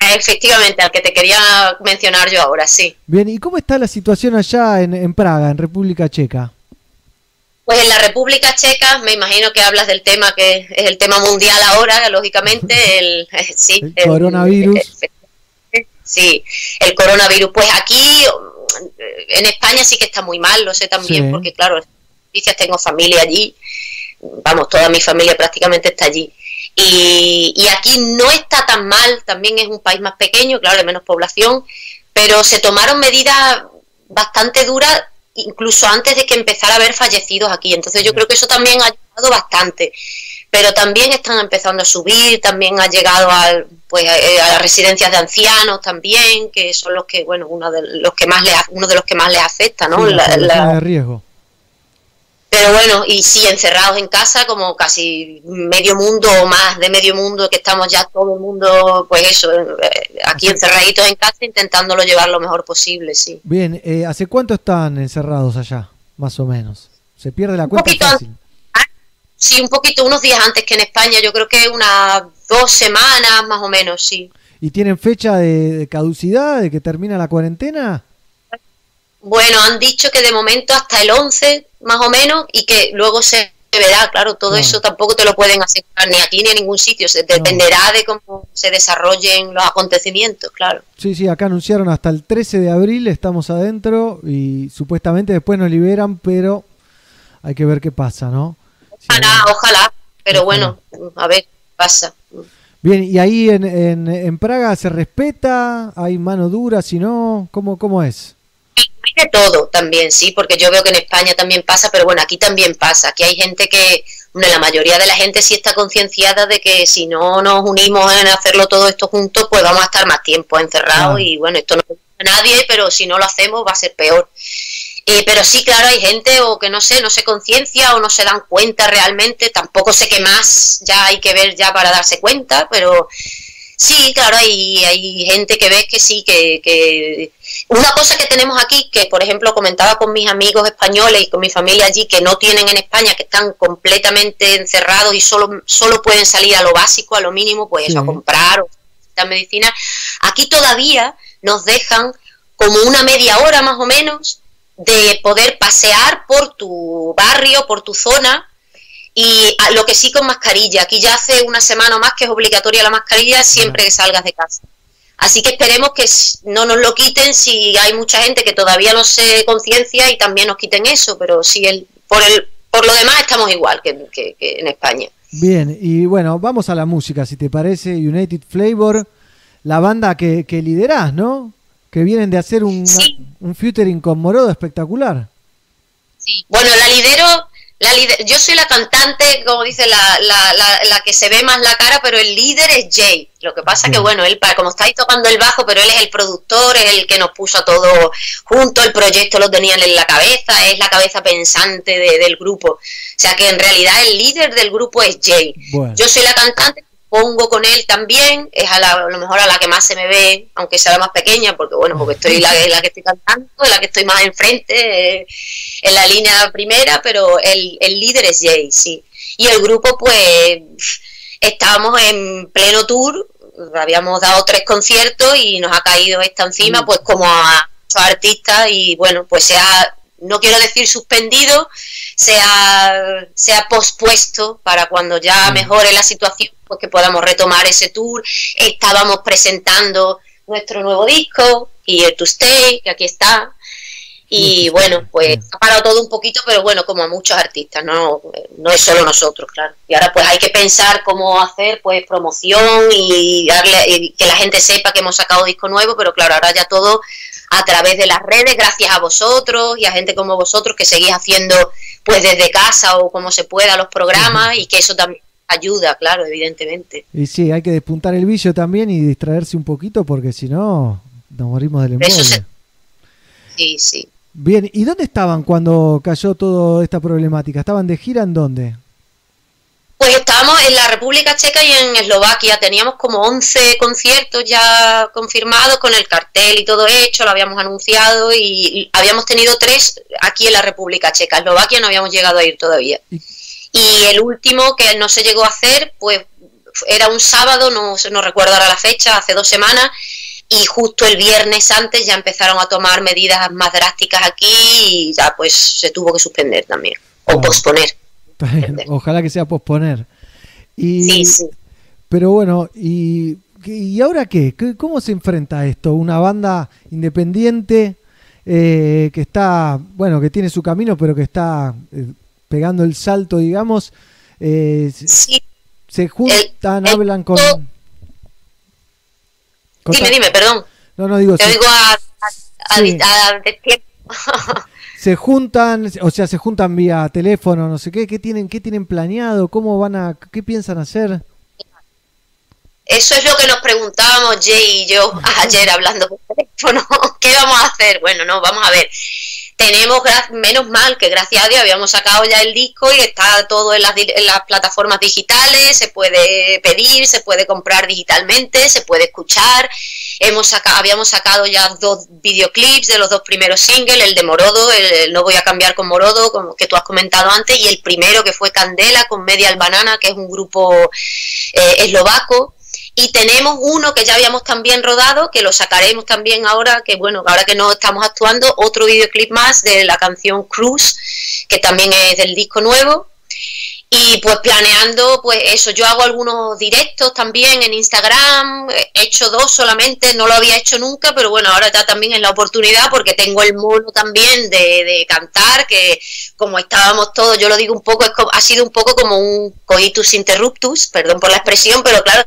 Efectivamente, al que te quería mencionar yo ahora, sí. Bien, ¿y cómo está la situación allá en, en Praga, en República Checa? Pues en la República Checa, me imagino que hablas del tema que es el tema mundial ahora, lógicamente, el, sí, El coronavirus. Sí, el coronavirus. Pues aquí, en España sí que está muy mal, lo sé también, Sí. porque claro, tengo familia allí, vamos, toda mi familia prácticamente está allí. Y, y aquí no está tan mal, también es un país más pequeño, claro, de menos población, pero se tomaron medidas bastante duras incluso antes de que empezara a haber fallecidos aquí. Entonces yo creo que eso también ha ayudado bastante. Pero también están empezando a subir, también ha llegado al, pues, eh, a las residencias de ancianos también, que son los que, bueno, uno de los que más les, uno de los que más les afecta, ¿no? Sí, la La- la- población de riesgo. Pero bueno, y sí, encerrados en casa, como casi medio mundo o más de medio mundo, que estamos ya todo el mundo, pues eso, eh, aquí encerraditos en casa, intentándolo llevar lo mejor posible, sí. Bien, eh, ¿hace cuánto están encerrados allá? Más o menos. Se pierde la cuenta poquito fácil. Sí, un poquito, unos días antes que en España, yo creo que unas dos semanas más o menos, sí. ¿Y tienen fecha de, de caducidad, de que termina la cuarentena? Bueno, han dicho que de momento hasta el 11, más o menos, y que luego se verá, claro, todo eso tampoco te lo pueden asegurar ni aquí ni en ningún sitio, se dependerá de cómo se desarrollen los acontecimientos, claro. Sí, sí, acá anunciaron hasta el 13 de abril, estamos adentro y supuestamente después nos liberan, pero hay que ver qué pasa, ¿no? Ojalá, ojalá, pero bueno, a ver qué pasa. Bien, ¿y ahí en, en, en Praga se respeta? ¿Hay mano dura? Si no, ¿cómo, cómo es? De todo también, sí, porque yo veo que en España también pasa, pero bueno, aquí también pasa. Aquí hay gente que, bueno, la mayoría de la gente sí está concienciada de que si no nos unimos en hacerlo todo esto juntos, pues vamos a estar más tiempo encerrados y bueno, esto no a nadie, pero si no lo hacemos va a ser peor. Eh, pero sí, claro, hay gente o que no sé, no se conciencia o no se dan cuenta realmente, tampoco sé qué más ya hay que ver ya para darse cuenta, pero sí, claro, hay, hay gente que ves que sí, que, que... Una cosa que tenemos aquí, que por ejemplo comentaba con mis amigos españoles y con mi familia allí, que no tienen en España, que están completamente encerrados y solo, solo pueden salir a lo básico, a lo mínimo, pues eso, a Sí. comprar o necesitan medicina, aquí todavía nos dejan como una media hora más o menos de poder pasear por tu barrio, por tu zona, y a- lo que sí con mascarilla. Aquí ya hace una semana o más que es obligatoria la mascarilla siempre que salgas de casa. Así que esperemos que no nos lo quiten si hay mucha gente que todavía no se conciencia y también nos quiten eso, pero si el, por, el, por lo demás estamos igual que, que- que en España. Bien, y bueno, vamos a la música, si te parece, United Flavor, la banda que, que liderás, ¿no? Que vienen de hacer un, un featuring con Morodo espectacular. Bueno, la lidero, la lider- yo soy la cantante, como dice la, la, la, la que se ve más la cara, pero el líder es Jay. Lo que pasa que, bueno, él, para- como está ahí tocando el bajo, pero él es el productor, es el que nos puso a todo junto, el proyecto lo tenían en la cabeza, es la cabeza pensante de- del grupo. O sea que en realidad el líder del grupo es Jay. Bueno. Yo soy la cantante, pongo con él también, es a, la- a lo mejor a la que más se me ve, aunque sea la más pequeña, porque bueno, porque estoy la, la que estoy cantando, la que estoy más enfrente, eh, en la línea primera, pero el, el líder es Jay, sí. Y el grupo, pues, estábamos en pleno tour, habíamos dado tres conciertos y nos ha caído esta encima, pues como a muchos artistas y bueno, pues se ha, no quiero decir suspendido, se ha, se ha pospuesto para cuando ya mejore la situación, pues que podamos retomar ese tour. Estábamos presentando nuestro nuevo disco, Here to Stay, que aquí está. Y bueno, pues ha parado todo un poquito, pero bueno, como a muchos artistas, no, no es solo nosotros, claro. Y ahora pues hay que pensar cómo hacer pues promoción y darle y que la gente sepa que hemos sacado disco nuevo, pero claro, ahora ya todo a través de las redes, gracias a vosotros y a gente como vosotros que seguís haciendo pues desde casa o como se pueda los programas y que eso también ayuda, claro, evidentemente. Y sí, hay que despuntar el vicio también y distraerse un poquito porque si no, nos morimos del embole. se- Sí, sí. Bien, ¿y dónde estaban cuando cayó toda esta problemática? ¿Estaban de gira en dónde? Pues estábamos en la República Checa y en Eslovaquia. Teníamos como 11 conciertos ya confirmados con el cartel y todo hecho, lo habíamos anunciado y habíamos tenido tres aquí en la República Checa. Eslovaquia no habíamos llegado a ir todavía. Y el último que no se llegó a hacer, pues era un sábado, no, no recuerdo ahora la fecha, hace dos semanas, y justo el viernes antes ya empezaron a tomar medidas más drásticas aquí y ya pues se tuvo que suspender también. o posponer. Ojalá que sea posponer. Y, Sí, sí. Pero bueno, ¿y, ¿y ahora qué? ¿Qué- ¿Cómo se enfrenta a esto? Una banda independiente eh, que está, bueno, que tiene su camino, pero que está eh, pegando el salto, digamos. eh, se- Se juntan, hablan con... con Dime, dime, perdón. No, no digo, Te oigo a, a, Sí. a- a destiempo. se juntan, o sea, se juntan vía teléfono, no sé qué, ¿qué tienen, qué tienen planeado? ¿Cómo van a, qué piensan hacer? Eso es lo que nos preguntábamos Jay y yo ayer hablando por teléfono. ¿Qué vamos a hacer? Bueno, no, vamos a ver. Tenemos, menos mal que gracias a Dios habíamos sacado ya el disco y está todo en las, plataformas digitales, se puede pedir, se puede comprar digitalmente, se puede escuchar. Hemos saca- habíamos sacado ya dos videoclips de los dos primeros singles, el de Morodo, el, el No voy a cambiar con Morodo, como que tú has comentado antes, y el primero que fue Candela con Medial Banana, que es un grupo eh, eslovaco. Y tenemos uno que ya habíamos también rodado, que lo sacaremos también ahora, que bueno, ahora que no estamos actuando, otro videoclip más de la canción Cruz, que también es del disco nuevo. Y pues planeando, pues eso, yo hago algunos directos también en Instagram, he hecho dos solamente, no lo había hecho nunca, pero bueno, ahora ya también es la oportunidad porque tengo el mono también de, de cantar, que como estábamos todos, yo lo digo un poco, es ha sido un poco como un coitus interruptus, perdón por la expresión, pero claro,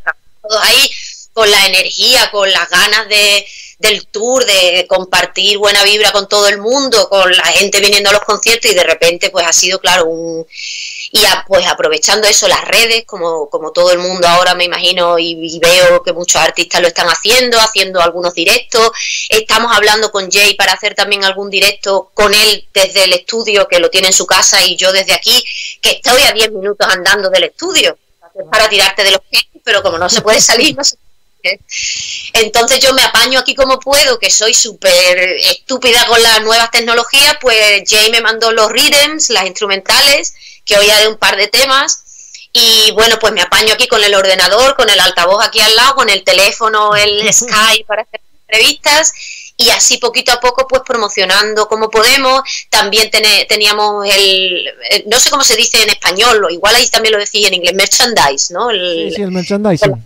todos ahí con la energía, con las ganas de, del tour, de compartir buena vibra con todo el mundo, con la gente viniendo a los conciertos y de repente pues ha sido claro un y a- pues aprovechando eso las redes como, como todo el mundo ahora me imagino y, y veo que muchos artistas lo están haciendo haciendo algunos directos. Estamos hablando con Jay para hacer también algún directo con él desde el estudio que lo tiene en su casa y yo desde aquí que estoy a 10 minutos andando del estudio para tirarte de los pies pero como no se puede salir no se puede. entonces yo me apaño aquí como puedo, que soy súper estúpida con las nuevas tecnologías, pues Jay me mandó los rhythms, las instrumentales, que hoy haré un par de temas. Y bueno, pues me apaño aquí con el ordenador, con el altavoz aquí al lado, con el teléfono, el Skype para hacer entrevistas y así poquito a poco pues promocionando como podemos. También tene- teníamos el, eh, no sé cómo se dice en español, o igual ahí también lo decía en inglés, merchandise, ¿no? El- Sí, sí, el merchandising.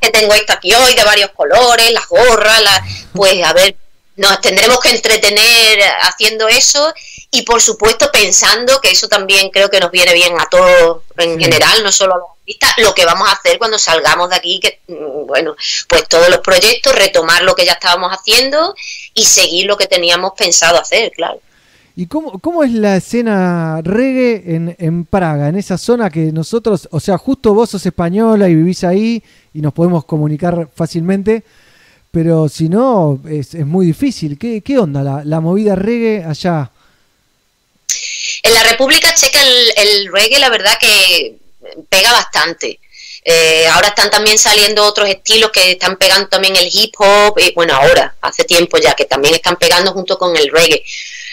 que tengo esto aquí hoy de varios colores, las gorras, las, pues a ver, nos tendremos que entretener haciendo eso y por supuesto pensando que eso también creo que nos viene bien a todos en Sí. general, no solo a los artistas, lo que vamos a hacer cuando salgamos de aquí, que mm, bueno, pues todos los proyectos, retomar lo que ya estábamos haciendo y seguir lo que teníamos pensado hacer, claro. ¿Y cómo, cómo es la escena reggae en, en Praga, en esa zona que nosotros, o sea, justo vos sos española y vivís ahí y nos podemos comunicar fácilmente, pero si no, es, es muy difícil. ¿Qué, qué onda la, la movida reggae allá? En la República Checa el, reggae, la verdad que pega bastante. Eh, ahora están también saliendo otros estilos que están pegando también el hip hop, y bueno, ahora, hace tiempo ya, que también están pegando junto con el reggae.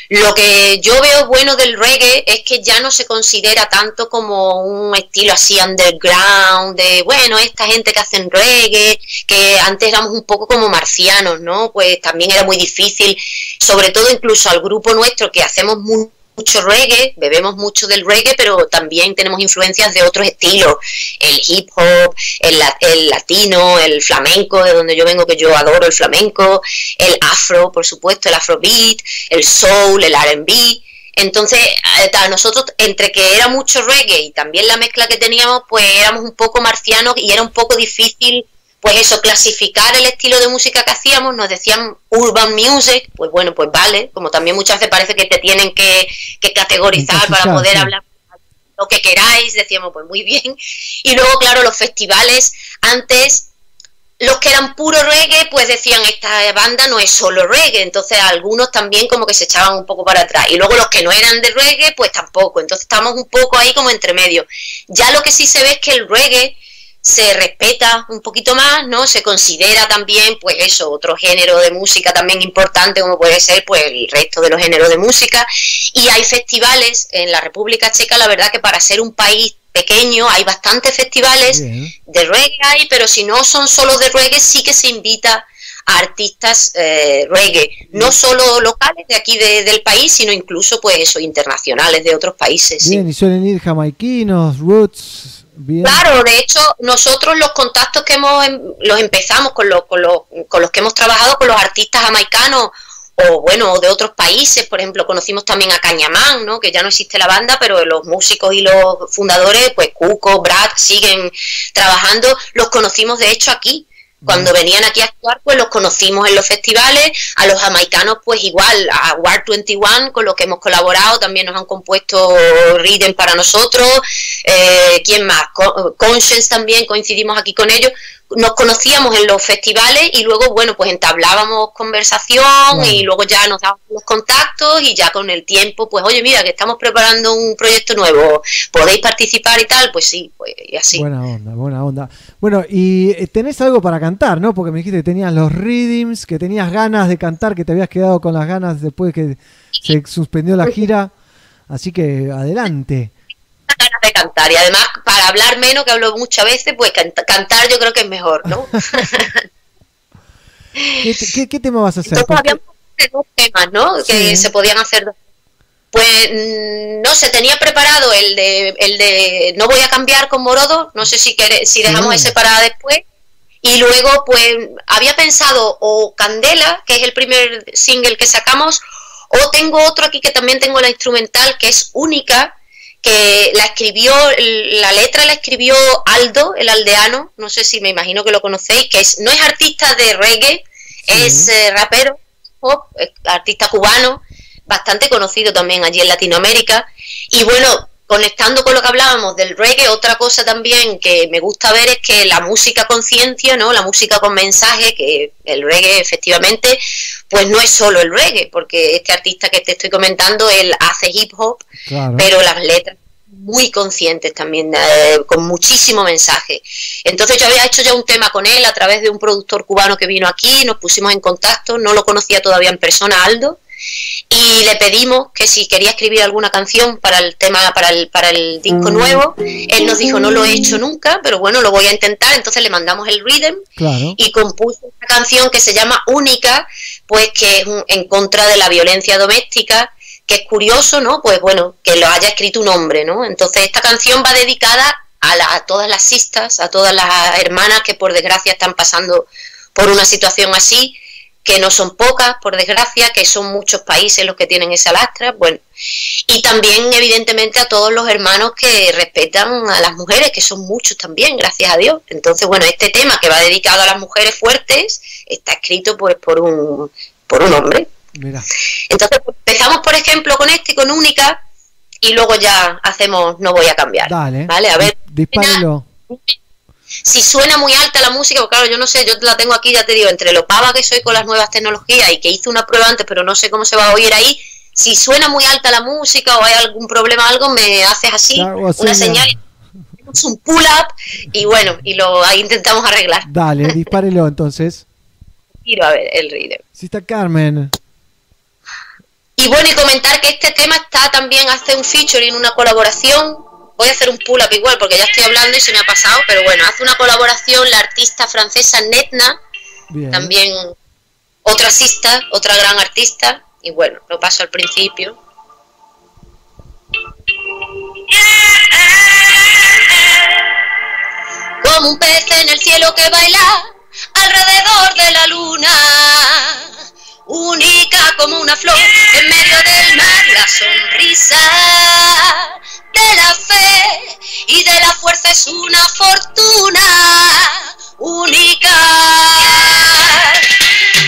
Lo que yo veo bueno del reggae es que ya no se considera tanto como un estilo así underground, de bueno, esta gente que hacen reggae, que antes éramos un poco como marcianos, ¿no? Pues también era muy difícil, sobre todo incluso al grupo nuestro que hacemos mu- mucho reggae, bebemos mucho del reggae, pero también tenemos influencias de otros estilos, el hip hop, el, el latino, el flamenco, de donde yo vengo, que yo adoro el flamenco, el afro, por supuesto, el afrobeat, el soul, el R&B. Entonces, eh, nosotros, entre que era mucho reggae y también la mezcla que teníamos, pues éramos un poco marcianos y era un poco difícil, pues eso, clasificar el estilo de música que hacíamos. Nos decían urban music, pues bueno, pues vale, como también muchas veces parece que te tienen que, que categorizar para poder sí. hablar lo que queráis, decíamos, pues muy bien. Y luego, claro, los festivales, antes los que eran puro reggae, pues decían, esta banda no es solo reggae, entonces algunos también como que se echaban un poco para atrás. Y luego los que no eran de reggae, pues tampoco. Entonces estamos un poco ahí como entre medio. Ya lo que sí se ve es que el reggae se respeta un poquito más, ¿no? Se considera también, pues eso, otro género de música también importante, como puede ser, pues el resto de los géneros de música. Y hay festivales en la República Checa, la verdad que para ser un país pequeño hay bastantes festivales de reggae, pero si no son solo de reggae, sí que se invita a artistas eh, reggae, no solo locales de aquí de- del país, sino incluso pues eso, internacionales de otros países. sí. Bien, y suelen ir jamaiquinos, roots, Claro, de hecho, nosotros los contactos que hemos em- los empezamos con los, con los, con los que hemos trabajado con los artistas jamaicanos o bueno, de otros países, por ejemplo, conocimos también a Cañamán, ¿no? que ya no existe la banda, pero los músicos y los fundadores, pues Cuco, Brad, siguen trabajando, los conocimos de hecho aquí. Cuando venían aquí a actuar, pues los conocimos en los festivales, a los jamaicanos pues igual, a War 21 con los que hemos colaborado, también nos han compuesto Rhythm para nosotros, eh, ¿quién más? Co- Conscience también, coincidimos aquí con ellos, nos conocíamos en los festivales y luego, bueno, pues entablábamos conversación y luego ya nos dábamos los contactos y ya con el tiempo, pues oye, mira, que estamos preparando un proyecto nuevo, ¿podéis participar y tal? Pues sí, pues y así. Buena onda, buena onda. Bueno, y eh, tenés algo para cantar, ¿no? Porque me dijiste que tenías los rhythms, que tenías ganas de cantar, que te habías quedado con las ganas después que se suspendió la gira. Así que adelante. De cantar y además para hablar menos que hablo muchas veces pues canta- cantar yo creo que es mejor ¿no? ¿Qué, te- qué- qué tema vas a hacer? entonces había dos temas ¿no? que se podían hacer pues mm, no sé tenía preparado el de el de no voy a cambiar con Morodo no sé si quere- si dejamos Sí. ese para después y luego pues había pensado o Candela que es el primer single que sacamos o tengo otro aquí que también tengo la instrumental que es única que la escribió, la letra la escribió Aldo, el aldeano, no sé si me imagino que lo conocéis, que es, no es artista de reggae, es eh, rapero, pop, es artista cubano, bastante conocido también allí en Latinoamérica. Y bueno, conectando con lo que hablábamos del reggae, otra cosa también que me gusta ver es que la música con ciencia, ¿no? La música con mensaje, que el reggae efectivamente, pues no es solo el reggae, porque este artista que te estoy comentando, él hace hip hop, Claro. pero las letras muy conscientes también, eh, con muchísimo mensaje. Entonces yo había hecho ya un tema con él a través de un productor cubano que vino aquí, nos pusimos en contacto, no lo conocía todavía en persona, Aldo, y le pedimos que si quería escribir alguna canción para el tema, para el, para el disco nuevo, él nos dijo no lo he hecho nunca, pero bueno, lo voy a intentar, entonces le mandamos el rhythm Claro. y compuso una canción que se llama Única, pues que es un- en contra de la violencia doméstica, que es curioso, ¿no? Pues bueno, que lo haya escrito un hombre, ¿no? Entonces esta canción va dedicada a, la- a todas las sistas, a todas las hermanas que por desgracia están pasando por una situación así, que no son pocas, por desgracia, que son muchos países los que tienen esa lastra, bueno, y también evidentemente a todos los hermanos que respetan a las mujeres, que son muchos también, gracias a Dios. Entonces, bueno, este tema que va dedicado a las mujeres fuertes está escrito pues por un, por un hombre. Mira. Entonces, pues, empezamos por ejemplo con este, con Única, y luego ya hacemos No voy a cambiar. Dale. Vale, a ver. Si suena muy alta la música, porque claro, yo no sé, yo la tengo aquí, ya te digo, entre lo pava que soy con las nuevas tecnologías y que hice una prueba antes, pero no sé cómo se va a oír ahí. Si suena muy alta la música o hay algún problema, algo, me haces así, Claro, una señal. un pull-up y bueno, y lo ahí intentamos arreglar. Dale, dispárelo entonces. Tiro a ver el rhythm. Si está Carmen. Y bueno, y comentar que este tema está también, hace un featuring, una colaboración. Voy a hacer un pull-up igual porque ya estoy hablando y se me ha pasado, pero bueno, hace una colaboración la artista francesa Netna, Bien. también otra artista, otra gran artista, y bueno, lo paso al principio. Como un pez en el cielo que baila alrededor de la luna, única como una flor en medio del mar, la sonrisa de la fe y de la fuerza es una fortuna única.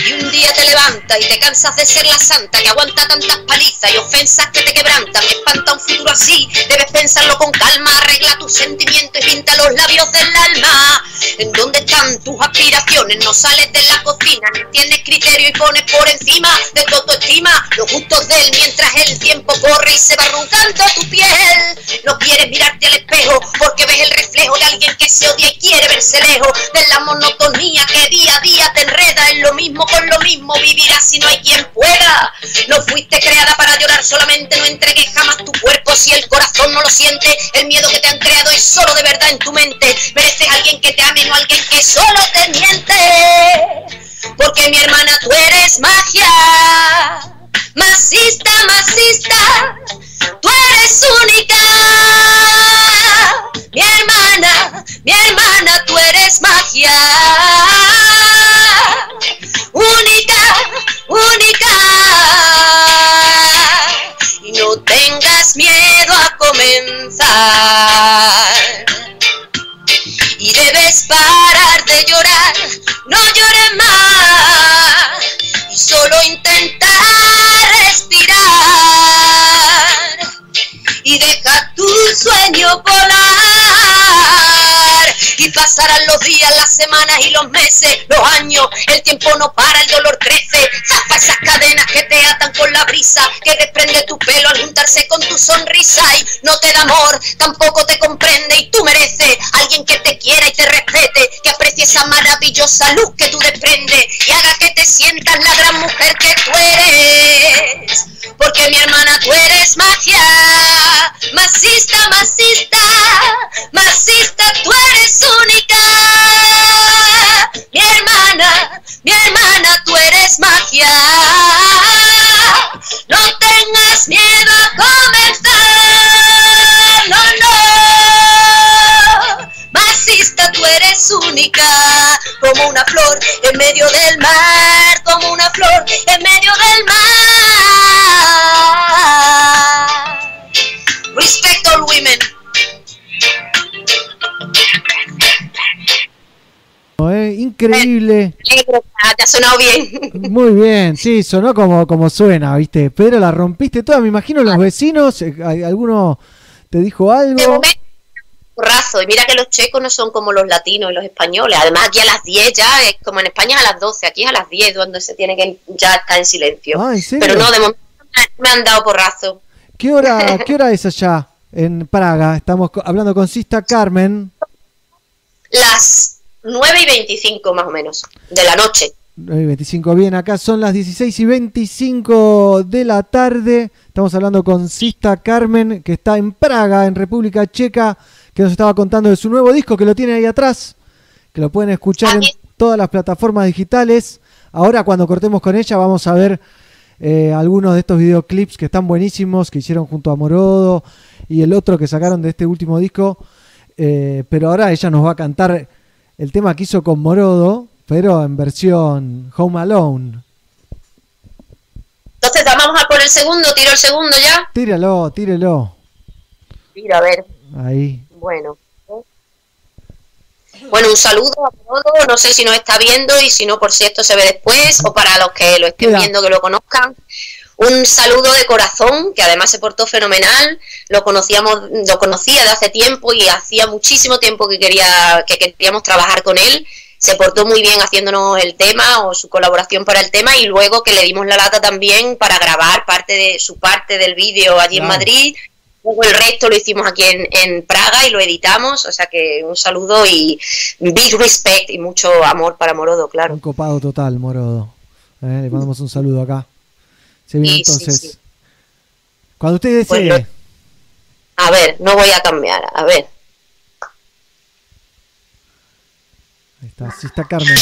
Y un día te levantas y te cansas de ser la santa que aguanta tantas palizas y ofensas que te quebrantan. Espanta un futuro así, debes pensarlo con calma. Arregla tus sentimientos y pinta los labios del alma. ¿En dónde están tus aspiraciones? No sales de la cocina, ni tienes criterio y pones por encima de tu autoestima los gustos de él mientras el tiempo corre y se va arrugando tu piel. No quieres mirarte al espejo porque ves el reflejo de alguien que se odia y quiere verse lejos de la monotonía que día a día te enreda en lo mismo con lo mismo vivirás si no hay quien pueda. No fuiste creada para llorar solamente, no entregues jamás tu cuerpo si el corazón no lo siente. El miedo que te han creado es solo de verdad en tu mente. Mereces a alguien que te ame, no alguien que solo te miente. porque mi hermana tú eres magia. Masista, masista, tú eres única. Mi hermana, mi hermana, tú eres magia. Única. Y no tengas miedo a comenzar. Y debes parar de llorar, no llores más. Y solo intentar respirar. Y deja tu sueño volar. Y pasarán los días, las semanas y los meses, los años. El tiempo no para, el dolor crece. Zafa esas cadenas que te atan con la brisa, que desprende tu pelo al juntarse con tu sonrisa. Y no te da amor, tampoco te comprende. Y tú mereces alguien que te quiera y te respete, que aprecie esa maravillosa luz que tú desprendes y haga que te sientas la gran mujer que tú eres. Porque mi hermana, tú eres magia. Masista, masista, masista, tú eres única. Mi hermana, mi hermana, tú eres magia. No tengas miedo a comenzar. No, no. Masista, tú eres única. Como una flor en medio del mar. Increíble. Ah, te ha sonado bien. Muy bien, sí, sonó como, como suena, ¿viste? Pero la rompiste toda, me imagino los vecinos, eh, ¿hay- ¿alguno te dijo De algo? porrazo. Y mira que los checos no son como los latinos y los españoles. Además, aquí a las 10 ya, es como en España es a las 12, aquí es a las 10 donde se tiene que ya estar en silencio. Ah, ¿en serio? Pero no, de momento me- han dado porrazo. ¿Qué hora, ¿Qué hora es allá en Praga? Estamos hablando con Sista Carmen. Las 9 y 25 más o menos de la noche. 9 y 25, bien, acá son las 16 y 25 de la tarde. Estamos hablando con Sista Carmen, que está en Praga, en República Checa, que nos estaba contando de su nuevo disco, que lo tiene ahí atrás, que lo pueden escuchar en todas las plataformas digitales. Ahora, cuando cortemos con ella, vamos a ver eh, algunos de estos videoclips que están buenísimos, que hicieron junto a Morodo y el otro que sacaron de este último disco. Eh, pero ahora ella nos va a cantar el tema que hizo con Morodo, pero en versión Home Alone. Entonces, vamos a por el segundo, tiro el segundo ya. Tíralo, tírelo. Mira, a ver, Ahí. bueno. Bueno, un saludo a todos, no sé si nos está viendo y si no, por si esto se ve después o para los que lo estén Queda. viendo que lo conozcan. Un saludo de corazón, que además se portó fenomenal, lo conocíamos, lo conocía de hace tiempo y hacía muchísimo tiempo que quería, que queríamos trabajar con él. Se portó muy bien haciéndonos el tema o su colaboración para el tema y luego que le dimos la lata también para grabar parte de su parte del vídeo allí en. Madrid Luego el resto lo hicimos aquí en, en Praga y lo editamos, o sea que un saludo y big respect y mucho amor para Morodo, claro. Un copado total, Morodo. Eh, le mandamos un saludo acá. Se viene Sí, sí, entonces. sí. Cuando usted desee. lo- A ver, no voy a cambiar, a ver. Ahí está, Sista Carmen.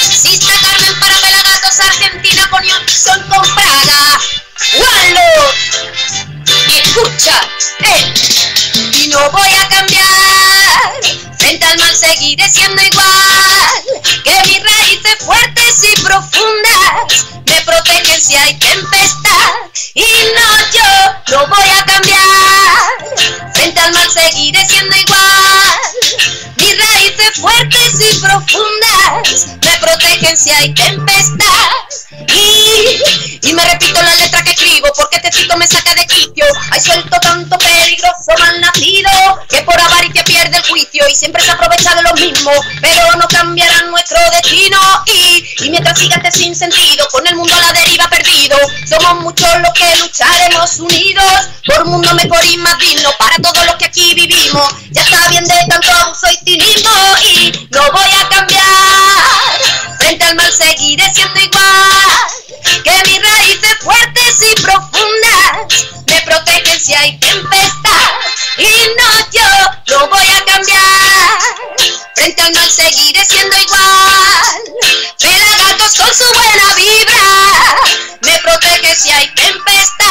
Sista Carmen para Pelagatos Argentina son con Praga. ¡Wallo! Y escucha, eh. Y no voy a cambiar. Frente al mal seguiré siendo igual. Que mis raíces fuertes y profundas me protegen si hay tempestad. Y no, yo no voy a cambiar. Frente al mal seguiré siendo igual. Mis raíces fuertes y profundas me protegen si hay tempestad. Y, y me repito la letra que escribo porque este cito me saca de quicio. Hay suelto tanto peligroso mal nacido que por avaricia pierde el juicio y siempre se aprovecha de lo mismo. Pero no cambiarán nuestro destino. Y, y mientras siga este sin sentido, con el mundo a la deriva perdido, somos muchos los que lucharemos unidos por un mundo mejor y más digno para todos los que aquí vivimos. Ya está bien de tanto abuso y y no voy a cambiar. Frente al mal seguiré siendo igual. Que mis raíces fuertes y profundas me protegen si hay tempestad. Y no, yo no voy a cambiar. Frente al mal seguiré siendo igual. Pelagatos con su buena vibra me protege si hay tempestad.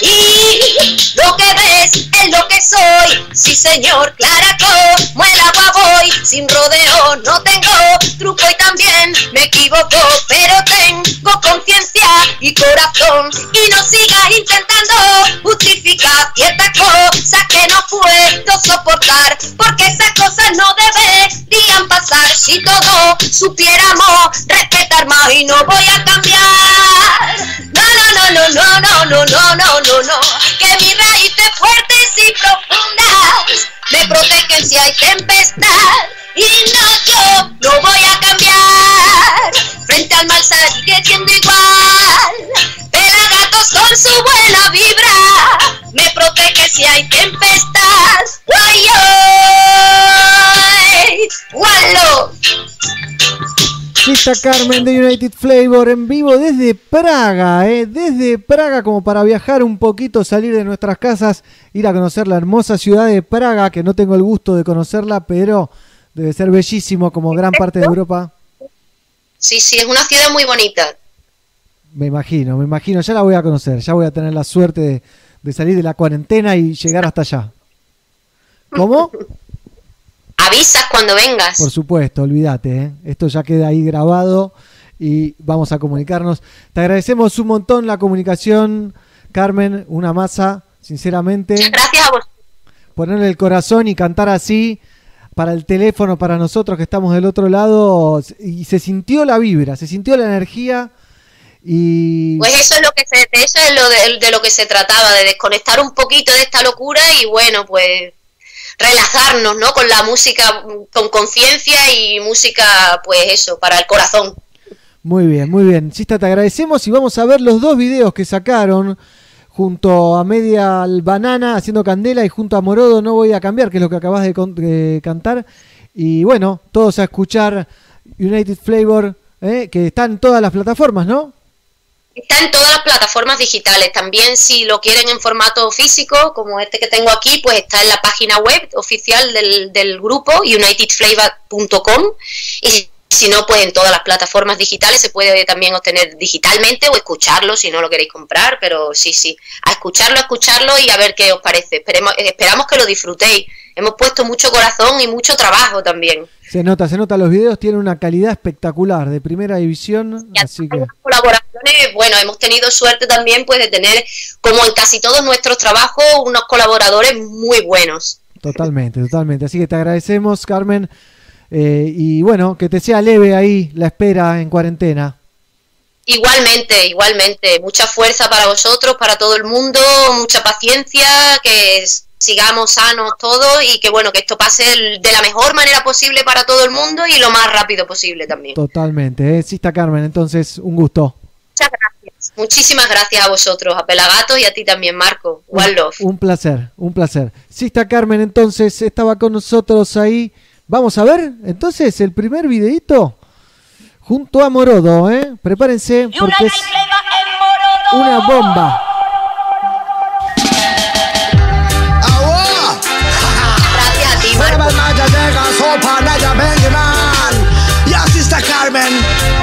Y lo que ves es lo que soy. Sí, señor, clara como el agua voy. Sin rodeo no tengo truco y también me equivoco, pero tengo conciencia y corazón. Y no sigas intentando justificar ciertas cosas que no puedo soportar, porque esas cosas no deberían pasar. Si todos supiéramos respetar más y no voy a cambiar. No, no, no, no, no, no, no, no, no, no, no, que mis raíces fuertes y profundas me protegen si hay tempestad y no yo no voy a cambiar frente al mal sigue siendo igual pelagatos con su buena vibra me protege si hay tempestad ay, gualo. Sista Carmen de United Flavor en vivo desde Praga, ¿eh? desde Praga como para viajar un poquito, salir de nuestras casas, ir a conocer la hermosa ciudad de Praga, que no tengo el gusto de conocerla, pero debe ser bellísimo como gran parte de Europa. sí sí es una ciudad muy bonita Me imagino, me imagino, ya la voy a conocer, ya voy a tener la suerte de, de salir de la cuarentena y llegar hasta allá. ¿Cómo? avisas cuando vengas Por supuesto, olvídate, ¿eh? esto ya queda ahí grabado y vamos a comunicarnos. Te agradecemos un montón la comunicación, Carmen, una masa, sinceramente. gracias a vos Ponerle el corazón y cantar así para el teléfono, para nosotros que estamos del otro lado, y se sintió la vibra, se sintió la energía y... Pues eso es lo que se, eso es lo de, de lo que se trataba, de desconectar un poquito de esta locura y bueno, pues relajarnos, ¿no? Con la música, con conciencia y música, pues eso, para el corazón. Muy bien, muy bien. Sista, te agradecemos y vamos a ver los dos videos que sacaron junto a Media Banana haciendo candela y junto a Morodo No Voy a Cambiar, que es lo que acabas de, de cantar. Y bueno, todos a escuchar United Flavor, ¿eh? que está en todas las plataformas, ¿no? Está en todas las plataformas digitales. También si lo quieren en formato físico, como este que tengo aquí, pues está en la página web oficial del, del grupo, unitedflavor.com. Y si no, pues en todas las plataformas digitales se puede también obtener digitalmente o escucharlo si no lo queréis comprar. Pero sí, sí, a escucharlo, a escucharlo y a ver qué os parece. Esperemos, esperamos que lo disfrutéis. Hemos puesto mucho corazón y mucho trabajo también. Se nota, se nota, los videos tienen una calidad espectacular, de primera división, así que... colaboraciones, bueno, hemos tenido suerte también pues de tener, como en casi todos nuestros trabajos, unos colaboradores muy buenos. Totalmente, totalmente. Así que te agradecemos, Carmen. eh, y bueno, que te sea leve ahí la espera en cuarentena. Igualmente, igualmente, mucha fuerza para vosotros, para todo el mundo, mucha paciencia, que s- sigamos sanos todos y que bueno, que esto pase de la mejor manera posible para todo el mundo y lo más rápido posible también. Totalmente. ¿eh? Sí está Carmen, entonces un gusto. Muchas gracias. Muchísimas gracias a vosotros, a Pelagatos y a ti también, Marco. One love. Un placer, un placer. Sí está Carmen, entonces estaba con nosotros ahí. Vamos a ver, entonces, el primer videito junto a Morodo, ¿eh? Prepárense porque es una bomba. Toparla da Benjamin. Ya Sister Carmen.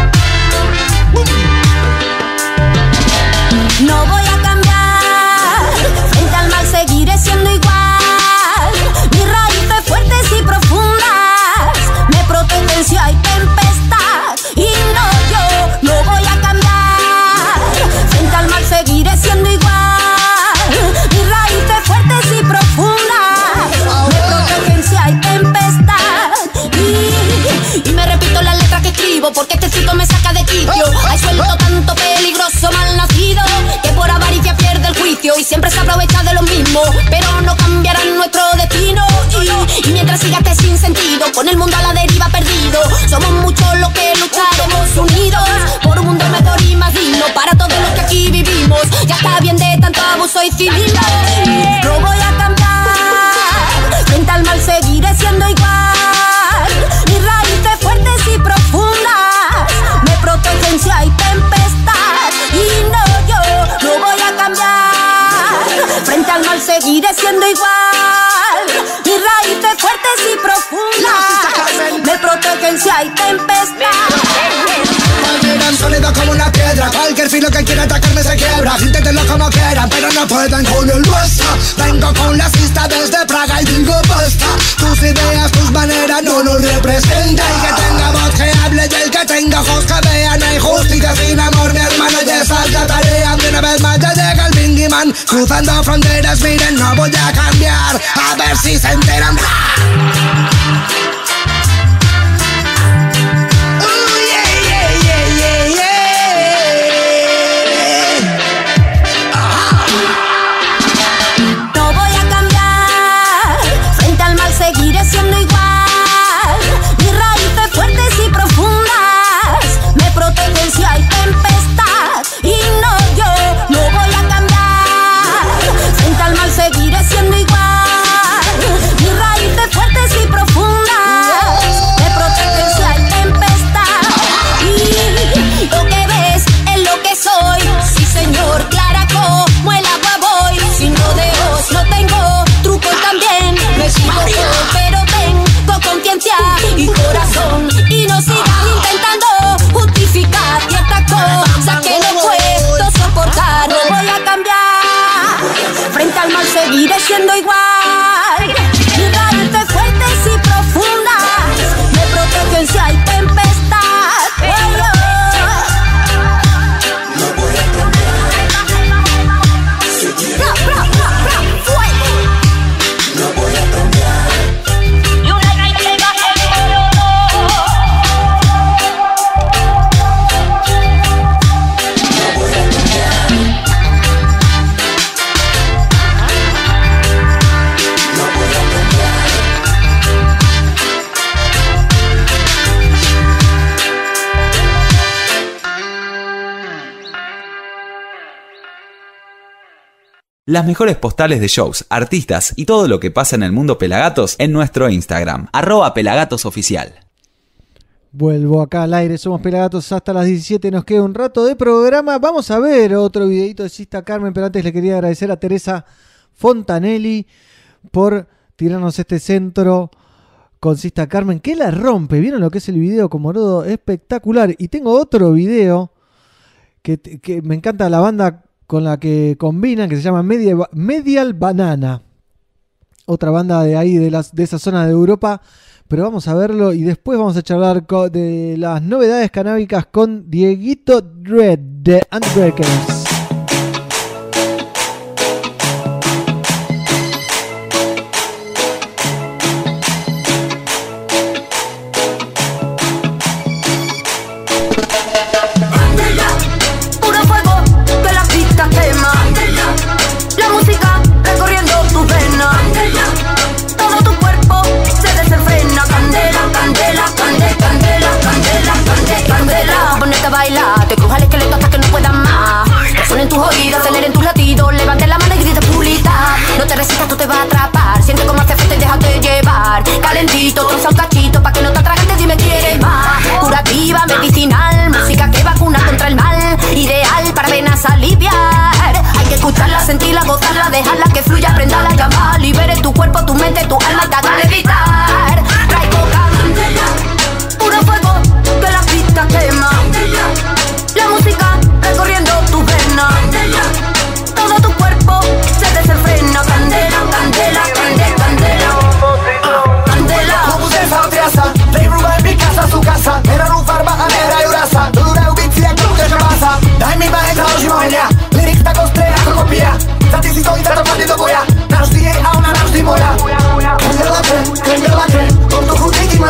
Porque este cito me saca de quicio. Hay suelto tanto peligroso mal nacido que por avaricia pierde el juicio y siempre se aprovecha de lo mismo, pero no cambiarán nuestro destino. Y, y mientras siga este sin sentido, con el mundo a la deriva perdido, somos muchos los que lucharemos unidos por un mundo mejor y más digno para todos los que aquí vivimos. Ya está bien de tanto abuso y civismo. No voy a cambiar, si hay tempestad. como una piedra. Cualquier filo que quiera atacarme se quiebra. Inténtenlo como quieran, pero no pueden con el nuestro Vengo con las lista desde Praga y digo basta Tus ideas, tus maneras no nos representan. El que tenga voz que hable y el que tenga ojos que vean. No hay justicia sin amor, mi hermano, y esa es la tarea. De una vez más ya llega el Bingy Man Cruzando fronteras, miren, no voy a cambiar. A ver si se enteran siendo igual. Las mejores postales de shows, artistas y todo lo que pasa en el mundo Pelagatos en nuestro Instagram, arroba pelagatosoficial. Vuelvo acá al aire, somos Pelagatos hasta las 17, nos queda un rato de programa. Vamos a ver otro videito de Sista Carmen, pero antes le quería agradecer a Teresa Fontanelli por tirarnos este centro con Sista Carmen, que la rompe. ¿Vieron lo que es el video Morodo? Espectacular. Y tengo otro video que me encanta la banda con la que combinan, que se llama Media- Medial Banana. Otra banda de ahí, de, las, de esa zona de Europa. Pero vamos a verlo y después vamos a charlar de las novedades canábicas con Dieguito Dread de Unbreakers. Calentito, troza un cachito pa' que no te atragantes si me quieres más. Curativa, medicinal, música que vacuna contra el mal. Ideal para venas aliviar. Hay que escucharla, sentirla, gozarla, dejarla que fluya, prenderla, llamar. Libere tu cuerpo, tu mente, tu alma, te haga levitar.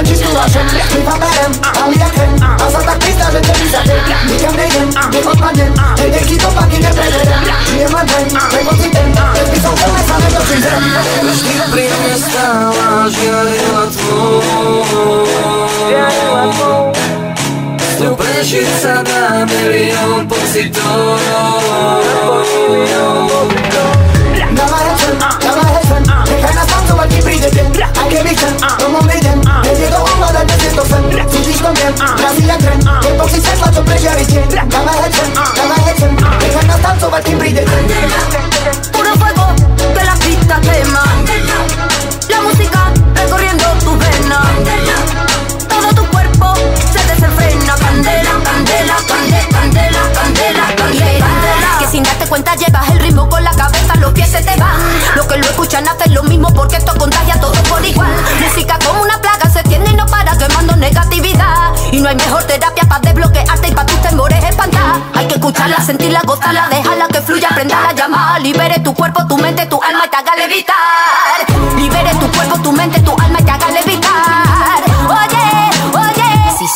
Kręcisz kulaczem, tym paperem, ale ja ten A za tak pizda, że ten za tym Nikam nie jem, niech odpadnę Ten wielki kopak, nie prezydent Nie ma ten, tego ci ten Lepiej są pełne same do przyjdę Jeśli przy mnie stałaś, wierzyła tmu Wierzyła tmu Znów presica na milion pocitów Namarecem, namarecem Niechaj nas tam zobaczy Je to sen Cítiš to viem, mrazí jak krem Keď pocit svetla, čo prežiari tieň Dávaj hecem, dávaj hecem Nechaj nás tancovať, keď príde deň Puro fuego que la pista quema. darte cuenta llevas el ritmo con la cabeza, los pies se te van. lo que lo escuchan hacen lo mismo porque esto contagia a todos por igual. Música como una plaga se tiende y no para quemando negatividad. Y no hay mejor terapia para desbloquearte y para tus temores espantar. Hay que escucharla, sentirla, gozarla, dejarla que fluya, aprenda a llamar. Libere tu cuerpo, tu mente, tu alma y te haga levitar. Libere tu cuerpo, tu mente, tu alma y te haga levitar.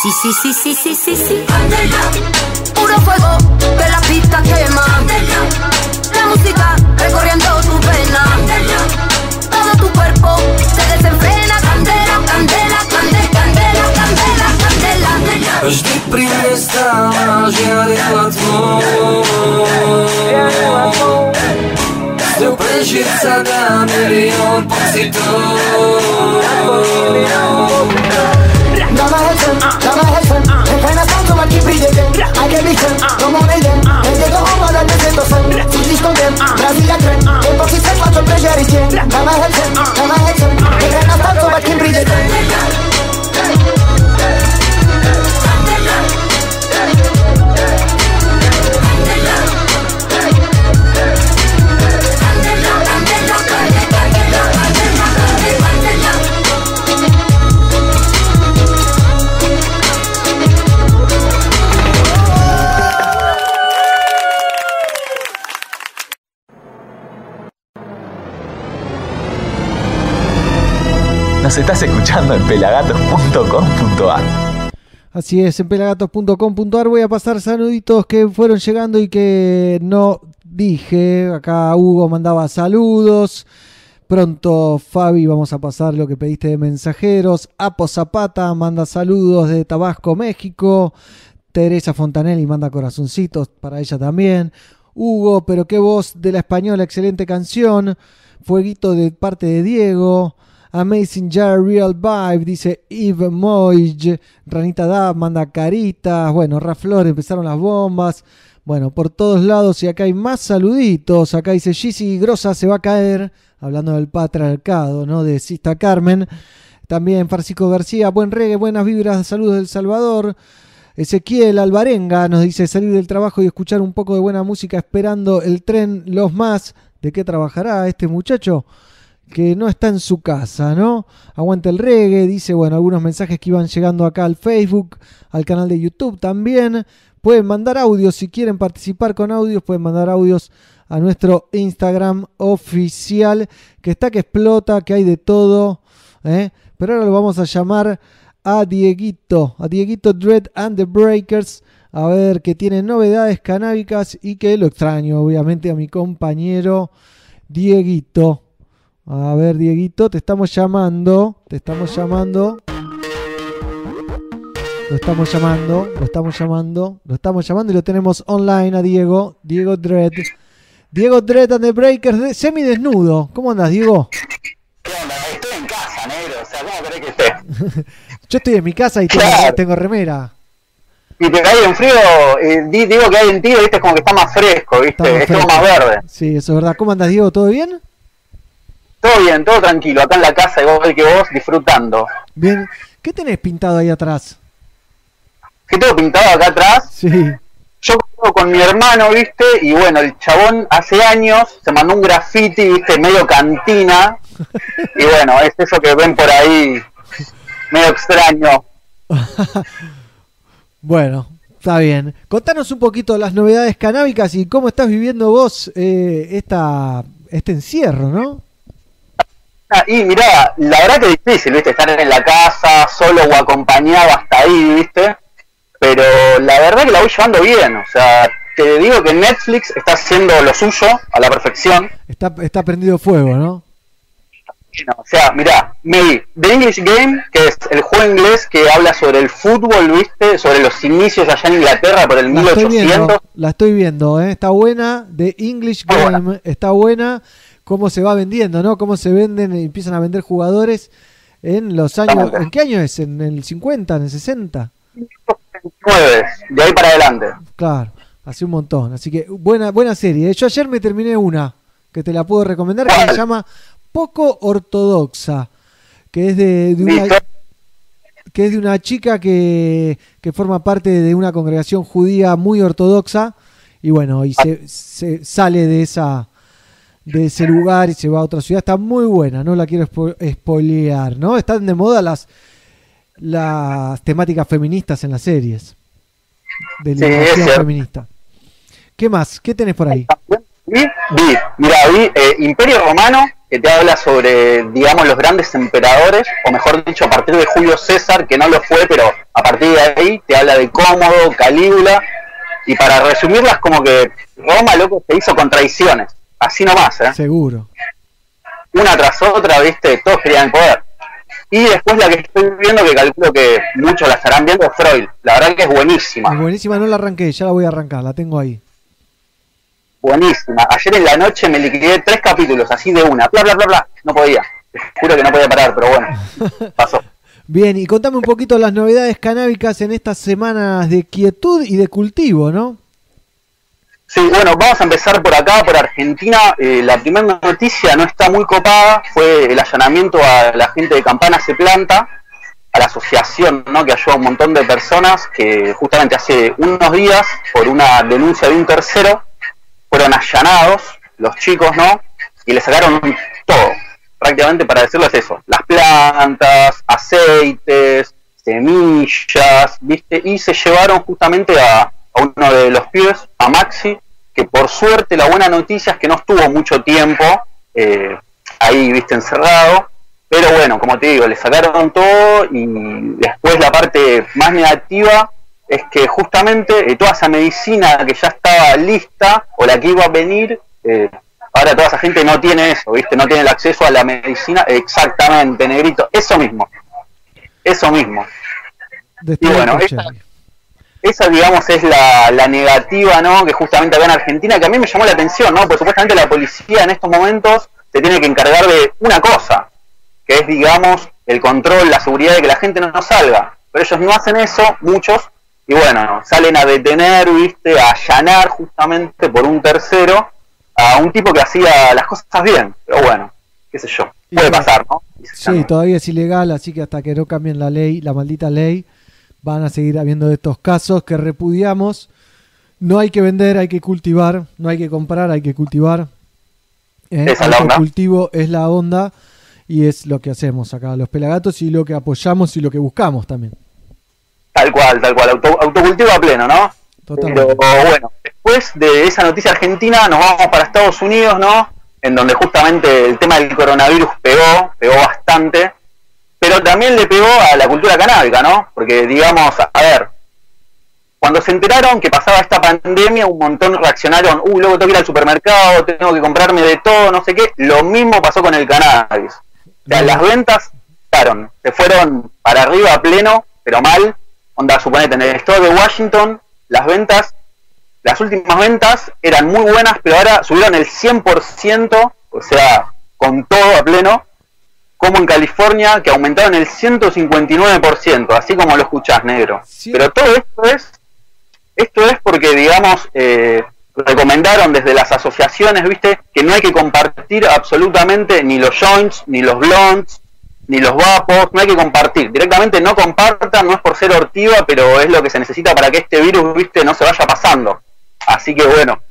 Sí, sí, sí, sí, sí, sí, sí, sí. Puro fuego que la pista quema. La música recorriendo tu vena. Todo tu cuerpo se desenfrena. Candela, candela, candela, candela, candela, candela. Got my head turned, got my head turned They kinda sound so I keep rejecting I can't be turned, no more they them. They take a home, I just hit the sun Fujis condemn, Brazil a trend They boxes set, watch a pressure is chain Got my head turned, got my head turned They kinda sound so I keep rejecting Nos estás escuchando en pelagatos.com.ar. Así es, en pelagatos.com.ar voy a pasar saluditos que fueron llegando y que no dije. Acá Hugo mandaba saludos. Pronto, Fabi, vamos a pasar lo que pediste de mensajeros. Apo Zapata manda saludos de Tabasco, México. Teresa Fontanelli manda corazoncitos para ella también. Hugo, pero qué voz de la española, excelente canción. Fueguito de parte de Diego. Amazing Jar Real Vibe, dice Eve Moij. Ranita Da manda caritas. Bueno, Raflor, empezaron las bombas. Bueno, por todos lados. Y acá hay más saluditos. Acá dice Gizzy Grosa se va a caer. Hablando del patriarcado, ¿no? De Sista Carmen. También Francisco García, buen reggae, buenas vibras, saludos del Salvador. Ezequiel Alvarenga nos dice salir del trabajo y escuchar un poco de buena música esperando el tren Los Más. ¿De qué trabajará este muchacho? Que no está en su casa, ¿no? Aguanta el reggae, dice, bueno, algunos mensajes que iban llegando acá al Facebook, al canal de YouTube también. Pueden mandar audios, si quieren participar con audios, pueden mandar audios a nuestro Instagram oficial, que está que explota, que hay de todo. ¿eh? Pero ahora lo vamos a llamar a Dieguito, a Dieguito Dread and the Breakers, a ver que tiene novedades canábicas y que lo extraño, obviamente, a mi compañero Dieguito. A ver, Dieguito, te estamos llamando, te estamos llamando. Lo estamos llamando, lo estamos llamando, lo estamos llamando y lo tenemos online a Diego, Diego Dread. Diego Dread and the Breakers, de- semidesnudo. ¿Cómo andas, Diego? Estoy en casa, negro. O sea, ¿cómo querés que esté? Yo estoy en mi casa y tengo, Claro. tengo remera. Y te cae en frío, eh, di- digo que hay en ti, viste, como que está más fresco, viste, es más verde. Sí, eso es verdad. ¿Cómo andas, Diego? ¿Todo bien? Todo bien, todo tranquilo, acá en la casa, igual que vos, disfrutando. Bien. ¿Qué tenés pintado ahí atrás? ¿Qué tengo pintado acá atrás? Sí. Yo con mi hermano, viste, y bueno, el chabón hace años se mandó un graffiti, viste, medio cantina. Y bueno, es eso que ven por ahí, medio extraño. Bueno, está bien. Contanos un poquito las novedades canábicas y cómo estás viviendo vos eh, esta, este encierro, ¿no? Ah, Y mirá, la verdad que es difícil, viste, estar en la casa, solo o acompañado hasta ahí, viste. Pero la verdad que la voy llevando bien, o sea, te digo que Netflix está haciendo lo suyo a la perfección. Está, está prendido fuego, ¿no? O sea, mirá, me vi The English Game, que es el juego inglés que habla sobre el fútbol, viste, sobre los inicios allá en Inglaterra por el La estoy 1800. viendo, la estoy viendo, ¿eh? está buena. The English Game está buena. Cómo se va vendiendo, ¿no? Cómo se venden, empiezan a vender jugadores en los años. ¿En qué año es? ¿En el 50? ¿En el 60? 9, de ahí para adelante. Claro, hace un montón. Así que buena, buena serie. ¿eh? Yo ayer me terminé una que te la puedo recomendar que se llama Poco Ortodoxa, que es de, de una que es de una chica que, que forma parte de una congregación judía muy ortodoxa y bueno, y se, se sale de esa de ese lugar y se va a otra ciudad. Está muy buena, no la quiero spo- spoilear, ¿no? Están de moda las las temáticas feministas en las series. De Sí, cierto. feminista. ¿Qué más? ¿Qué tenés por ahí? Vi, vi, mira, vi eh, Imperio Romano, que te habla sobre, digamos, los grandes emperadores, o mejor dicho, a partir de Julio César, que no lo fue, pero a partir de ahí te habla de Cómodo, Calígula, y para resumirlas, como que Roma, loco, se hizo con traiciones, así nomás, ¿eh? Seguro. Una tras otra, viste, todos querían poder. Y después la que estoy viendo, que calculo que muchos la estarán viendo, es Freud. La verdad que es buenísima. Es buenísima, no la arranqué, ya la voy a arrancar, la tengo ahí. Buenísima. Ayer en la noche me liquidé tres capítulos, así de una. Bla, bla, bla, bla. No podía. Juro que no podía parar, pero bueno. Pasó. Bien, y contame un poquito las novedades canábicas en estas semanas de quietud y de cultivo, ¿no? Sí, bueno, vamos a empezar por acá, por Argentina. Eh, la primera noticia no está muy copada, fue el allanamiento a la gente de Campana Se Planta, a la asociación ¿no? que ayuda a un montón de personas que justamente hace unos días, por una denuncia de un tercero, fueron allanados los chicos, ¿no? Y le sacaron todo, prácticamente para decirles eso, las plantas, aceites, semillas, ¿viste? Y se llevaron justamente a, a uno de los pibes, a Maxi, que por suerte la buena noticia es que no estuvo mucho tiempo eh, ahí, ¿viste? Encerrado. Pero bueno, como te digo, le sacaron todo y después la parte más negativa es que justamente eh, toda esa medicina que ya estaba lista o la que iba a venir, eh, ahora toda esa gente no tiene eso, ¿viste? No tiene el acceso a la medicina exactamente, negrito, eso mismo, eso mismo. Y bueno, esa, esa, digamos es la, la negativa, ¿no? Que justamente había en Argentina, que a mí me llamó la atención, ¿no? Porque supuestamente la policía en estos momentos se tiene que encargar de una cosa, que es, digamos, el control, la seguridad de que la gente no, no salga. Pero ellos no hacen eso, muchos, y bueno, salen a detener, viste, a allanar justamente por un tercero a un tipo que hacía las cosas bien, pero bueno, qué sé yo, puede pasar, ¿no? Sí, todavía es ilegal, así que hasta que no cambien la ley, la maldita ley, van a seguir habiendo estos casos que repudiamos. No hay que vender, hay que cultivar, no hay que comprar, hay que cultivar. Eh, Esa onda. cultivo es la onda y es lo que hacemos acá los pelagatos y lo que apoyamos y lo que buscamos también. Tal cual, tal cual, auto, autocultivo a pleno, ¿no? Totalmente. Pero bueno, después de esa noticia argentina nos vamos para Estados Unidos, ¿no? En donde justamente el tema del coronavirus pegó, pegó bastante, pero también le pegó a la cultura canábica, ¿no? Porque digamos, a ver, cuando se enteraron que pasaba esta pandemia, un montón reaccionaron, uh, luego tengo que ir al supermercado, tengo que comprarme de todo, no sé qué. Lo mismo pasó con el cannabis. O sea, las ventas claro, se fueron para arriba a pleno, pero mal. Onda, suponete, en el estado de Washington, las ventas, las últimas ventas eran muy buenas, pero ahora subieron el 100%, o sea, con todo a pleno, como en California, que aumentaron el 159%, así como lo escuchás, negro. Pero todo esto es, esto es porque, digamos, eh, recomendaron desde las asociaciones, viste, que no hay que compartir absolutamente ni los joints, ni los blondes, ni los vapos, no hay que compartir. Directamente no compartan, no es por ser hortiva, pero es lo que se necesita para que este virus, viste, no se vaya pasando. Así que bueno,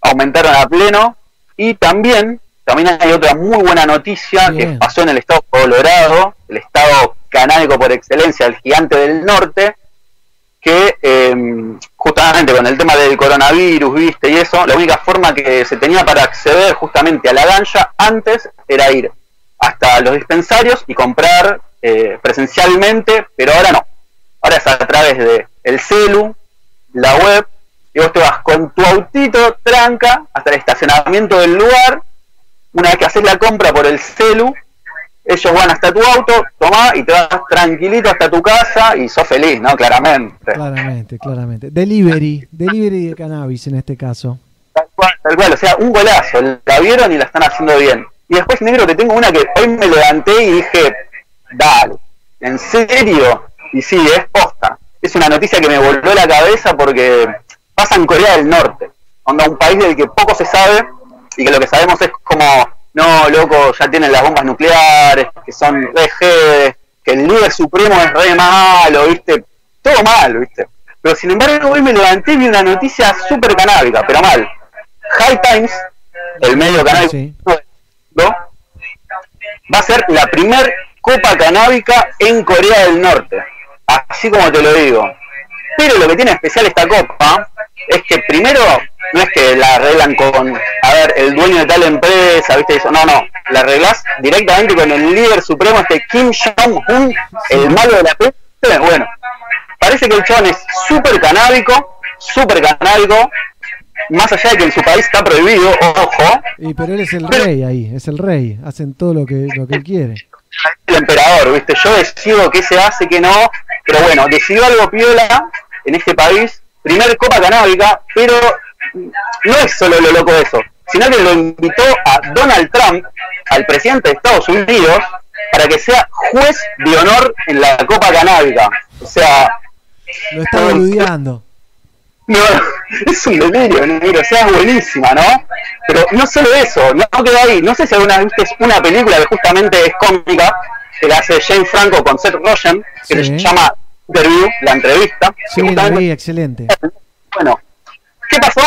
aumentaron a pleno. Y también, también hay otra muy buena noticia que pasó en el estado Colorado, el estado canábico por excelencia, el gigante del norte, que eh, justamente con el tema del coronavirus, viste, y eso, la única forma que se tenía para acceder justamente a la ganja antes era ir hasta los dispensarios y comprar eh, presencialmente, pero ahora no. Ahora es a través de el celu, la web, y vos te vas con tu autito tranca hasta el estacionamiento del lugar. Una vez que haces la compra por el celu, ellos van hasta tu auto, tomá y te vas tranquilito hasta tu casa y sos feliz, ¿no? Claramente. Claramente, claramente. Delivery, delivery de cannabis en este caso. Tal cual, tal cual, o sea, un golazo. La vieron y la están haciendo bien. Y después, negro, te tengo una que hoy me levanté y dije, dale, ¿en serio? Y sí, es posta. Es una noticia que me volvió la cabeza porque pasa en Corea del Norte. Onda, un país del que poco se sabe y que lo que sabemos es como, no, loco, ya tienen las bombas nucleares, que son re que el líder supremo es re malo, ¿viste? Todo mal, ¿viste? Pero sin embargo, hoy me levanté y vi una noticia súper canábica, pero mal. High Times, el medio canábico, ¿no? va a ser la primer copa canábica en Corea del Norte. Así como te lo digo. Pero lo que tiene especial esta copa es que primero no es que la arreglan con, a ver, el dueño de tal empresa, ¿viste? Eso, no, no, la arreglás directamente con el líder supremo, este Kim Jong-un, el malo de la peste. Bueno, parece que el chabón es súper canábico, súper canábico, más allá de que en su país está prohibido, ojo, Y pero él es el rey ahí, es el rey. Hacen todo lo que, lo que él quiere. el emperador, ¿viste? Yo decido qué se hace, qué no, pero bueno, decidió algo piola en este país, primer copa canábica, pero no es solo lo loco de eso, sino que lo invitó a Donald Trump, al presidente de Estados Unidos, para que sea juez de honor en la copa canábica. O sea, Lo está boludeando. no, es un delirio, negro, o sea, es buenísima, ¿no? Pero no solo eso, no quedó ahí. No sé si alguna vez viste una película que justamente es cómica, que la hace Jane Franco con Seth Rogen, que Sí. se llama Interview, la entrevista. Sí, la vi, excelente. Bueno, ¿qué pasó?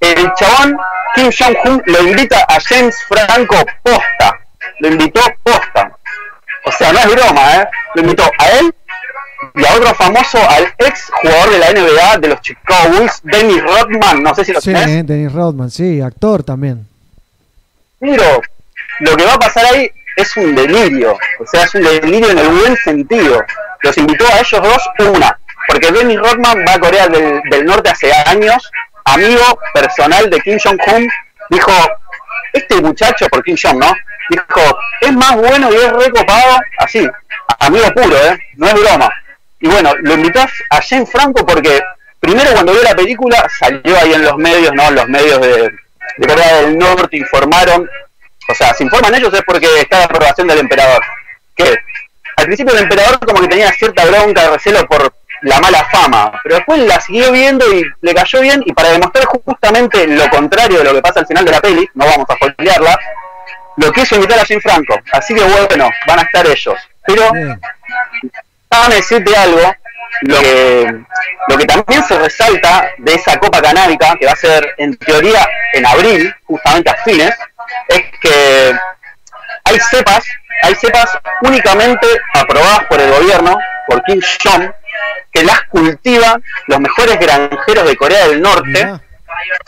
El chabón Kim Jong-un lo invita a James Franco posta. Lo invitó posta. O sea, no es broma, ¿eh? Lo invitó a él y a otro famoso, al ex jugador de la NBA de los Chicago Bulls, Dennis Rodman. No sé si lo Sí, tenés. Dennis Rodman, sí, actor también. Pero lo que va a pasar ahí es un delirio. O sea, es un delirio en el buen sentido. Los invitó a ellos dos, una. Porque Dennis Rodman va a Corea del, Norte hace años, amigo personal de Kim Jong-un. Dijo, este muchacho, por Kim Jong, ¿no? Dijo, es más bueno y es recopado, así, amigo puro, ¿eh? No es broma. Y bueno, lo invitó a Jane Franco porque primero cuando vio la película salió ahí en los medios, ¿no? Los medios de, de Corea del Norte informaron, o sea, se informan ellos es porque está la aprobación del emperador. Que al principio el emperador como que tenía cierta bronca, recelo por la mala fama, pero después la siguió viendo y le cayó bien y para demostrar justamente lo contrario de lo que pasa al final de la peli, no vamos a spoilearla, lo quiso invitar a Jim Franco. Así que bueno, van a estar ellos. Pero déjame decirte algo, lo que, lo que también se resalta de esa copa canábica, que va a ser en teoría en abril, justamente a fines, es que hay cepas, hay cepas únicamente aprobadas por el gobierno, por Kim Jong, que las cultivan los mejores granjeros de Corea del Norte.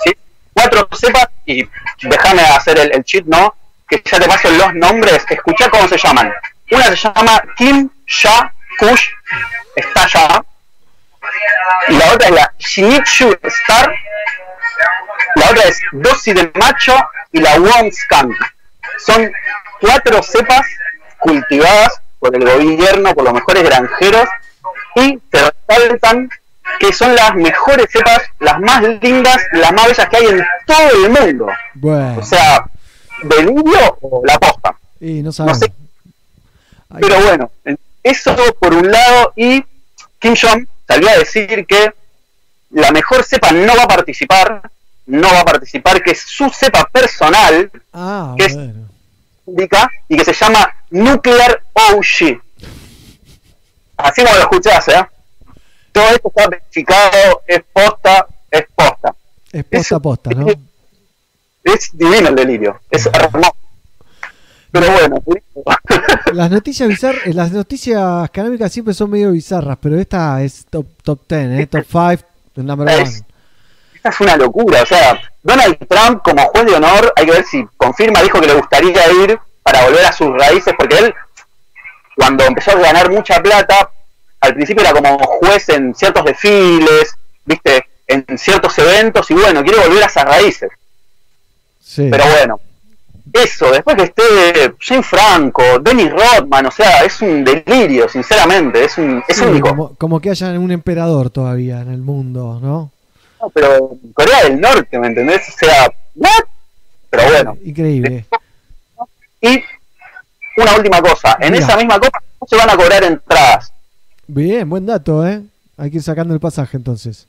¿sí? Cuatro cepas, y déjame hacer el, el cheat, ¿no? Que ya te paso los nombres, escucha cómo se llaman. Una se llama Kim Sha Kush, está ya. Y la otra es la Shinichu Star. La otra es Dosis de Macho y la Wong Skunk. Son cuatro cepas cultivadas por el gobierno, por los mejores granjeros, y te resaltan que son las mejores cepas, las más lindas, las más bellas que hay en todo el mundo. Bueno, O sea, delirio o la posta. y no sabemos. sé. Pero bueno, eso por un lado, y Kim Jong salió a decir que la mejor cepa no va a participar, no va a participar, que es su cepa personal, Ah, que es bueno. indica y que se llama Nuclear OG. Así como lo escuchás, ¿eh? Todo esto está verificado, es posta, es posta. Es posta posta, ¿no? Es divino el delirio, es hermoso. Pero bueno, Las noticias bizar eh, las noticias canábicas siempre son medio bizarras, pero esta es top top 10, ¿eh? top 5, number one. Es- esta es una locura. O sea, Donald Trump como juez de honor, hay que ver si confirma, dijo que le gustaría ir para volver a sus raíces, porque él, cuando empezó a ganar mucha plata, al principio era como juez en ciertos desfiles, viste, en ciertos eventos, y bueno, quiere volver a esas raíces. Sí. Pero bueno, eso, después que esté Jane Franco, Dennis Rodman, o sea, es un delirio, sinceramente, es un, es Sí, único. como, como que haya un emperador todavía en el mundo, ¿no? No, pero Corea del Norte, ¿me entendés? O sea, ¿what? Pero bueno. Increíble. Y una última cosa, en esa misma copa no se van a cobrar entradas. Bien, buen dato, ¿eh? Hay que ir sacando el pasaje entonces.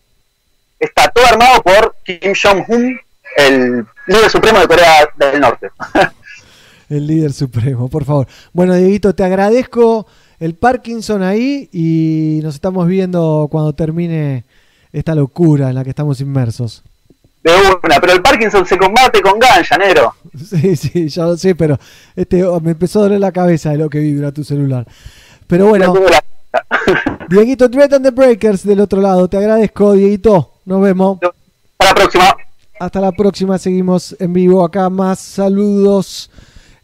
Está todo armado por Kim Jong-un, el líder supremo de Corea del Norte. El líder supremo, por favor. Bueno, Dieguito, te agradezco el Parkinson ahí y nos estamos viendo cuando termine esta locura en la que estamos inmersos. De una, pero el Parkinson se combate con ganja, negro. Sí, sí, ya lo sé, pero este, oh, me empezó a doler la cabeza de lo que vibra tu celular. Pero bueno, Dieguito Dread and the Breakers del otro lado, te agradezco, Dieguito. Nos vemos. Hasta la próxima. Hasta la próxima. Seguimos en vivo acá. Más saludos.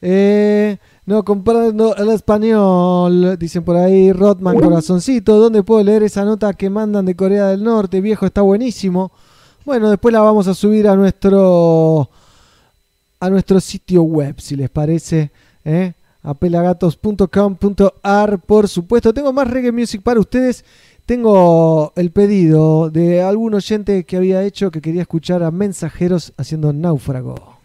Eh, no comprando el español. Dicen por ahí. Rodman Corazoncito. ¿Dónde puedo leer esa nota que mandan de Corea del Norte? Viejo, está buenísimo. Bueno, después la vamos a subir a nuestro a nuestro sitio web, si les parece, ¿eh? a pelagatos.com.ar, por supuesto. Tengo más reggae music para ustedes. Tengo el pedido de algún oyente que había hecho que quería escuchar a mensajeros haciendo náufrago.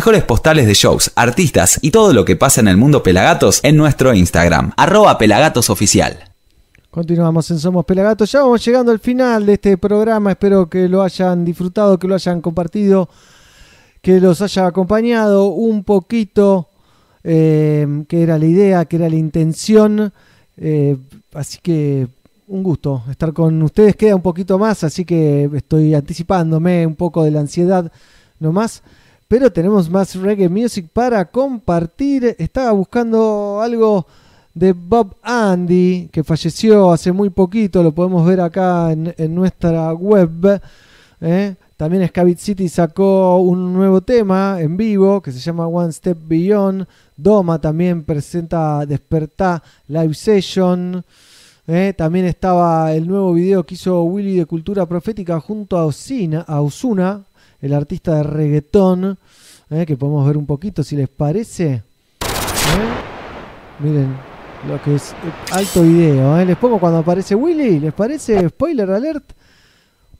Mejores postales de shows, artistas y todo lo que pasa en el mundo Pelagatos en nuestro Instagram, arroba pelagatosoficial. Continuamos en Somos Pelagatos. Ya vamos llegando al final de este programa. Espero que lo hayan disfrutado, que lo hayan compartido, que los haya acompañado un poquito, eh, que era la idea, que era la intención. Eh, así que un gusto estar con ustedes. Queda un poquito más, así que estoy anticipándome un poco de la ansiedad nomás. Pero tenemos más reggae music para compartir. Estaba buscando algo de Bob Andy, que falleció hace muy poquito. Lo podemos ver acá en, nuestra web. ¿eh? También Scavit City sacó un nuevo tema en vivo que se llama One Step Beyond. Doma también presenta Despertá Live Session. Eh, también estaba el nuevo video que hizo Willy de Cultura Profética junto a Osina, a Osuna, el artista de reggaetón, eh, que podemos ver un poquito si les parece. Eh, Miren lo que es eh, alto video. Les pongo cuando aparece Willy, ¿les parece? Spoiler alert.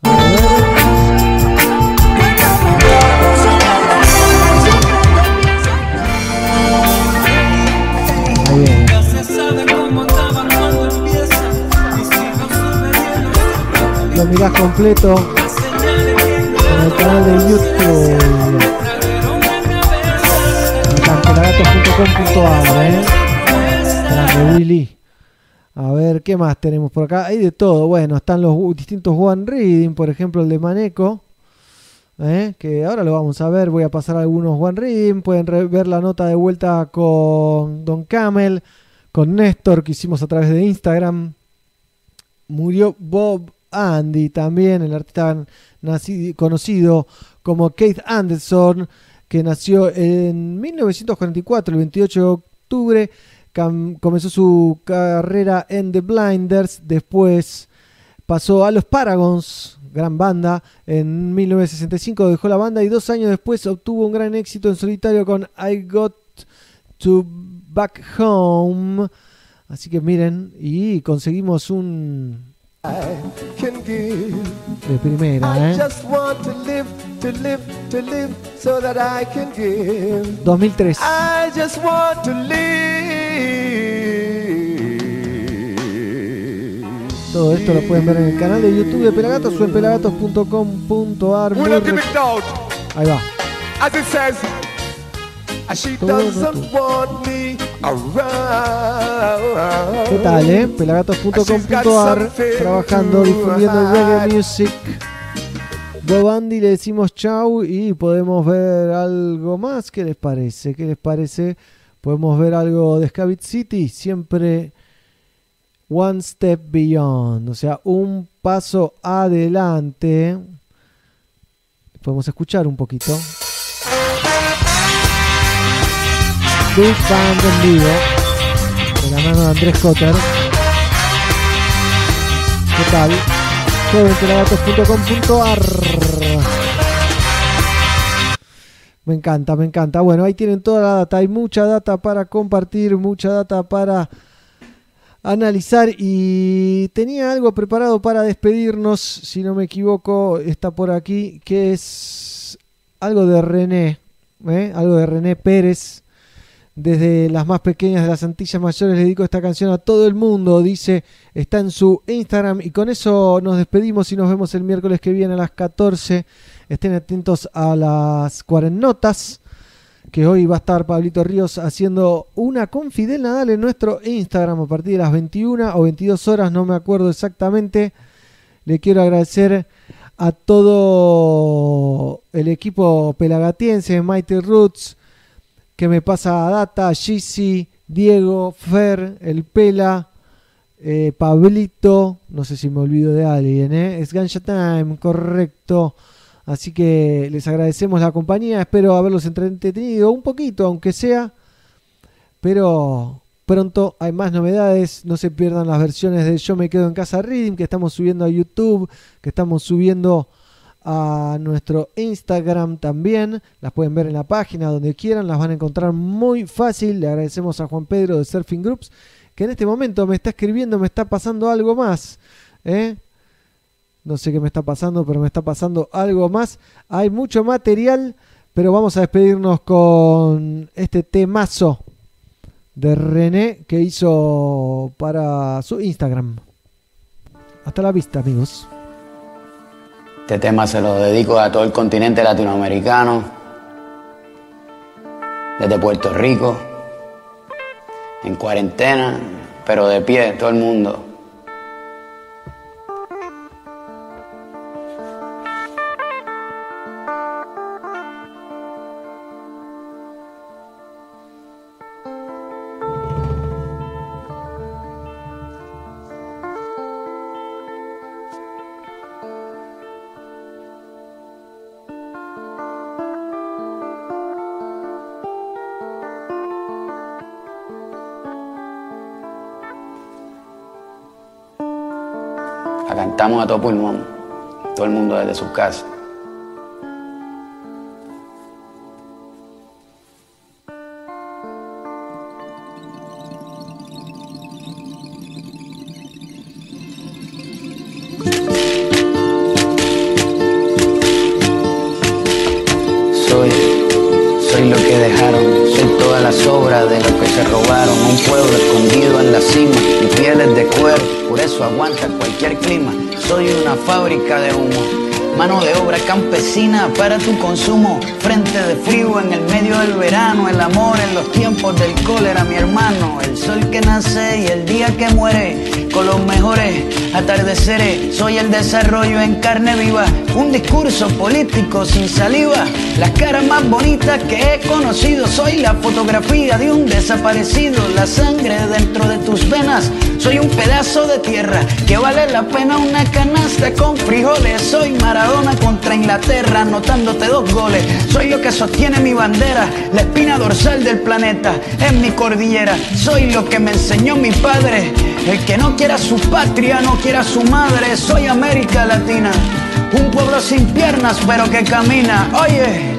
Hijos obedieron. Lo mirás completo canal de YouTube. Cantelagatos.com.ar, eh. Grande. A ver, ¿qué más tenemos por acá? Hay de todo. Bueno, están los distintos One Reading, por ejemplo, el de Maneco. ¿eh? Que ahora lo vamos a ver. Voy a pasar algunos One Reading. Pueden ver la nota de vuelta con Don Camel, con Néstor, que hicimos a través de Instagram. Murió Bob Andy también, el artista naci- conocido como Keith Anderson, que nació en 1944, el 28 de octubre. Comenzó su carrera en The Blinders, después pasó a los Paragons, gran banda. En 1965 dejó la banda y dos años después obtuvo un gran éxito en solitario con I Got to Back Home. Así que miren, y conseguimos un. De primera, I ¿eh? just want to live, to live, to live, so that I can give. 2003. I just want to live. Todo esto lo pueden ver en el canal de YouTube de Pelagatos o en pelagatos.com.ar. Ahí va. She doesn't want me around. ¿Qué tal, eh? Pelagatos.com.ar trabajando, difundiendo reggae music. Bob Andy le decimos chau y podemos ver algo más. ¿Qué les parece? ¿Qué les parece? Podemos ver algo de Scavit City. Siempre one step beyond. O sea, un paso adelante. Podemos escuchar un poquito. Big Band. De la mano de Andrés Cotter. ¿Qué tal? Todo Me encanta, me encanta. Bueno, ahí tienen toda la data. Hay mucha data para compartir, mucha data para analizar y tenía algo preparado para despedirnos, si no me equivoco, está por aquí, que es algo de René, ¿eh? algo de René Pérez. Desde las más pequeñas de las Antillas Mayores le dedico esta canción a todo el mundo, dice, está en su Instagram y con eso nos despedimos y nos vemos el miércoles que viene a las 14. Estén atentos a las cuarennotas que hoy va a estar Pablito Ríos haciendo una con Nadal en nuestro Instagram a partir de las 21 o 22 horas, no me acuerdo exactamente. Le quiero agradecer a todo el equipo pelagatiense Mighty Roots que me pasa data, Gizzy, Diego, Fer, el Pela, eh, Pablito, no sé si me olvido de alguien, ¿eh? es Ganja Time, correcto. Así que les agradecemos la compañía, espero haberlos entretenido un poquito, aunque sea. Pero pronto hay más novedades, no se pierdan las versiones de Yo me quedo en casa Reading que estamos subiendo a YouTube, que estamos subiendo a nuestro Instagram también. Las pueden ver en la página donde quieran, las van a encontrar muy fácil. Le agradecemos a Juan Pedro de Surfing Groups, que en este momento me está escribiendo, me está pasando algo más. ¿eh? No sé qué me está pasando, pero me está pasando algo más. Hay mucho material, pero vamos a despedirnos con este temazo de René que hizo para su Instagram. Hasta la vista, amigos. Este tema se lo dedico a todo el continente latinoamericano, desde Puerto Rico, en cuarentena, pero de pie, todo el mundo. Estamos a todo pulmón, todo el mundo desde sus casas. Para tu consumo. Mejores atardeceres. Soy el desarrollo en carne viva, un discurso político sin saliva. Las caras más bonitas que he conocido, soy la fotografía de un desaparecido. La sangre dentro de tus venas, soy un pedazo de tierra que vale la pena una canasta con frijoles. Soy Maradona contra Inglaterra, anotándote dos goles. Soy lo que sostiene mi bandera, la espina dorsal del planeta, en mi cordillera. Soy lo que me enseñó mi padre, el que no quiera su patria, no quiera su madre. Soy América Latina, un pueblo sin piernas pero que camina. Oye.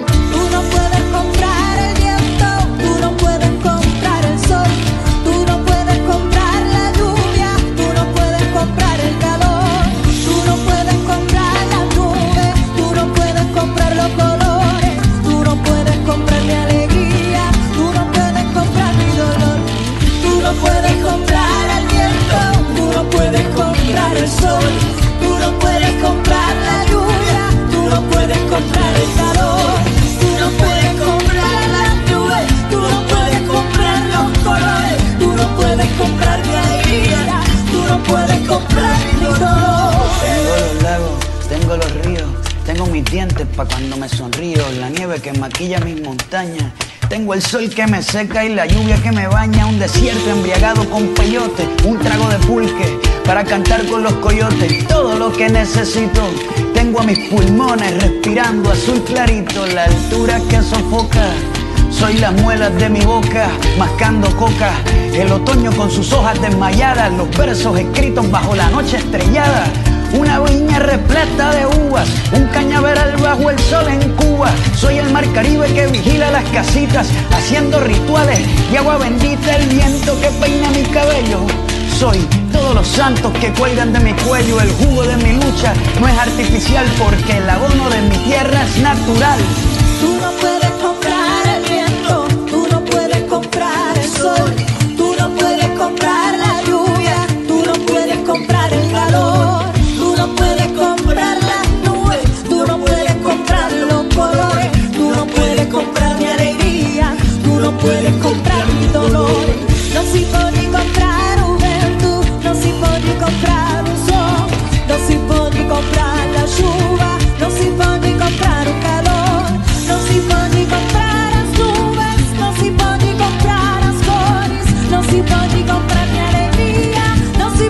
Pa' cuando me sonrío, la nieve que maquilla mis montañas. Tengo el sol que me seca y la lluvia que me baña, un desierto embriagado con peyote, un trago de pulque para cantar con los coyotes, todo lo que necesito. Tengo a mis pulmones respirando azul clarito, la altura que sofoca. Soy las muelas de mi boca, mascando coca. El otoño con sus hojas desmayadas, los versos escritos bajo la noche estrellada. Una viña repleta de uvas, un cañaveral bajo el sol en Cuba. Soy el mar Caribe que vigila las casitas, haciendo rituales y agua bendita el viento que peina mi cabello. Soy los santos que cuelgan de mi cuello, el jugo de mi lucha no es artificial porque el abono de mi tierra es natural. Tú no puedes comprar el viento, tú no puedes comprar el sol, tú no puedes comprar la lluvia, tú no puedes comprar el calor, tú no puedes comprar las nubes, tú no puedes comprar los colores, tú no puedes comprar mi alegría, tú no puedes comprar mi dolor. No si si può di comprare mi alegría, non si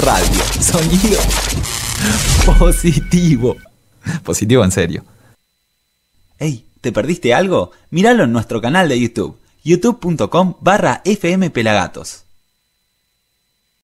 Radio. Sonido positivo. Positivo en serio. Hey, ¿te perdiste algo? Míralo en nuestro canal de YouTube, youtube.com barra fmpelagatos.